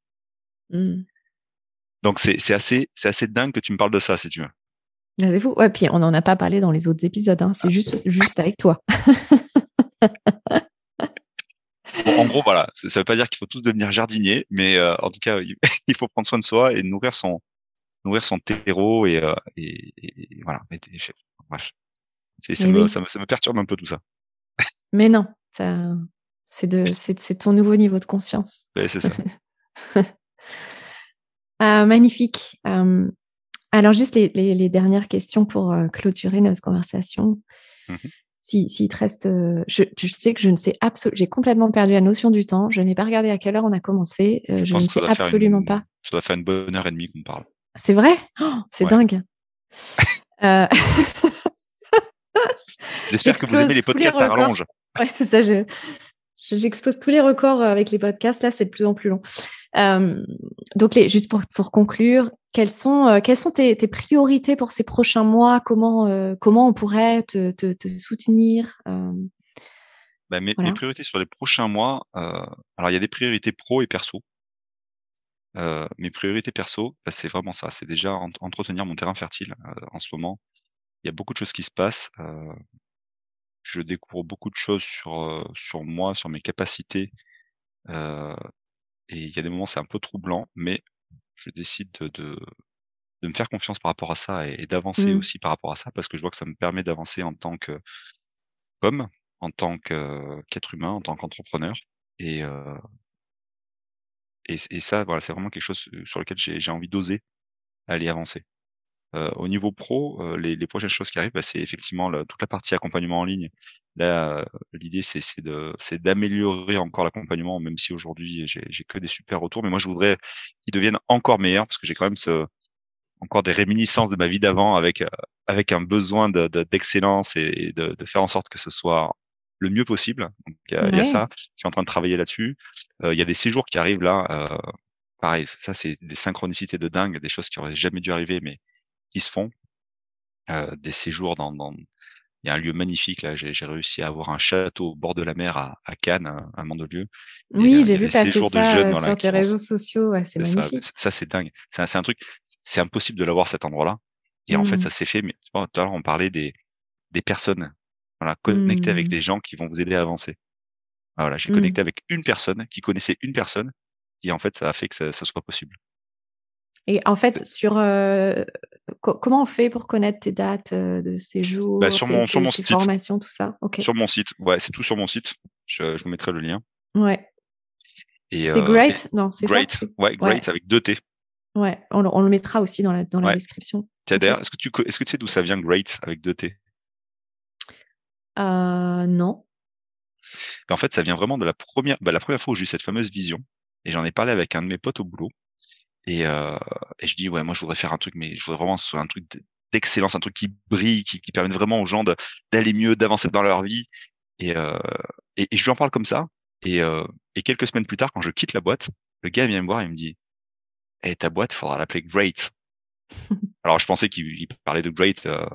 Mmh. Donc c'est assez, assez dingue que tu me parles de ça, si tu veux. Avez-vous? Ouais, puis on n'en a pas parlé dans les autres épisodes. Hein. C'est juste, juste avec toi. en gros, voilà, ça ne veut pas dire qu'il faut tous devenir jardinier, mais euh, en tout cas, il faut prendre soin de soi et nourrir son, nourrir son terreau et, euh, et, voilà. bref, ça, me, ça, me, perturbe un peu tout ça. Mais non, c'est de, c'est ton nouveau niveau de conscience. c'est ça. Ah, magnifique. Alors, juste les, dernières questions pour euh, clôturer notre conversation. Mmh si, si, te reste. Euh, je, sais que je ne sais absolument. J'ai complètement perdu la notion du temps. Je n'ai pas regardé à quelle heure on a commencé. Euh, je, ne sais absolument pas. Ça doit faire une bonne heure et demie qu'on parle. C'est vrai? Oh, C'est dingue. J'espère que vous aimez les podcasts à rallonge. Ouais, c'est ça. J'explose tous les records avec les podcasts. Là, c'est de plus en plus long. Euh, donc, les, juste pour, pour, conclure, quelles sont, euh, quelles sont tes, tes, priorités pour ces prochains mois? Comment, euh, comment on pourrait te, te, te soutenir bah, mes, mes, priorités sur les prochains mois, alors il y a des priorités pro et perso. mes priorités perso, bah, c'est vraiment ça. C'est déjà entretenir mon terrain fertile en ce moment. Il y a beaucoup de choses qui se passent. je découvre beaucoup de choses sur, sur moi, sur mes capacités. Et il y a des moments, c'est un peu troublant, mais je décide de, de, me faire confiance par rapport à ça et, d'avancer mmh. aussi par rapport à ça, parce que je vois que ça me permet d'avancer en tant que homme, en tant qu'être humain, en tant qu'entrepreneur. Et, euh, et, ça, voilà, c'est vraiment quelque chose sur lequel j'ai envie d'oser aller avancer. Euh, au niveau pro, euh, les, les, prochaines choses qui arrivent, bah, c'est effectivement toute la partie accompagnement en ligne. Là, l'idée, c'est d'améliorer encore l'accompagnement, même si aujourd'hui, j'ai que des super retours. Mais moi, je voudrais qu'ils deviennent encore meilleurs, parce que j'ai quand même ce, encore des réminiscences de ma vie d'avant avec, euh, avec un besoin d'excellence de, et de, de, faire en sorte que ce soit le mieux possible. Il y, a ça. Je suis en train de travailler là-dessus. Il y a des séjours qui arrivent là. pareil, ça, c'est des synchronicités de dingue, des choses qui auraient jamais dû arriver, mais qui se font. Euh, des séjours dans, dans, il y a un lieu magnifique là. J'ai réussi à avoir un château au bord de la mer à, à Cannes, à Mandelieu. Oui, j'ai vu passer ça de euh, sur tes réseaux sociaux. c'est magnifique. Ça, c'est dingue. C'est un truc. C'est impossible de l'avoir cet endroit-là. Et en fait, mmh. ça s'est fait. Mais tout à l'heure, on parlait des des personnes. Voilà, connecter avec mmh. des gens qui vont vous aider à avancer. Voilà, j'ai connecté mmh. avec une personne qui connaissait une personne, et en fait, ça a fait que ça, ça soit possible. Et en fait, sur euh, comment on fait pour connaître tes dates euh, de séjour, bah, sur mon, sur mon site. formations, tout ça? Sur mon site, ouais, c'est tout sur mon site. Je, je, vous mettrai le lien. Ouais. c'est euh, Great, non, c'est ça? Ouais, Great avec deux T. Ouais, on, on, le mettra aussi dans la, dans la description. Tiens, est-ce que, tu, est-ce que tu sais d'où ça vient Great avec deux T? Euh, Non. En fait, ça vient vraiment de la première, bah, la première fois où j'ai eu cette fameuse vision. Et j'en ai parlé avec un de mes potes au boulot. Et, euh, et je dis ouais moi je voudrais faire un truc mais je voudrais vraiment soit un truc d'excellence, un truc qui brille, qui, qui permette vraiment aux gens d'aller mieux, d'avancer dans leur vie. Et, euh, et, je lui en parle comme ça. Et, euh, et quelques semaines plus tard, quand je quitte la boîte, le gars vient me voir et me dit hey, ta boîte, faudra l'appeler Great. Alors je pensais qu'il parlait de Great euh,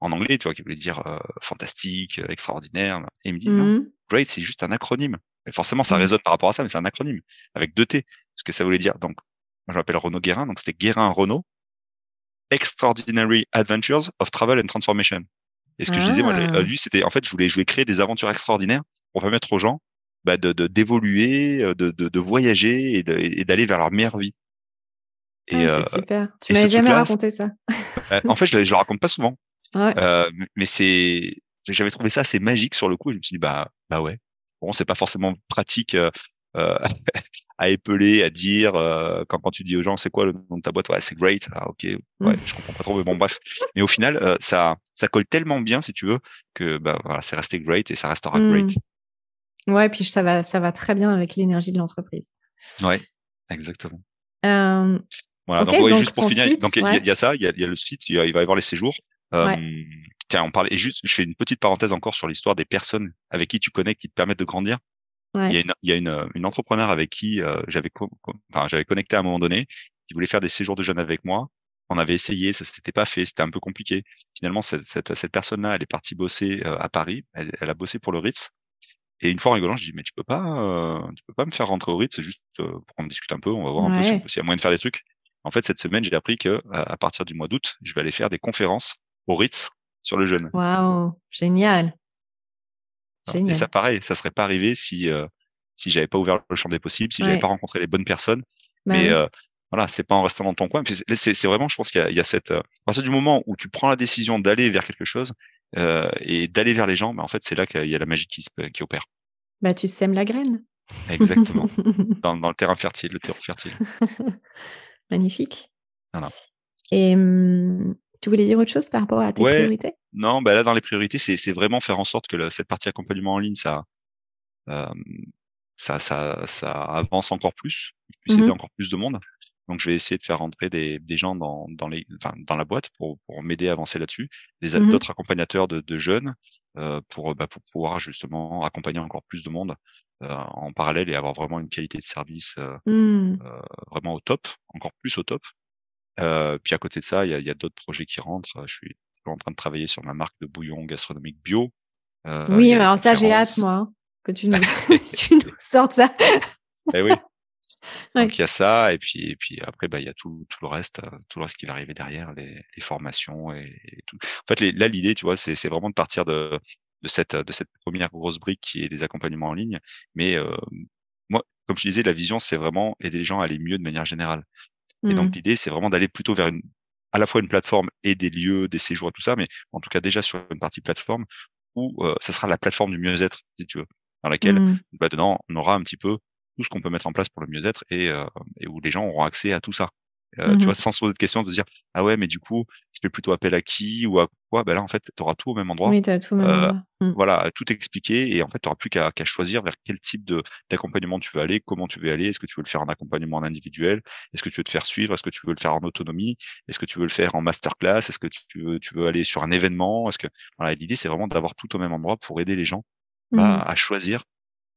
en anglais, tu vois, qui voulait dire euh, fantastique, extraordinaire. Et il me dit non, mmh Great, c'est juste un acronyme. Et forcément, ça mmh résonne par rapport à ça, mais c'est un acronyme avec deux T. Ce que ça voulait dire. Donc, je m'appelle Renaud Guérin, donc c'était Guérin Renaud, Extraordinary Adventures of Travel and Transformation. Et ce que je disais, moi, ah. lui, c'était, en fait, je voulais, je voulais créer des aventures extraordinaires pour permettre aux gens bah, de, d'évoluer, euh, de, de, de, voyager et, d'aller vers leur meilleure vie. Et, ah, c'est euh, super. Tu m'avais jamais raconté ça. Euh, en fait, je, je le raconte pas souvent. Euh, mais c'est, j'avais trouvé ça assez magique sur le coup. Et je me suis dit, bah, bah ouais. Bon, c'est pas forcément pratique euh, à épeler, à dire euh, quand, quand tu dis aux gens c'est quoi le nom de ta boîte, ouais c'est great, ah ok, ouais mmh. je comprends pas trop, mais bon bref. Mais au final euh, ça ça colle tellement bien si tu veux que bah voilà c'est resté great et ça restera great. Mmh. Ouais, puis ça va ça va très bien avec l'énergie de l'entreprise. Ouais, exactement. Voilà, donc, juste pour finir, donc il y, a ça, il y a, y a, le site, il, va y avoir les séjours. tiens, on parle et juste, je fais une petite parenthèse encore sur l'histoire des personnes avec qui tu connectes qui te permettent de grandir. Il y a une, il y a une, une entrepreneur avec qui euh, j'avais, enfin, j'avais connecté à un moment donné, qui voulait faire des séjours de jeunes avec moi. On avait essayé, ça s'était pas fait, c'était un peu compliqué. Finalement, cette, cette, cette personne-là, elle est partie bosser euh, à Paris. Elle, elle, a bossé pour le Ritz. Et une fois en rigolant, je dis mais tu peux pas, euh, tu peux pas me faire rentrer au Ritz, c'est juste euh, pour qu'on discute un peu, on va voir un peu s'il y a moyen de faire des trucs. En fait, cette semaine, j'ai appris que à partir du mois d'août, je vais aller faire des conférences au Ritz sur le jeûne. Waouh, génial. Et ça, pareil, ça serait pas arrivé si euh, si j'avais pas ouvert le champ des possibles, si j'avais pas rencontré les bonnes personnes. Bah mais euh, voilà, c'est pas en restant dans ton coin. C'est vraiment, je pense qu'il y, y, a cette. Euh, à partir du moment où tu prends la décision d'aller vers quelque chose euh, et d'aller vers les gens, bah, en fait, c'est là qu'il y a la magie qui, qui opère. Bah, tu sèmes la graine. Exactement. dans, dans, le terrain fertile, le terreau fertile. Magnifique. Voilà. Et tu voulais dire autre chose par rapport à tes priorités? Non, bah là dans les priorités, c'est vraiment faire en sorte que le, cette partie accompagnement en ligne, ça, euh, ça, ça, ça avance encore plus, puisse aider mmh encore plus de monde. Donc je vais essayer de faire rentrer des, des gens dans, dans, les, enfin, dans la boîte pour, pour m'aider à avancer là-dessus, des mmh d'autres accompagnateurs de, de jeunes euh, pour, bah, pour pouvoir justement accompagner encore plus de monde euh, en parallèle et avoir vraiment une qualité de service euh, mmh. euh vraiment au top, encore plus au top. Euh, puis à côté de ça, il y a, y a d'autres projets qui rentrent. Je suis en train de travailler sur ma marque de bouillon gastronomique bio. Euh, oui, alors ça, j'ai hâte, moi, hein, que tu nous, tu nous sortes ça. eh oui. Donc il y a ça, et puis, et puis après, bah, il y a tout, tout le reste, tout le reste qui va arriver derrière, les, les formations et, tout. En fait, les, là, l'idée, tu vois, c'est, c'est vraiment de partir de, de cette, de cette première grosse brique qui est les accompagnements en ligne. Mais euh, moi, comme je disais, la vision, c'est vraiment aider les gens à aller mieux de manière générale. Et donc mmh. l'idée, c'est vraiment d'aller plutôt vers une, à la fois une plateforme et des lieux, des séjours et tout ça, mais en tout cas déjà sur une partie plateforme où euh, ça sera la plateforme du mieux-être, si tu veux, dans laquelle mmh. bah, dedans on aura un petit peu tout ce qu'on peut mettre en place pour le mieux-être et, euh, et où les gens auront accès à tout ça. Euh, tu mmh vois, sans se poser de questions, de se dire ah ouais, mais du coup, je fais plutôt appel à qui ou à quoi? Ben là, en fait, tu auras tout au même endroit. Oui, as tout au même euh, endroit. Mmh. Voilà, tout expliqué et en fait, tu n'auras plus qu'à choisir vers quel type de d'accompagnement tu veux aller, comment tu veux aller. Est-ce que tu veux le faire en accompagnement en individuel? Est-ce que tu veux te faire suivre? Est-ce que tu veux le faire en autonomie? Est-ce que tu veux le faire en masterclass? Est-ce que tu veux tu veux aller sur un événement? Est-ce que voilà, l'idée c'est vraiment d'avoir tout au même endroit pour aider les gens bah, mmh. à choisir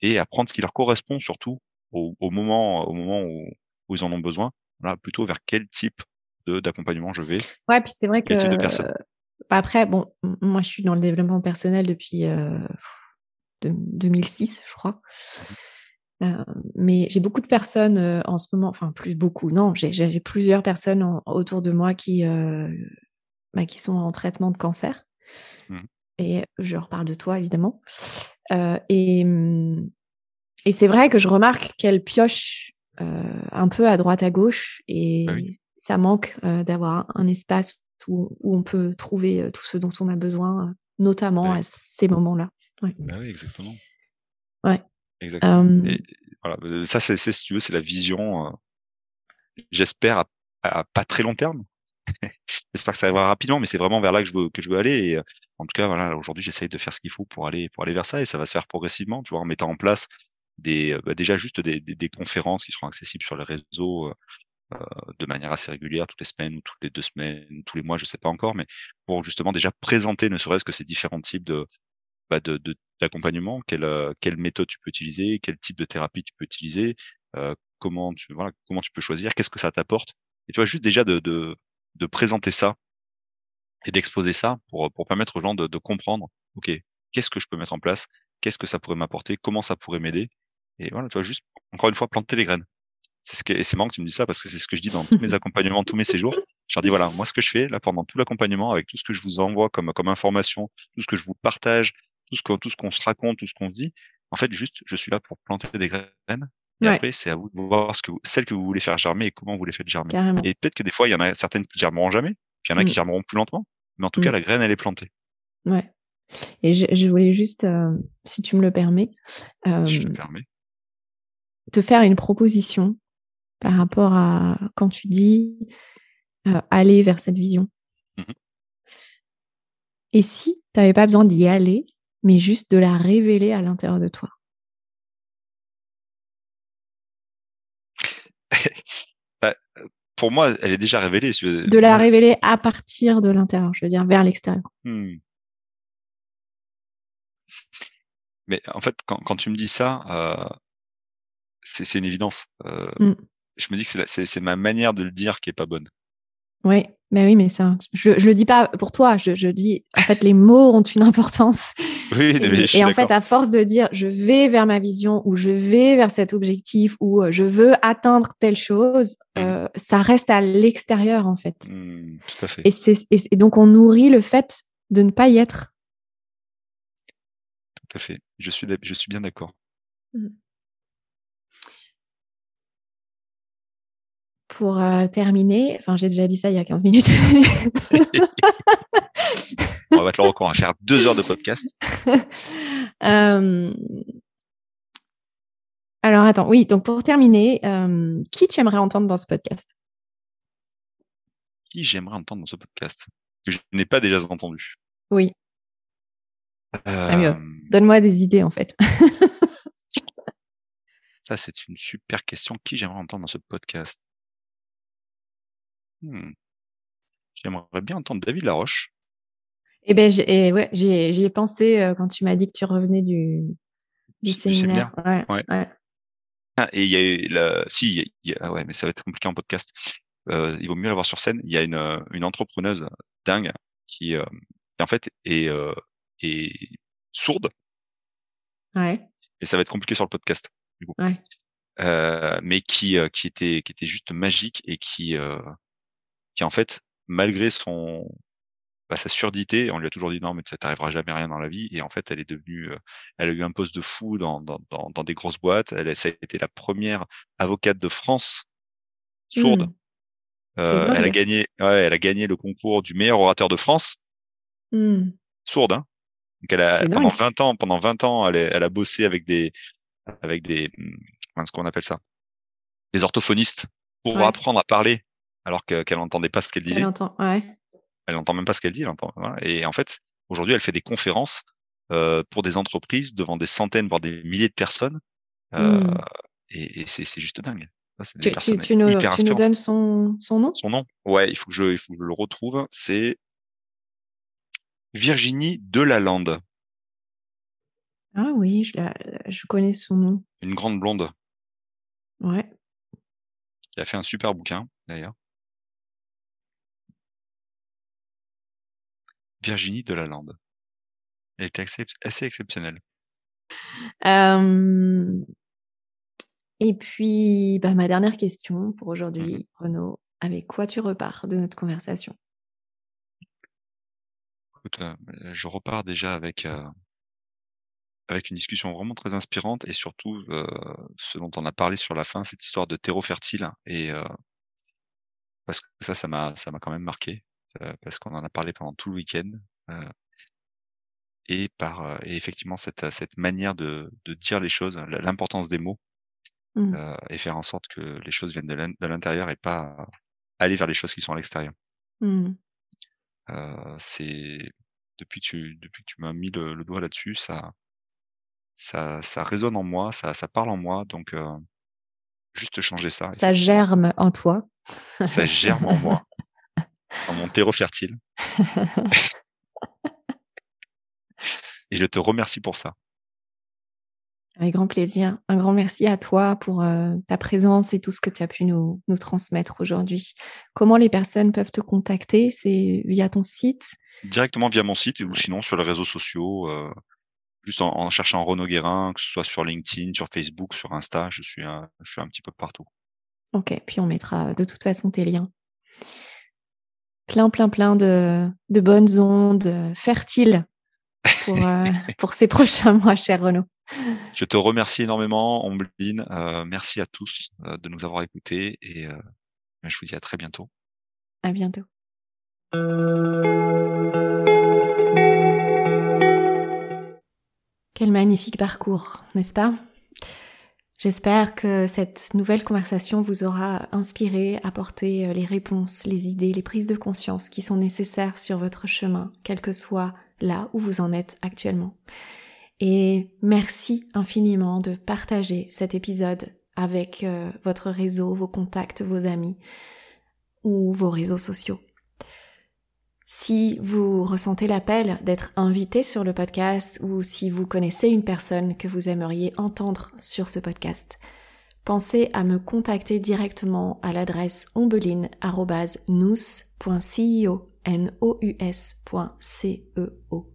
et à prendre ce qui leur correspond surtout au, au moment au moment où, où ils en ont besoin. Voilà, plutôt vers quel type d'accompagnement je vais. Ouais, puis c'est vrai que. Bah, après, bon, moi, je suis dans le développement personnel depuis 2006, je crois. Mmh mais j'ai beaucoup de personnes en ce moment, enfin plus beaucoup, non, j'ai plusieurs personnes autour de moi qui, bah, qui sont en traitement de cancer. Mmh. Et je reparle de toi, évidemment. et mmh, et c'est vrai que je remarque qu'elles piochent un peu à droite à gauche et bah ça manque d'avoir un espace où, où, on peut trouver tout ce dont on a besoin, notamment à ces moments-là. Ouais. Bah oui, exactement. Ouais. Exactement. Et, voilà, ça, c'est, si tu veux, c'est la vision, j'espère, à, pas très long terme. j'espère que ça arrivera rapidement, mais c'est vraiment vers là que je veux, que je veux aller. Et, en tout cas, voilà, aujourd'hui, j'essaye de faire ce qu'il faut pour aller, pour aller vers ça et ça va se faire progressivement, tu vois, en mettant en place des, bah déjà juste des, des, des, conférences qui seront accessibles sur les réseaux euh, de manière assez régulière, toutes les semaines ou toutes les deux semaines, tous les mois, je sais pas encore, mais pour justement déjà présenter ne serait-ce que ces différents types de bah d'accompagnement, quelle, euh, quelle méthode tu peux utiliser, quel type de thérapie tu peux utiliser, euh, comment tu voilà, comment tu peux choisir, qu'est-ce que ça t'apporte. Et tu vois juste déjà de, de, de présenter ça et d'exposer ça pour pour permettre aux gens de, de comprendre, ok, qu'est-ce que je peux mettre en place, qu'est-ce que ça pourrait m'apporter, comment ça pourrait m'aider. Et voilà, tu vois juste encore une fois planter les graines. C'est ce que, et c'est marrant que tu me dis ça parce que c'est ce que je dis dans tous mes accompagnements, tous mes séjours. Je leur dis voilà, moi ce que je fais là pendant tout l'accompagnement, avec tout ce que je vous envoie comme comme information, tout ce que je vous partage, tout ce qu'on tout ce qu'on se raconte, tout ce qu'on se dit, en fait juste je suis là pour planter des graines. Et après c'est à vous de voir ce que vous, celles que vous voulez faire germer et comment vous les faites germer. Et peut-être que des fois il y en a certaines qui germeront jamais, puis il y en a qui mmh. germeront plus lentement, mais en tout cas mmh. la graine elle est plantée. Ouais. Et je, je voulais juste, euh, si tu me le permets, euh, je le permets. Te faire une proposition par rapport à quand tu dis euh, aller vers cette vision. Mmh Et si tu n'avais pas besoin d'y aller, mais juste de la révéler à l'intérieur de toi? Bah, Pour moi, elle est déjà révélée. De la révéler à partir de l'intérieur, je veux dire vers l'extérieur. Mmh. mais en fait, quand, quand tu me dis ça, euh, c'est une évidence. Euh, Mm. Je me dis que c'est ma manière de le dire qui est pas bonne. Oui, mais oui, mais ça, je, je le dis pas pour toi. Je, je dis, en fait, les mots ont une importance. Oui, Et, mais je suis et en fait, à force de dire, je vais vers ma vision ou je vais vers cet objectif ou euh, je veux atteindre telle chose, Mm. euh, ça reste à l'extérieur, en fait. Hmm, tout à fait. Et, c'est, et, et donc, on nourrit le fait de ne pas y être. Tout à fait. Je suis, je suis bien d'accord. Pour euh, terminer, enfin, j'ai déjà dit ça il y a 15 minutes. On va te le record. On va faire deux heures de podcast. Euh, Alors, attends, oui, donc pour terminer, euh, qui tu aimerais entendre dans ce podcast? Qui j'aimerais entendre dans ce podcast? Que je n'ai pas déjà entendu. Oui, serait mieux. Donne-moi des idées, en fait. Ça, c'est une super question. Qui j'aimerais entendre dans ce podcast? Hmm. J'aimerais bien entendre David Laroche. Eh ben, j'ai, et ouais, j'y ai, j'y ai pensé euh, quand tu m'as dit que tu revenais du, du séminaire. séminaire. Ouais. Ah, et il y a eu la... Si, il y a- il y a- ah ouais, mais ça va être compliqué en podcast. Euh, il vaut mieux l'avoir sur scène. Il y a une, euh, une entrepreneuse dingue qui, euh, qui en fait, est, euh, est sourde. ouais, Et ça va être compliqué sur le podcast. ouais. mais qui qui était qui était juste magique et qui qui en fait malgré son bah, sa surdité on lui a toujours dit non mais ça t'arrivera jamais rien dans la vie et en fait elle est devenue euh, elle a eu un poste de fou dans dans dans, dans des grosses boîtes elle a, ça a été la première avocate de France sourde Hmm. Euh, elle a gagné ouais, elle a gagné le concours du meilleur orateur de France Hmm. sourde hein donc elle a pendant dingue. 20 ans pendant 20 ans elle, est- elle a bossé avec des avec des comment est-ce qu'on appelle ça? Des orthophonistes pour Ouais. apprendre à parler alors que- qu'elle n'entendait pas ce qu'elle disait Elle entend, ouais. elle n'entend même pas ce qu'elle dit elle entend, voilà. et en fait aujourd'hui elle fait des conférences euh, pour des entreprises devant des centaines voire des milliers de personnes euh, Hmm. et, et c'est juste dingue Ça, Tu, tu, tu nous, tu nous donnes son, son nom? Son nom? Ouais il faut que je il faut que je le retrouve c'est Virginie Delalande Ah oui, je, la- je connais son nom. une grande blonde Ouais. qui a fait un super bouquin d'ailleurs. Virginie Delalande. Elle était assez, exceptionnelle. Euh, Et puis, bah, ma dernière question pour aujourd'hui, Renaud, avec quoi tu repars de notre conversation? Écoute, euh, je repars déjà avec euh, avec une discussion vraiment très inspirante et surtout euh, ce dont on a parlé sur la fin, cette histoire de terreau fertile et parce que ça, ça m'a quand même marqué parce qu'on en a parlé pendant tout le week-end euh, et par euh, et effectivement cette cette manière de de dire les choses, l'importance des mots Mm. euh, et faire en sorte que les choses viennent de l'in- de l'intérieur et pas aller vers les choses qui sont à l'extérieur. Mm. Euh, c'est depuis que tu depuis que tu m'as mis le, le doigt là-dessus, ça ça ça résonne en moi, ça ça parle en moi, donc euh, juste changer ça. Ça germe en toi. ça germe en moi, dans mon terreau fertile. Et je te remercie pour ça. Avec grand plaisir. Un grand merci à toi pour euh, ta présence et tout ce que tu as pu nous, nous transmettre aujourd'hui. Comment les personnes peuvent te contacter? C'est via ton site? Directement via mon site ou sinon sur les réseaux sociaux, euh, juste en, en cherchant Renaud Guérin, que ce soit sur LinkedIn, sur Facebook, sur Insta, je suis un, je suis un petit peu partout. Ok, puis on mettra de toute façon tes liens. Plein, plein, plein de, de bonnes ondes euh, fertiles pour, euh, pour ces prochains mois, cher Renaud. Je te remercie énormément, Ombline. Euh, merci à tous euh, de nous avoir écoutés et euh, je vous dis à très bientôt. À bientôt. Quel magnifique parcours, n'est-ce pas? J'espère que cette nouvelle conversation vous aura inspiré, apporté euh, les réponses, les idées, les prises de conscience qui sont nécessaires sur votre chemin, quel que soit là où vous en êtes actuellement. Et merci infiniment de partager cet épisode avec euh, votre réseau, vos contacts, vos amis ou vos réseaux sociaux. Si vous ressentez l'appel d'être invité sur le podcast ou si vous connaissez une personne que vous aimeriez entendre sur ce podcast, pensez à me contacter directement à l'adresse ombeline.nous.ceo.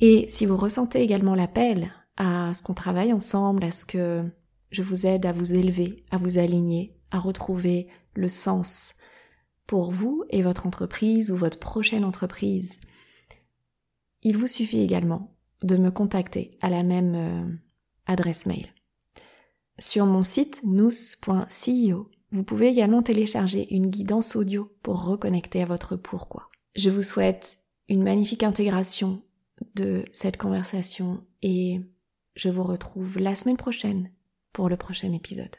Et si vous ressentez également l'appel à ce qu'on travaille ensemble, à ce que je vous aide à vous élever, à vous aligner, à retrouver le sens pour vous et votre entreprise ou votre prochaine entreprise, il vous suffit également de me contacter à la même euh, adresse mail. Sur mon site nous.ceo, vous pouvez également télécharger une guidance audio pour reconnecter à votre pourquoi. Je vous souhaite une magnifique intégration de cette conversation et je vous retrouve la semaine prochaine pour le prochain épisode.